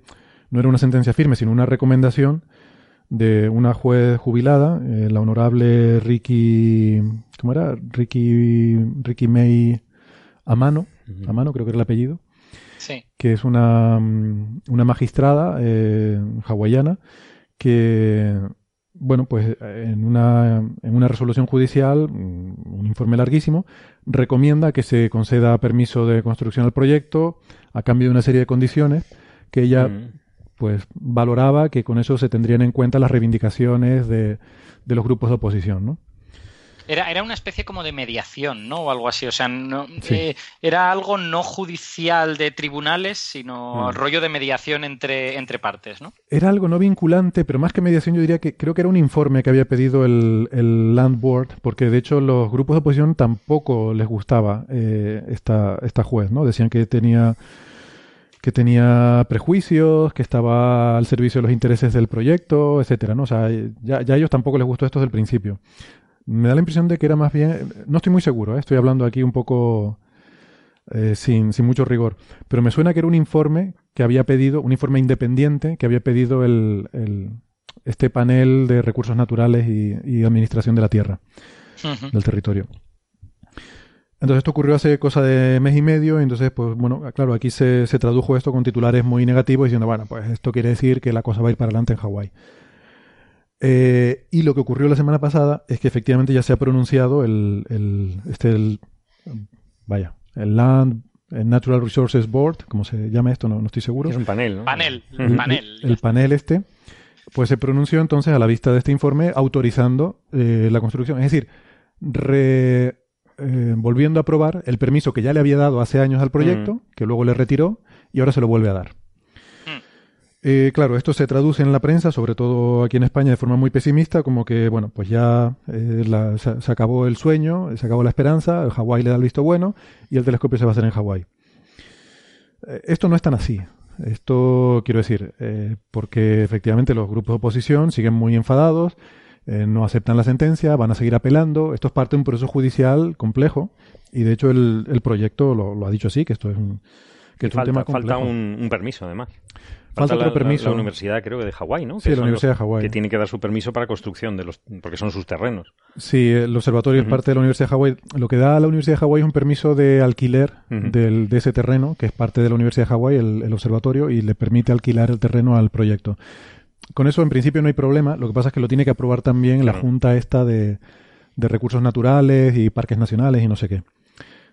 no era una sentencia firme, sino una recomendación de una juez jubilada, eh, la honorable Ricky, ¿cómo era? Ricky, Ricky May Amano, Amano creo que era el apellido, sí. que es una, una magistrada eh, hawaiana que bueno, pues en una, en una resolución judicial, un informe larguísimo, recomienda que se conceda permiso de construcción al proyecto a cambio de una serie de condiciones que ella mm. pues valoraba que con eso se tendrían en cuenta las reivindicaciones de, de los grupos de oposición, ¿no? Era, era una especie como de mediación, ¿no? O algo así. O sea, no, eh, era algo no judicial de tribunales, sino mm. rollo de mediación entre, entre partes, ¿no? Era algo no vinculante, pero más que mediación yo diría que creo que era un informe que había pedido el, el Land Board, porque de hecho los grupos de oposición tampoco les gustaba eh, esta, esta juez, ¿no? Decían que tenía que tenía prejuicios, que estaba al servicio de los intereses del proyecto, etcétera, ¿no? O sea, ya, ya a ellos tampoco les gustó esto desde el principio. Me da la impresión de que era más bien, no estoy muy seguro, ¿eh? estoy hablando aquí un poco eh, sin, sin, mucho rigor, pero me suena que era un informe que había pedido, un informe independiente que había pedido el, el este panel de recursos naturales y, administración de la tierra, del territorio. Entonces esto ocurrió hace cosa de mes y medio, y entonces, pues bueno, claro, aquí se, se tradujo esto con titulares muy negativos diciendo, bueno, pues esto quiere decir que la cosa va a ir para adelante en Hawái. Eh, y lo que ocurrió la semana pasada es que efectivamente ya se ha pronunciado el, el este, el, vaya, el Land Natural Resources Board, como se llama esto, no, no estoy seguro. Es un panel, ¿no? Panel, el, panel. El, panel este, pues se pronunció entonces a la vista de este informe autorizando eh, la construcción. Es decir, re, eh, volviendo a aprobar el permiso que ya le había dado hace años al proyecto, que luego le retiró y ahora se lo vuelve a dar. Eh, claro, esto se traduce en la prensa, sobre todo aquí en España, de forma muy pesimista, como que, bueno, pues ya eh, se, acabó el sueño, se acabó la esperanza, el Hawái le da el visto bueno y el telescopio se va a hacer en Hawái. Eh, esto no es tan así. Esto quiero decir, porque efectivamente los grupos de oposición siguen muy enfadados, no aceptan la sentencia, van a seguir apelando. Esto es parte de un proceso judicial complejo y de hecho el, proyecto lo, ha dicho así, que esto es un, que es un tema complejo. Falta un permiso además. Falta, otro permiso. La, universidad, creo que de Hawái, ¿no? Sí, la Universidad de Hawái. Que tiene que dar su permiso para construcción, de los, porque son sus terrenos. Sí, el observatorio es parte de la Universidad de Hawái. Lo que da a la Universidad de Hawái es un permiso de alquiler del, de ese terreno, que es parte de la Universidad de Hawái, el, observatorio, y le permite alquilar el terreno al proyecto. Con eso, en principio, no hay problema. Lo que pasa es que lo tiene que aprobar también la Junta esta de, de Recursos Naturales y Parques Nacionales y no sé qué.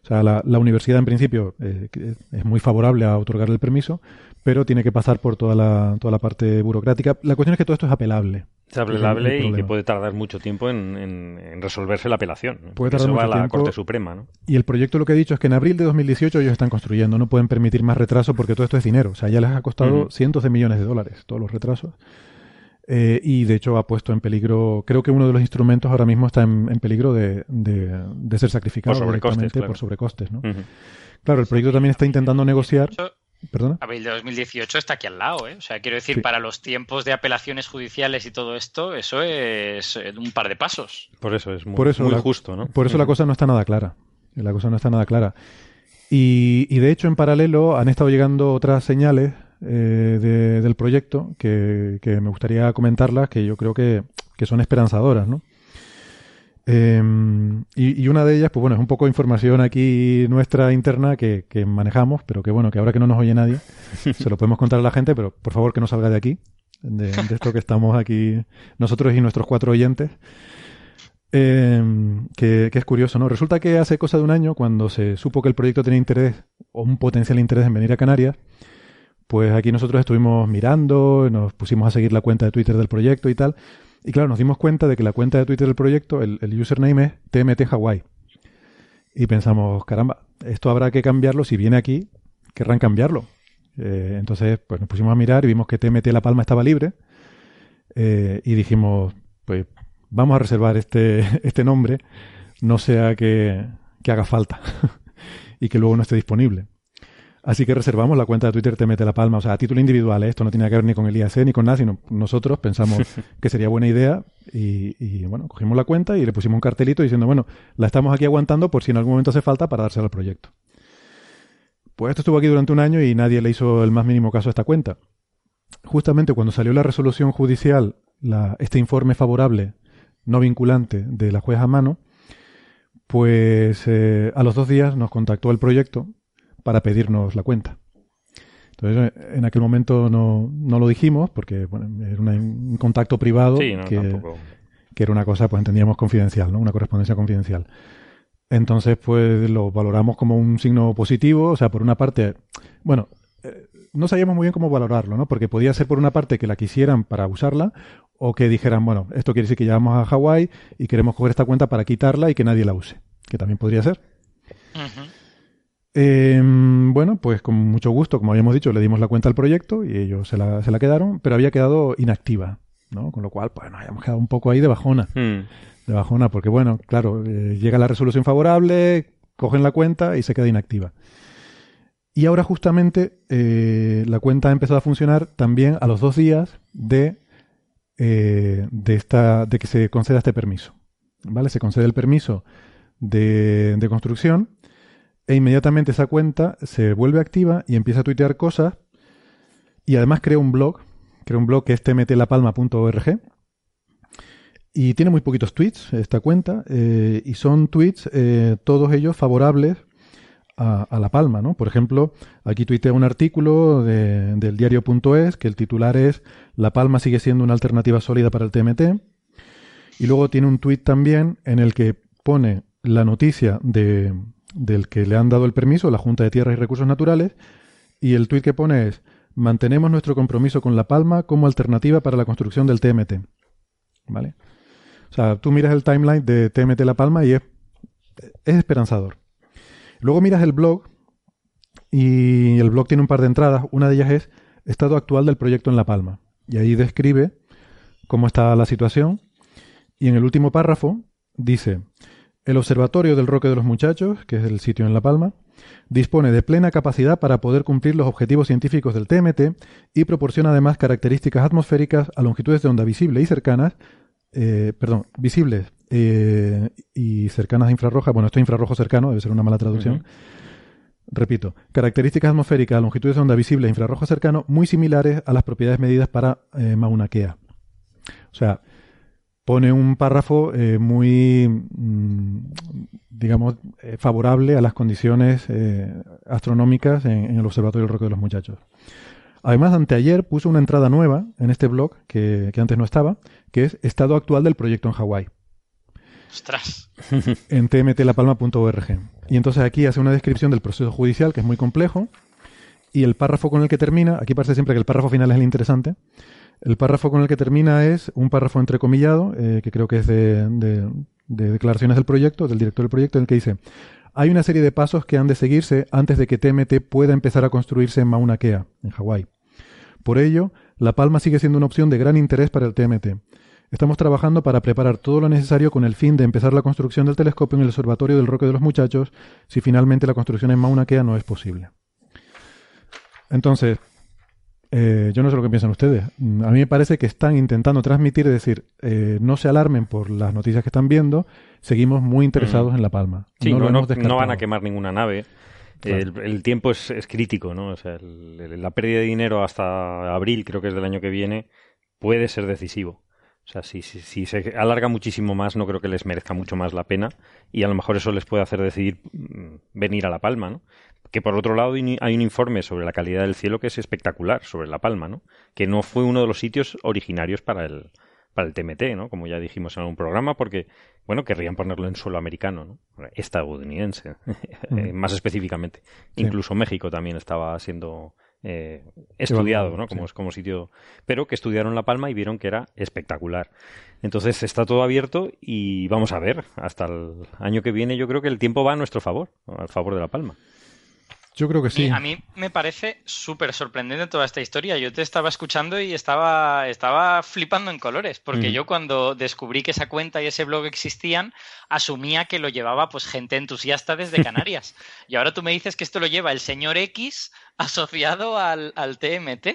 O sea, la, la universidad en principio eh, es muy favorable a otorgar el permiso, pero tiene que pasar por toda la, toda la parte burocrática. La cuestión es que todo esto es apelable. Es apelable y que puede tardar mucho tiempo en, resolverse la apelación. Puede tardar Eso mucho va a la tiempo. Corte Suprema, ¿no? Y el proyecto lo que ha dicho es que en abril de 2018 ellos están construyendo, no pueden permitir más retraso porque todo esto es dinero. O sea, ya les ha costado cientos de millones de dólares todos los retrasos. Eh, y de hecho ha puesto en peligro, creo que uno de los instrumentos ahora mismo está en, en peligro de, de- de ser sacrificado Por sobrecostes, claro. por sobrecostes. ¿no? Claro, el proyecto también está intentando negociar. ¿Perdona? Abril de 2018 está aquí al lado, ¿eh? O sea, quiero decir, Sí. para los tiempos de apelaciones judiciales y todo esto, eso es eh, un par de pasos. Por eso es muy, por eso muy la, justo, ¿no? Por eso la Ujú. cosa no está nada clara. La cosa no está nada clara. Y, y de hecho, en paralelo, han estado llegando otras señales eh, de- del proyecto que, que me gustaría comentarlas, que yo creo que, que son esperanzadoras, ¿no? Eh, y, una de ellas, pues bueno, es un poco información aquí nuestra interna que, que manejamos, pero que bueno, que ahora que no nos oye nadie, se lo podemos contar a la gente, pero por favor que no salga de aquí, de, de esto que estamos aquí nosotros y nuestros cuatro oyentes. Eh, que, que es curioso, ¿no? Resulta que hace cosa de un año, cuando se supo que el proyecto tenía interés o un potencial interés en venir a Canarias, pues aquí nosotros estuvimos mirando, nos pusimos a seguir la cuenta de Twitter del proyecto y tal. Y claro, nos dimos cuenta de que la cuenta de Twitter del proyecto, el, el username es TMT Hawaii. Y pensamos, caramba, esto habrá que cambiarlo. Si viene aquí, querrán cambiarlo. Eh, entonces, pues nos pusimos a mirar y vimos que TMT La Palma estaba libre. Eh, y dijimos, pues vamos a reservar este, este nombre, no sea que, que haga falta y que luego no esté disponible. Así que reservamos la cuenta de Twitter Te Mete la Palma, o sea, a título individual, ¿eh? esto no tiene que ver ni con el IAC ni con nada, sino nosotros pensamos que sería buena idea y, y, bueno, cogimos la cuenta y le pusimos un cartelito diciendo, bueno, la estamos aquí aguantando por si en algún momento hace falta para dársela al proyecto. Pues esto estuvo aquí durante un año y nadie le hizo el más mínimo caso a esta cuenta. Justamente cuando salió la resolución judicial, la, este informe favorable, no vinculante, de la jueza mano, pues eh, a los dos días nos contactó el proyecto para pedirnos la cuenta. Entonces, en aquel momento no, no lo dijimos porque bueno, era una- un contacto privado Sí, no, que, que era una cosa, pues entendíamos confidencial, ¿no? Una correspondencia confidencial. Entonces, pues lo valoramos como un signo positivo. O sea, por una parte, bueno, eh, no sabíamos muy bien cómo valorarlo, ¿no? Porque podía ser por una parte que la quisieran para usarla o que dijeran, bueno, esto quiere decir que ya vamos a Hawái y queremos coger esta cuenta para quitarla y que nadie la use. Que también podría ser. Eh, bueno, pues con mucho gusto, como habíamos dicho, le dimos la cuenta al proyecto y ellos se la, se la quedaron, pero había quedado inactiva, ¿no? Con lo cual, pues nos habíamos quedado un poco ahí de bajona. Hmm. De bajona, porque bueno, claro, eh, llega la resolución favorable, cogen la cuenta y se queda inactiva. Y ahora justamente eh, la cuenta ha empezado a funcionar también a los dos días de, eh, de, esta, de que se conceda este permiso. ¿Vale? Se concede el permiso de, de construcción e inmediatamente esa cuenta se vuelve activa y empieza a tuitear cosas y además crea un blog, crea un blog que es tmtlapalma.org y tiene muy poquitos tweets esta cuenta eh, y son tweets eh, todos ellos favorables a, La Palma, ¿no? Por ejemplo, aquí tuitea un artículo de- del diario.es que el titular es La Palma sigue siendo una alternativa sólida para el TMT y luego tiene un tuit también en el que pone la noticia de, del que le han dado el permiso, la Junta de Tierras y Recursos Naturales, y el tuit que pone es mantenemos nuestro compromiso con La Palma como alternativa para la construcción del TMT. ¿Vale? O sea, tú miras el timeline de TMT La Palma y es, es esperanzador. Luego miras el blog y el blog tiene un par de entradas. Una de ellas es estado actual del proyecto en La Palma. Y ahí describe cómo está la situación. Y en el último párrafo dice, el Observatorio del Roque de los Muchachos, que es el sitio en La Palma, dispone de plena capacidad para poder cumplir los objetivos científicos del TMT y proporciona además características atmosféricas a longitudes de onda visible y cercanas, eh, perdón, visibles eh, y cercanas a infrarroja, bueno, esto es infrarrojo cercano, debe ser una mala traducción. Repito, características atmosféricas a longitudes de onda visible e infrarrojo cercano muy similares a las propiedades medidas para eh, Mauna Kea. O sea, pone un párrafo eh, muy, mm, digamos, eh, favorable a las condiciones eh, astronómicas en, en el Observatorio del Roque de los Muchachos. Además, anteayer puso una entrada nueva en este blog, que, que antes no estaba, que es estado actual del proyecto en Hawái Ostras. en tmtlapalma.org. Y entonces aquí hace una descripción del proceso judicial, que es muy complejo, y el párrafo con el que termina, aquí parece siempre que el párrafo final es el interesante, El párrafo con el que termina es un párrafo entrecomillado, eh, que creo que es de, de, declaraciones del proyecto, del director del proyecto, en el que dice, hay una serie de pasos que han de seguirse antes de que TMT pueda empezar a construirse en Mauna Kea, en Hawái. Por ello, La Palma sigue siendo una opción de gran interés para el TMT. Estamos trabajando para preparar todo lo necesario con el fin de empezar la construcción del telescopio en el Observatorio del Roque de los Muchachos si finalmente la construcción en Mauna Kea no es posible. Entonces, eh, yo no sé lo que piensan ustedes. Mm, a mí me parece que están intentando transmitir, es decir, eh, no se alarmen por las noticias que están viendo, seguimos muy interesados mm. en La Palma. Sí, no, no, van a quemar ninguna nave. El, tiempo es, crítico, ¿no? O sea, la pérdida de dinero hasta abril, creo que es del año que viene, puede ser decisivo. O sea, si, si, se alarga muchísimo más, no creo que les merezca mucho más la pena y a lo mejor eso les puede hacer decidir mm, venir a La Palma, ¿no? Que por otro lado hay un informe sobre la calidad del cielo que es espectacular sobre La Palma, ¿no? Que no fue uno de los sitios originarios para el, para el TMT, ¿no? Como ya dijimos en algún programa, porque, bueno, querrían ponerlo en suelo americano, ¿no? Estadounidense, mm. más específicamente. Incluso México también estaba siendo eh, estudiado, ¿no? Como, como sitio, pero que estudiaron La Palma y vieron que era espectacular. Entonces está todo abierto y vamos a ver, hasta el año que viene yo creo que el tiempo va a nuestro favor, al favor de La Palma. Yo creo que sí. a mí me parece súper sorprendente toda esta historia. Yo te estaba escuchando y estaba, estaba flipando en colores, porque yo cuando descubrí que esa cuenta y ese blog existían, asumía que lo llevaba pues gente entusiasta desde Canarias. y ahora tú me dices que esto lo lleva el señor X asociado al, al TMT.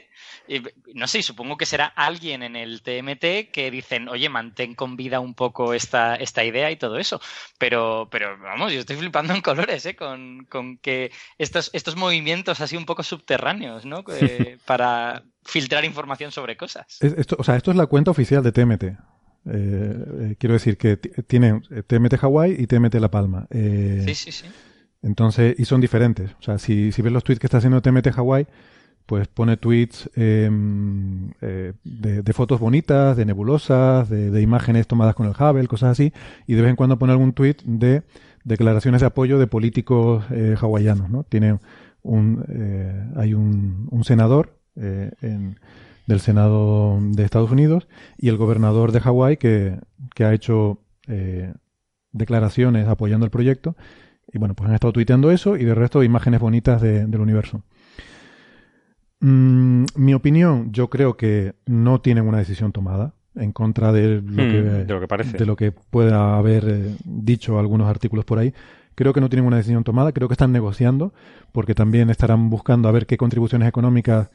Y, no sé, supongo que será alguien en el TMT que dicen, oye, mantén con vida un poco esta, esta idea y todo eso. Pero, pero vamos, yo estoy flipando en colores, ¿eh? Con, con que estos, estos movimientos así un poco subterráneos, ¿no? para filtrar información sobre cosas. Esto, o sea, esto es la cuenta oficial de TMT. Eh, eh, quiero decir que tienen TMT Hawaii y TMT La Palma. Eh, sí, sí, sí. Entonces, y son diferentes. O sea, si, si ves los tweets que está haciendo TMT Hawaii, pues pone tweets em, eh, de, fotos bonitas, de nebulosas, de, imágenes tomadas con el Hubble, cosas así, y de vez en cuando pone algún tweet de declaraciones de apoyo de políticos eh, hawaianos, ¿no? Tiene un, eh, hay un, un senador en, del Senado de Estados Unidos y el gobernador de Hawái que, que ha hecho declaraciones apoyando el proyecto y bueno, pues han estado tuiteando eso y de resto imágenes bonitas del universo. Mm, mi opinión, yo creo que no tienen una decisión tomada en contra de lo, hmm, que, de lo que, parece. De lo que pueda haber eh, dicho algunos artículos por ahí. Creo que no tienen una decisión tomada, creo que están negociando, porque también estarán buscando a ver qué contribuciones económicas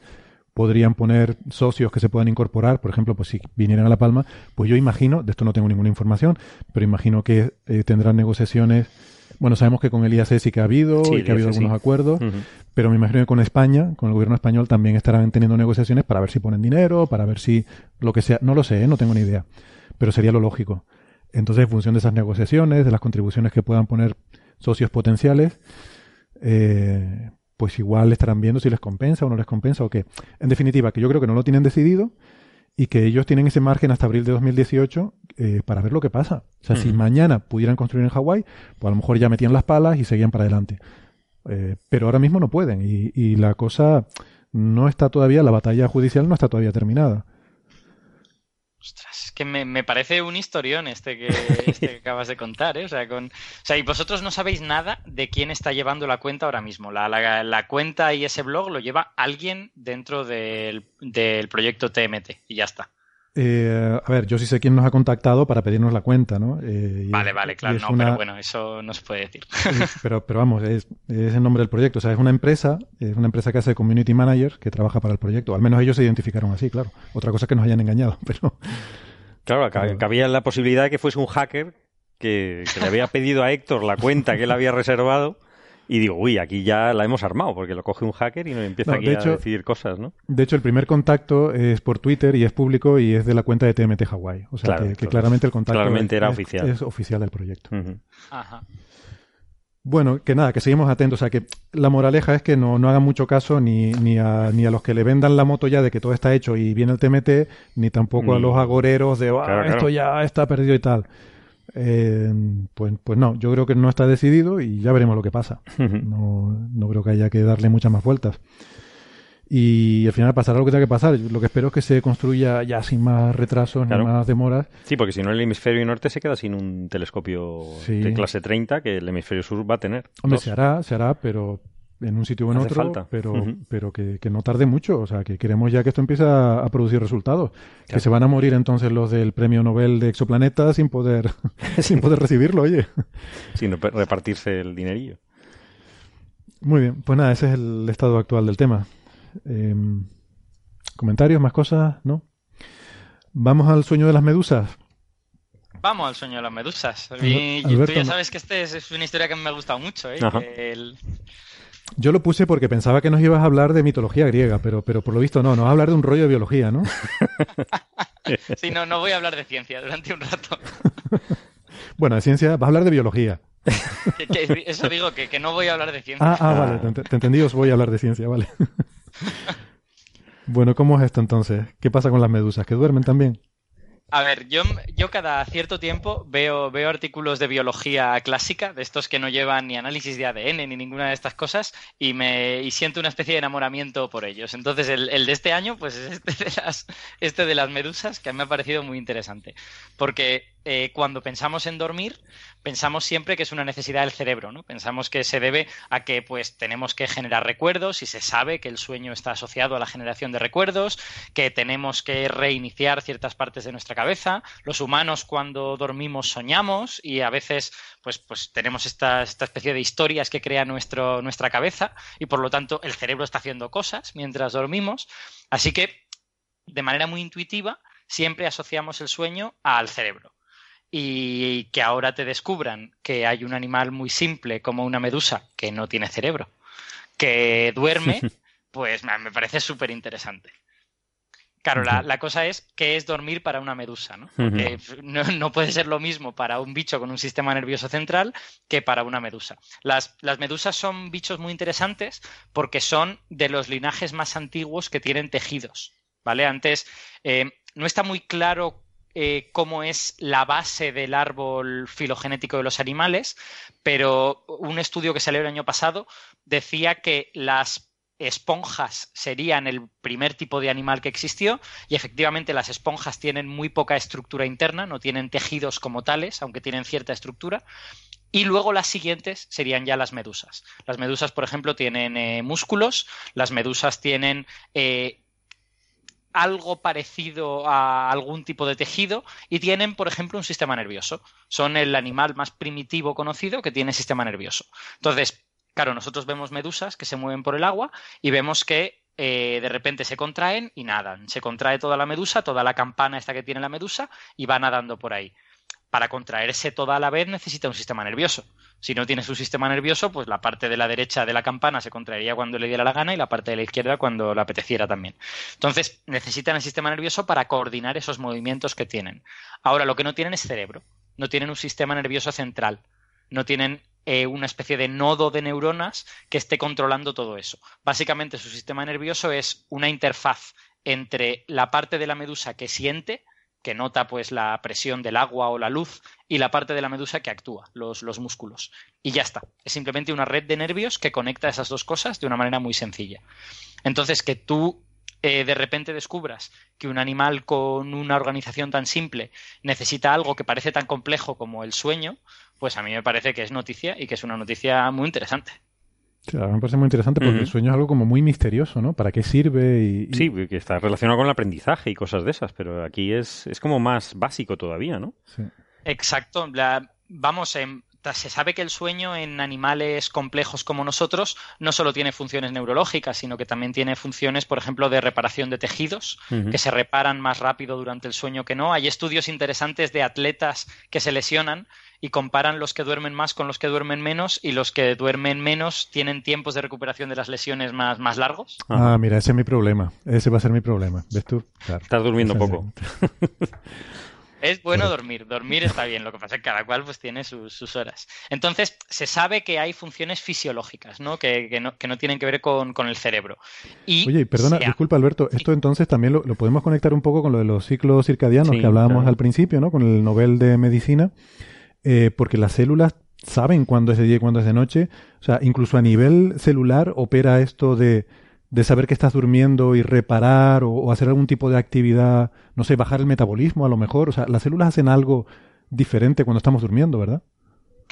podrían poner socios que se puedan incorporar, por ejemplo, pues si vinieran a La Palma, pues yo imagino, de esto no tengo ninguna información, pero imagino que eh, tendrán negociaciones bueno, sabemos que con el IAC sí que ha habido y que ha habido algunos acuerdos, pero me imagino que con España, con el gobierno español, también estarán teniendo negociaciones para ver si ponen dinero, para ver si lo que sea. No lo sé, ¿eh? no tengo ni idea, pero sería lo lógico. Entonces, en función de esas negociaciones, de las contribuciones que puedan poner socios potenciales, eh, pues igual estarán viendo si les compensa o no les compensa o qué. En definitiva, que yo creo que no lo tienen decidido y que ellos tienen ese margen hasta abril de 2018 eh, para ver lo que pasa. O sea, si mañana pudieran construir en Hawái, pues a lo mejor ya metían las palas y seguían para adelante. Eh, pero ahora mismo no pueden y, y, la cosa no está todavía, la batalla judicial no está todavía terminada. Ostras, es que me, parece un historión este que, este que acabas de contar, ¿eh? O sea, con, o sea, y vosotros no sabéis nada de quién está llevando la cuenta ahora mismo. La, la, cuenta y ese blog lo lleva alguien dentro del, del proyecto TMT y ya está. Eh, a ver, yo sí sé quién nos ha contactado para pedirnos la cuenta, ¿no? Eh, vale, vale, claro, no, pero bueno, eso no se puede decir. pero, pero vamos, es, es, el nombre del proyecto. O sea, es una empresa, es una empresa que hace community manager que trabaja para el proyecto. Al menos ellos se identificaron así, claro. Otra cosa es que nos hayan engañado, pero. Claro, cabía la posibilidad de que fuese un hacker que, que le había pedido a Héctor la cuenta que él había reservado y digo, uy, aquí ya la hemos armado, porque lo coge un hacker y nos empieza aquí a decir cosas, ¿no? De hecho, el primer contacto es por Twitter y es público y es de la cuenta de TMT Hawaii. O sea, que, claramente el contacto claramente es, era oficial. es oficial del proyecto. Ajá. Bueno, que nada, que seguimos atentos. O sea, que la moraleja es que no, no hagan mucho caso ni, ni, a, ni a los que le vendan la moto ya de que todo está hecho y viene el TMT, ni tampoco a los agoreros de, ah, esto ya está perdido y tal. Eh, pues, pues no, yo creo que no está decidido y ya veremos lo que pasa. No, no creo que haya que darle muchas más vueltas. Y al final pasará lo que tenga que pasar. Lo que espero es que se construya ya sin más retrasos ni más demoras. Sí, porque si no el hemisferio norte se queda sin un telescopio de clase 30 que el hemisferio sur va a tener. Hombre, se hará, se hará, pero en un sitio o en otro, falta. pero, pero que, no tarde mucho. O sea, que queremos ya que esto empiece a, producir resultados. Que se van a morir entonces los del premio Nobel de exoplaneta sin poder, sin poder recibirlo, oye. Sin repartirse el dinerillo. Muy bien, pues nada, ese es el estado actual del tema. Em, ¿Comentarios, más cosas? ¿No? ¿Vamos al sueño de las medusas? Vamos al sueño de las medusas. Y, tú ya sabes que este es, una historia que me ha gustado mucho. ¿eh? Yo lo puse porque pensaba que nos ibas a hablar de mitología griega, pero, pero por lo visto no, nos vas a hablar de un rollo de biología, ¿no? sí, no, no voy a hablar de ciencia durante un rato. bueno, de ciencia, vas a hablar de biología. eso digo, que, no voy a hablar de ciencia. Ah, ah vale, te, te, entendí, os voy a hablar de ciencia, vale. Bueno, ¿cómo es esto entonces? ¿Qué pasa con las medusas? ¿Que duermen también? A ver, yo, yo cada cierto tiempo veo, veo artículos de biología clásica, de estos que no llevan ni análisis de ADN ni ninguna de estas cosas, y me y siento una especie de enamoramiento por ellos. Entonces, el, el de este año, pues es este de, las, este de las medusas, que me ha parecido muy interesante. Porque eh, cuando pensamos en dormir, pensamos siempre que es una necesidad del cerebro, ¿no? Pensamos que se debe a que pues tenemos que generar recuerdos y se sabe que el sueño está asociado a la generación de recuerdos, que tenemos que reiniciar ciertas partes de nuestra cabeza. Los humanos cuando dormimos soñamos y a veces pues, pues tenemos esta, esta especie de historias que crea nuestro, nuestra cabeza y por lo tanto el cerebro está haciendo cosas mientras dormimos. Así que de manera muy intuitiva siempre asociamos el sueño al cerebro y que ahora te descubran que hay un animal muy simple como una medusa que no tiene cerebro, que duerme, pues me parece súper interesante. Claro, la, cosa es qué es dormir para una medusa, ¿no? Porque no, puede ser lo mismo para un bicho con un sistema nervioso central que para una medusa. Las, medusas son bichos muy interesantes porque son de los linajes más antiguos que tienen tejidos, ¿vale? Antes eh, no está muy claro eh, cómo es la base del árbol filogenético de los animales, pero un estudio que salió el año pasado decía que las esponjas serían el primer tipo de animal que existió y efectivamente las esponjas tienen muy poca estructura interna, no tienen tejidos como tales, aunque tienen cierta estructura. Y luego las siguientes serían ya las medusas. Las medusas, por ejemplo, tienen eh, músculos, las medusas tienen eh, algo parecido a algún tipo de tejido y tienen, por ejemplo, un sistema nervioso. Son el animal más primitivo conocido que tiene sistema nervioso. Entonces, claro, nosotros vemos medusas que se mueven por el agua y vemos que eh, de repente se contraen y nadan. Se contrae toda la medusa, toda la campana esta que tiene la medusa y va nadando por ahí para contraerse toda a la vez necesita un sistema nervioso. Si no tienes un sistema nervioso, pues la parte de la derecha de la campana se contraería cuando le diera la gana y la parte de la izquierda cuando le apeteciera también. Entonces, necesitan el sistema nervioso para coordinar esos movimientos que tienen. Ahora, lo que no tienen es cerebro. No tienen un sistema nervioso central. No tienen eh, una especie de nodo de neuronas que esté controlando todo eso. Básicamente, su sistema nervioso es una interfaz entre la parte de la medusa que siente que nota pues la presión del agua o la luz y la parte de la medusa que actúa, los, los, músculos. Y ya está. Es simplemente una red de nervios que conecta esas dos cosas de una manera muy sencilla. Entonces, que tú eh, de repente descubras que un animal con una organización tan simple necesita algo que parece tan complejo como el sueño, pues a mí me parece que es noticia y que es una noticia muy interesante. Claro, me parece muy interesante porque el sueño es algo como muy misterioso, ¿no? ¿Para qué sirve? Y, Sí, que está relacionado con el aprendizaje y cosas de esas, pero aquí es, es como más básico todavía, ¿no? Sí. Exacto. La, vamos, en, se sabe que el sueño en animales complejos como nosotros no solo tiene funciones neurológicas, sino que también tiene funciones, por ejemplo, de reparación de tejidos, que se reparan más rápido durante el sueño que no. Hay estudios interesantes de atletas que se lesionan y comparan los que duermen más con los que duermen menos y los que duermen menos tienen tiempos de recuperación de las lesiones más, más largos. Ah, mira, ese es mi problema. Ese va a ser mi problema. ¿Ves tú? Estás durmiendo poco. Es bueno dormir, dormir está bien, lo que pasa es que cada cual pues tiene sus, horas. Entonces, se sabe que hay funciones fisiológicas, ¿no? Que, no, que no, tienen que ver con, el cerebro. Y Oye, perdona, disculpa Alberto, esto entonces también lo, podemos conectar un poco con lo de los ciclos circadianos que hablábamos al principio, ¿no? Con el Nobel de Medicina, eh, porque las células saben cuándo es de día y cuándo es de noche. O sea, incluso a nivel celular opera esto de de saber que estás durmiendo y reparar o, hacer algún tipo de actividad, no sé, bajar el metabolismo a lo mejor. O sea, las células hacen algo diferente cuando estamos durmiendo, ¿verdad?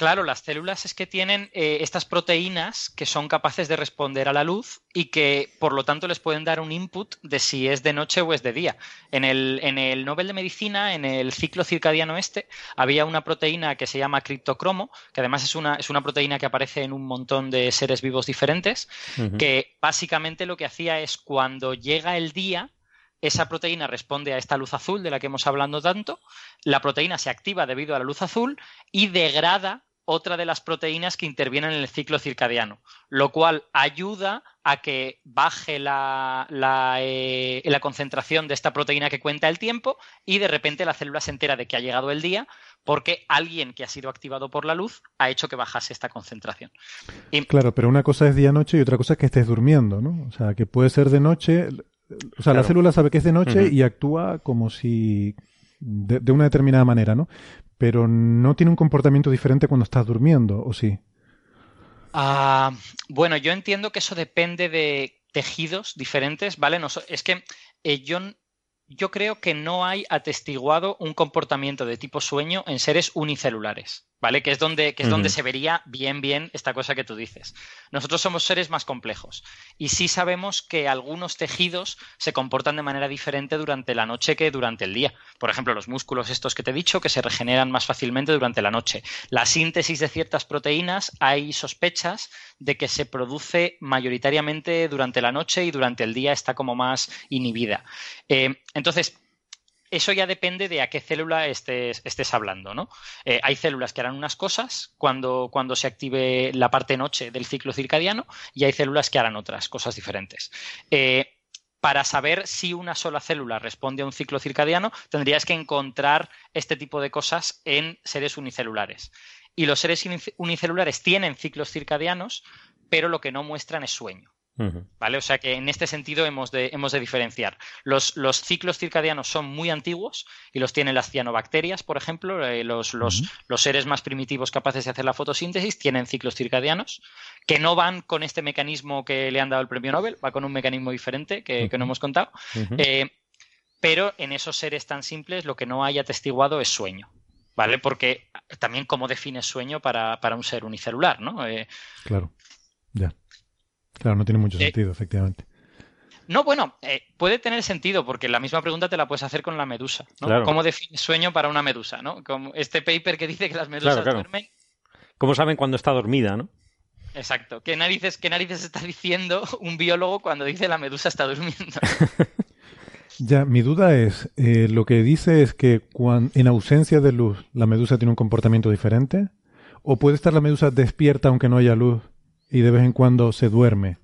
Claro, las células es que tienen eh, estas proteínas que son capaces de responder a la luz y que por lo tanto les pueden dar un input de si es de noche o es de día. En el, en el Nobel de Medicina, en el ciclo circadiano este, había una proteína que se llama criptocromo, que además es una, es una proteína que aparece en un montón de seres vivos diferentes, que básicamente lo que hacía es cuando llega el día, esa proteína responde a esta luz azul de la que hemos hablado tanto, la proteína se activa debido a la luz azul y degrada otra de las proteínas que intervienen en el ciclo circadiano, lo cual ayuda a que baje la, eh, la, concentración de esta proteína que cuenta el tiempo y de repente la célula se entera de que ha llegado el día porque alguien que ha sido activado por la luz ha hecho que bajase esta concentración. Claro, pero una cosa es día-noche y otra cosa es que estés durmiendo, ¿no? O sea, que puede ser de noche, o sea, la célula sabe que es de noche y actúa como si de, una determinada manera, ¿no? pero no tiene un comportamiento diferente cuando estás durmiendo, ¿o sí? Ah, bueno, yo entiendo que eso depende de tejidos diferentes, ¿vale? No, es que eh, yo yo creo que no hay atestiguado un comportamiento de tipo sueño en seres unicelulares, ¿vale? Que es donde, que es donde se vería bien, bien esta cosa que tú dices. Nosotros somos seres más complejos y sí sabemos que algunos tejidos se comportan de manera diferente durante la noche que durante el día. Por ejemplo, los músculos estos que te he dicho que se regeneran más fácilmente durante la noche. La síntesis de ciertas proteínas hay sospechas de que se produce mayoritariamente durante la noche y durante el día está como más inhibida. Eh, entonces, eso ya depende de a qué célula estés, estés hablando, ¿no? Eh, hay células que harán unas cosas cuando, cuando, se active la parte noche del ciclo circadiano y hay células que harán otras cosas diferentes. Eh, para saber si una sola célula responde a un ciclo circadiano, tendrías que encontrar este tipo de cosas en seres unicelulares. Y los seres unicelulares tienen ciclos circadianos, pero lo que no muestran es sueño. ¿Vale? O sea que en este sentido hemos de, hemos de diferenciar. Los, los, ciclos circadianos son muy antiguos y los tienen las cianobacterias, por ejemplo. Eh, los, los, los, seres más primitivos capaces de hacer la fotosíntesis tienen ciclos circadianos que no van con este mecanismo que le han dado el premio Nobel, va con un mecanismo diferente que, no hemos contado. Eh, pero en esos seres tan simples lo que no hay atestiguado es sueño. ¿Vale? Porque también cómo defines sueño para, un ser unicelular, ¿no? Eh, claro, ya. Claro, no tiene mucho eh, sentido, efectivamente. No, bueno, eh, puede tener sentido porque la misma pregunta te la puedes hacer con la medusa. ¿no? ¿Cómo defines sueño para una medusa? ¿no? Como este paper que dice que las medusas duermen. ¿Cómo saben cuándo está dormida, no? Exacto. ¿Qué narices, ¿Qué narices está diciendo un biólogo cuando dice la medusa está durmiendo? ya, mi duda es, eh, lo que dice es que en ausencia de luz la medusa tiene un comportamiento diferente. ¿O puede estar la medusa despierta aunque no haya luz y de vez en cuando se duerme.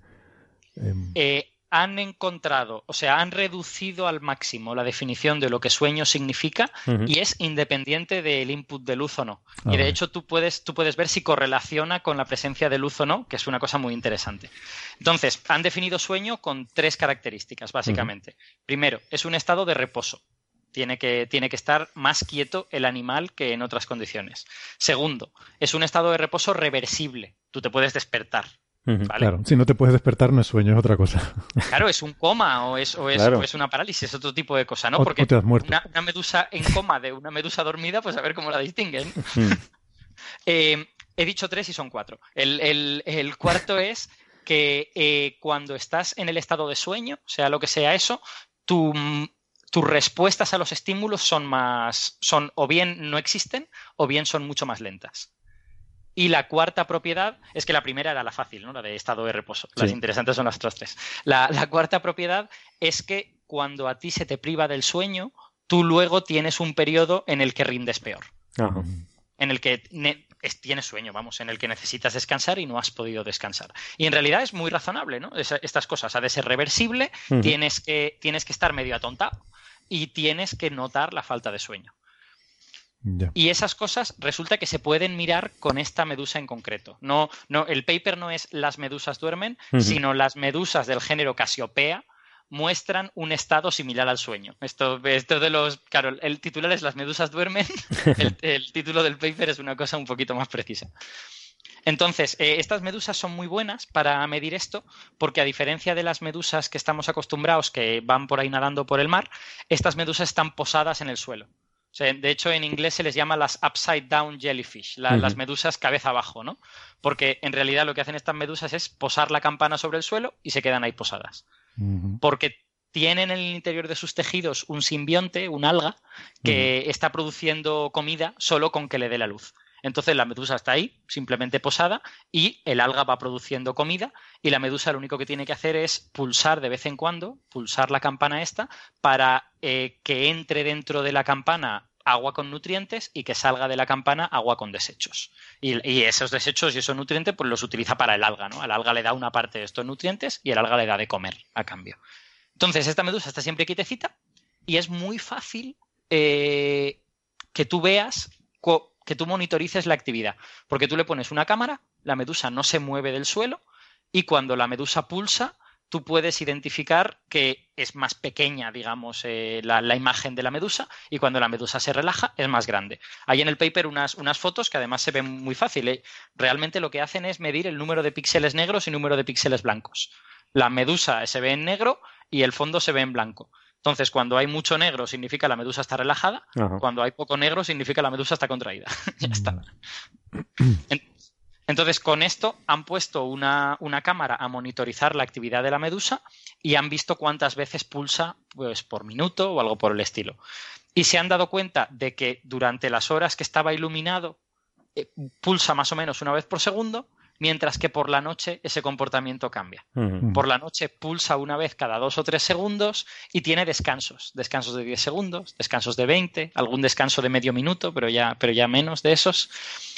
Em, eh, han encontrado, o sea, han reducido al máximo la definición de lo que sueño significa y es independiente del input de luz o no. y de hecho tú puedes, tú puedes ver si correlaciona con la presencia de luz o no, que es una cosa muy interesante. Entonces, han definido sueño con tres características, básicamente. Primero, es un estado de reposo. Tiene que, tiene que, estar más quieto el animal que en otras condiciones. Segundo, es un estado de reposo reversible tú te puedes despertar. Claro, si no te puedes despertar no es sueño, es otra cosa. Claro, es un coma o es, o es, una parálisis, es otro tipo de cosa, ¿no? Porque Una, medusa en coma de una medusa dormida, pues a ver cómo la distinguen. Eh, he dicho tres y son cuatro. El, cuarto es que eh, cuando estás en el estado de sueño, sea lo que sea eso, tus respuestas a los estímulos son más, son o bien no existen o bien son mucho más lentas. Y la cuarta propiedad es que la primera era la fácil, ¿no? La de estado de reposo. Las interesantes son las otras tres. La, cuarta propiedad es que cuando a ti se te priva del sueño, tú luego tienes un periodo en el que rindes peor. En el que tienes sueño, vamos, en el que necesitas descansar y no has podido descansar. Y en realidad es muy razonable, ¿no? estas cosas. Ha de ser reversible, tienes, que, tienes que estar medio atontado y tienes que notar la falta de sueño. Y esas cosas resulta que se pueden mirar con esta medusa en concreto. No, no, el paper no es las medusas duermen, sino las medusas del género Casiopea muestran un estado similar al sueño. Esto, esto de los. Claro, el titular es Las medusas duermen. el, título del paper es una cosa un poquito más precisa. Entonces, eh, estas medusas son muy buenas para medir esto, porque a diferencia de las medusas que estamos acostumbrados, que van por ahí nadando por el mar, estas medusas están posadas en el suelo. de hecho, en inglés se les llama las upside down jellyfish, las medusas cabeza abajo, ¿no? Porque en realidad lo que hacen estas medusas es posar la campana sobre el suelo y se quedan ahí posadas. Porque tienen en el interior de sus tejidos un simbionte, un alga, que está produciendo comida solo con que le dé la luz. Entonces la medusa está ahí, simplemente posada, y el alga va produciendo comida, y la medusa lo único que tiene que hacer es pulsar de vez en cuando, pulsar la campana esta, para eh, que entre dentro de la campana agua con nutrientes y que salga de la campana agua con desechos. Y, esos desechos y esos nutrientes pues los utiliza para el alga, ¿no? Al alga le da una parte de estos nutrientes y el alga le da de comer a cambio. Entonces, esta medusa está siempre quietecita y es muy fácil eh, que tú veas que tú monitorices la actividad. Porque tú le pones una cámara, la medusa no se mueve del suelo y cuando la medusa pulsa, tú puedes identificar que es más pequeña, digamos, eh, la, imagen de la medusa y cuando la medusa se relaja es más grande. Hay en el paper unas, unas fotos que además se ven muy fácil. ¿eh? Realmente lo que hacen es medir el número de píxeles negros y número de píxeles blancos. La medusa se ve en negro y el fondo se ve en blanco. Entonces, cuando hay mucho negro significa la medusa está relajada, cuando hay poco negro significa la medusa está contraída. ya está. Entonces, con esto han puesto una, cámara a monitorizar la actividad de la medusa y han visto cuántas veces pulsa pues, por minuto o algo por el estilo. Y se han dado cuenta de que durante las horas que estaba iluminado eh, pulsa más o menos una vez por segundo mientras que por la noche ese comportamiento cambia. Por la noche pulsa una vez cada dos o tres segundos y tiene descansos, descansos de 10 segundos, descansos de 20, algún descanso de medio minuto, pero ya, pero ya menos de esos.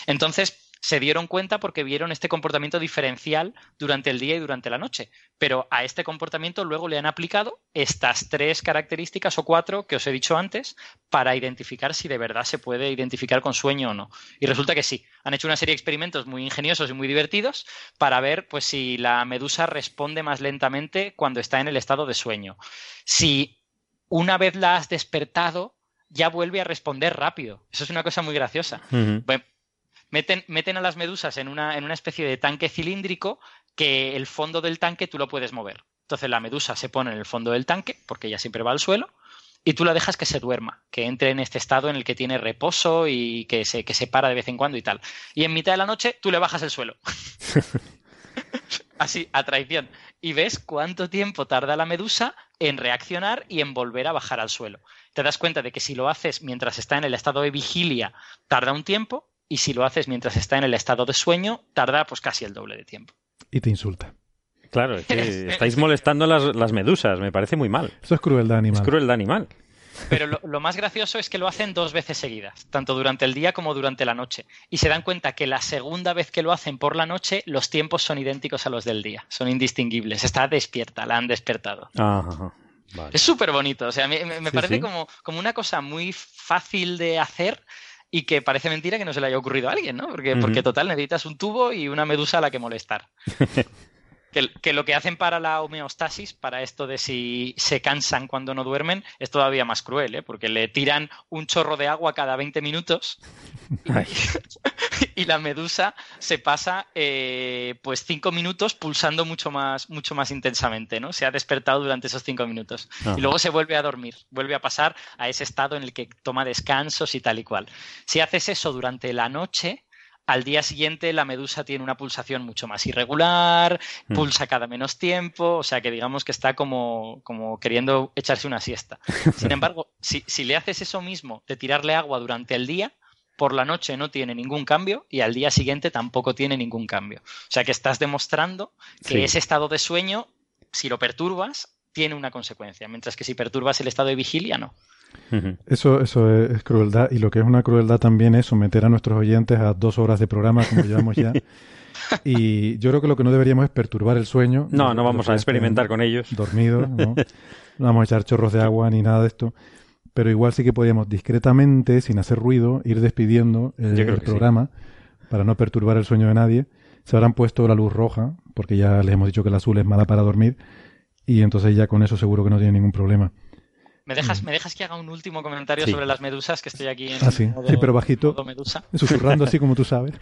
Entonces, se dieron cuenta porque vieron este comportamiento diferencial durante el día y durante la noche. Pero a este comportamiento luego le han aplicado estas tres características o cuatro que os he dicho antes para identificar si de verdad se puede identificar con sueño o no. Y resulta que sí. Han hecho una serie de experimentos muy ingeniosos y muy divertidos para ver pues, si la medusa responde más lentamente cuando está en el estado de sueño. Si una vez la has despertado, ya vuelve a responder rápido. Eso es una cosa muy graciosa. Meten, a las medusas en una, en una especie de tanque cilíndrico que el fondo del tanque tú lo puedes mover. Entonces la medusa se pone en el fondo del tanque, porque ella siempre va al suelo, y tú la dejas que se duerma, que entre en este estado en el que tiene reposo y que se, que se para de vez en cuando y tal. Y en mitad de la noche tú le bajas el suelo. Así, a traición. Y ves cuánto tiempo tarda la medusa en reaccionar y en volver a bajar al suelo. Te das cuenta de que si lo haces mientras está en el estado de vigilia, tarda un tiempo, y si lo haces mientras está en el estado de sueño, tarda pues casi el doble de tiempo. Y te insulta. Claro, es que estáis molestando las, las medusas, me parece muy mal. Eso es crueldad animal. Es crueldad animal. Pero lo, más gracioso es que lo hacen dos veces seguidas, tanto durante el día como durante la noche. Y se dan cuenta que la segunda vez que lo hacen por la noche, los tiempos son idénticos a los del día. Son indistinguibles. Está despierta, la han despertado. Es súper bonito. O sea, me, me parece Como, como una cosa muy fácil de hacer y que parece mentira que no se le haya ocurrido a alguien, ¿no? Porque, porque total, necesitas un tubo y una medusa a la que molestar. Que, lo que hacen para la homeostasis, para esto de si se cansan cuando no duermen, es todavía más cruel, ¿eh? porque le tiran un chorro de agua cada 20 minutos y, la medusa se pasa eh, pues 5 minutos pulsando mucho más, mucho más intensamente, ¿no? Se ha despertado durante esos 5 minutos. Y luego se vuelve a dormir, vuelve a pasar a ese estado en el que toma descansos y tal y cual. Si haces eso durante la noche, al día siguiente la medusa tiene una pulsación mucho más irregular, mm. pulsa cada menos tiempo, o sea que digamos que está como, como queriendo echarse una siesta. Sin embargo, si, si, le haces eso mismo de tirarle agua durante el día, por la noche no tiene ningún cambio y al día siguiente tampoco tiene ningún cambio. O sea que estás demostrando que ese estado de sueño, si lo perturbas, tiene una consecuencia, mientras que si perturbas el estado de vigilia, no. Eso, eso es, crueldad y lo que es una crueldad también es someter a nuestros oyentes a dos horas de programa como llevamos ya. y yo creo que lo que no deberíamos es perturbar el sueño. No, no vamos a experimentar con ellos. Dormidos, ¿no? no vamos a echar chorros de agua ni nada de esto. Pero igual sí que podríamos discretamente, sin hacer ruido, ir despidiendo el, programa para no perturbar el sueño de nadie. Se habrán puesto la luz roja, porque ya les hemos dicho que el azul es mala para dormir, y entonces ya con eso seguro que no tiene ningún problema. ¿Me dejas, mm. ¿Me dejas que haga un último comentario sobre las medusas? Que estoy aquí en ah, sí. sí, pero bajito. Susurrando así como tú sabes.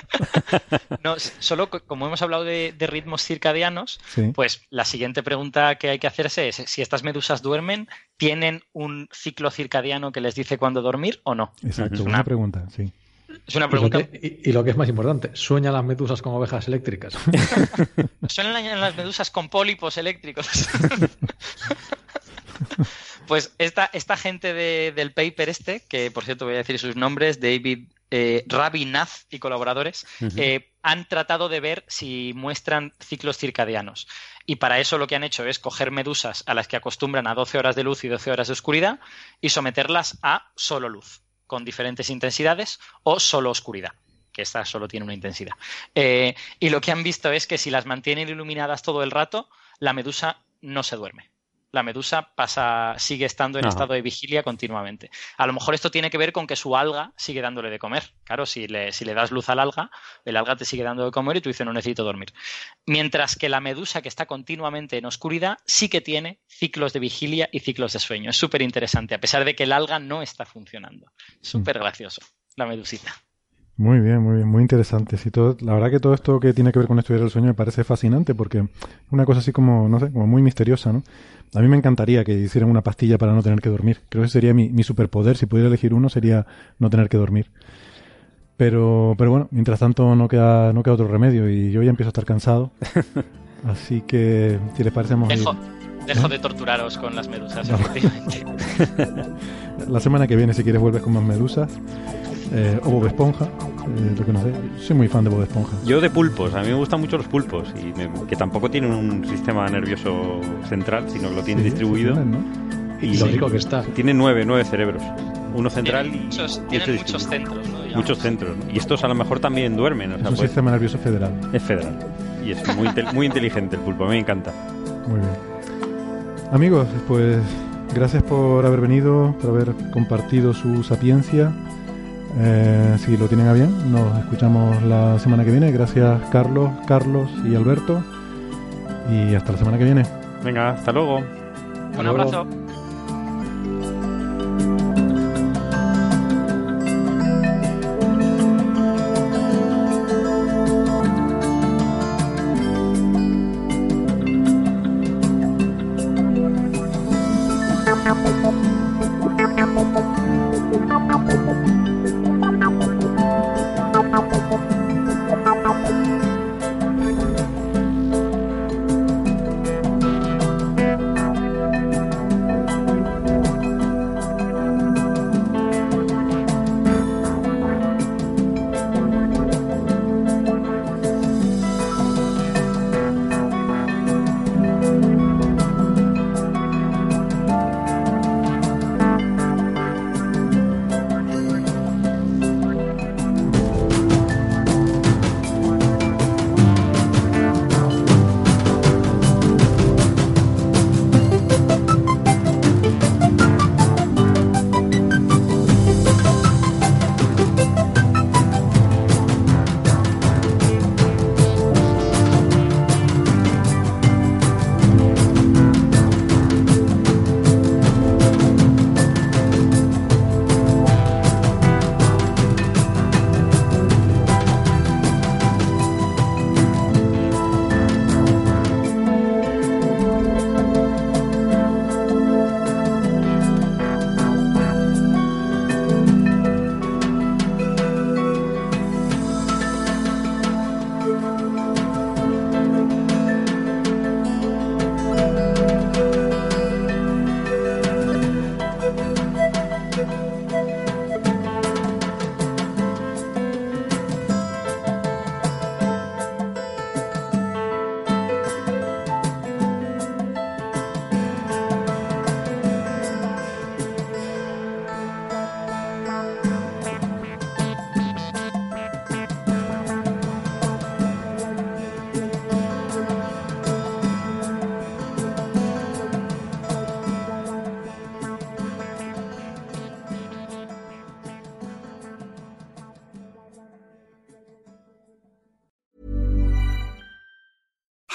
no, solo como hemos hablado de, ritmos circadianos, pues la siguiente pregunta que hay que hacerse es si estas medusas duermen, ¿tienen un ciclo circadiano que les dice cuándo dormir o no? Exacto, es una pregunta, sí. Es una pregunta. Y lo, que, es más importante, ¿sueñan las medusas con ovejas eléctricas? ¿Sueñan las medusas con pólipos eléctricos? pues esta, esta gente del paper este, que por cierto voy a decir sus nombres, David eh, y colaboradores, eh, han tratado de ver si muestran ciclos circadianos. Y para eso lo que han hecho es coger medusas a las que acostumbran a 12 horas de luz y 12 horas de oscuridad y someterlas a solo luz con diferentes intensidades o solo oscuridad que esta solo tiene una intensidad. Eh, y lo que han visto es que si las mantienen iluminadas todo el rato, la medusa no se duerme. La medusa pasa, sigue estando en estado de vigilia continuamente. A lo mejor esto tiene que ver con que su alga sigue dándole de comer. Claro, si le, si le das luz al alga, el alga te sigue dando de comer y tú dices no necesito dormir. Mientras que la medusa que está continuamente en oscuridad sí que tiene ciclos de vigilia y ciclos de sueño. Es súper interesante, a pesar de que el alga no está funcionando. Súper gracioso, la medusita. Muy bien, muy bien, muy interesante. Sí, todo, la verdad que todo esto que tiene que ver con estudiar el sueño me parece fascinante porque es una cosa así como, no sé, como muy misteriosa, ¿no? A mí me encantaría que hicieran una pastilla para no tener que dormir. Creo que sería mi, mi superpoder. Si pudiera elegir uno sería no tener que dormir. Pero, pero bueno, mientras tanto no queda, no queda otro remedio y yo ya empiezo a estar cansado. Así que, si les parece, vamos Dejo de torturaros con las medusas, efectivamente. La semana que viene, si quieres, vuelves con más medusas. Eh, o Bob Esponja, eh, lo que no sé. Soy muy fan de Bob Esponja. Yo de pulpos, a mí me gustan mucho los pulpos, y que tampoco tienen un sistema nervioso central, sino que lo tienen distribuido. Y lo único que está. Tiene nueve, nueve cerebros. Uno central y, muchos, tienen muchos centros. ¿no? Muchos centros. Y estos a lo mejor también duermen. O es un sistema nervioso federal. Es federal. Y es muy, muy inteligente el pulpo, a mí me encanta. Muy bien. Amigos, pues gracias por haber venido, por haber compartido su sapiencia. Eh, si lo tienen a bien, nos escuchamos la semana que viene. Gracias Carlos, Carlos y Alberto. Y hasta la semana que viene. Venga, hasta luego. Un abrazo.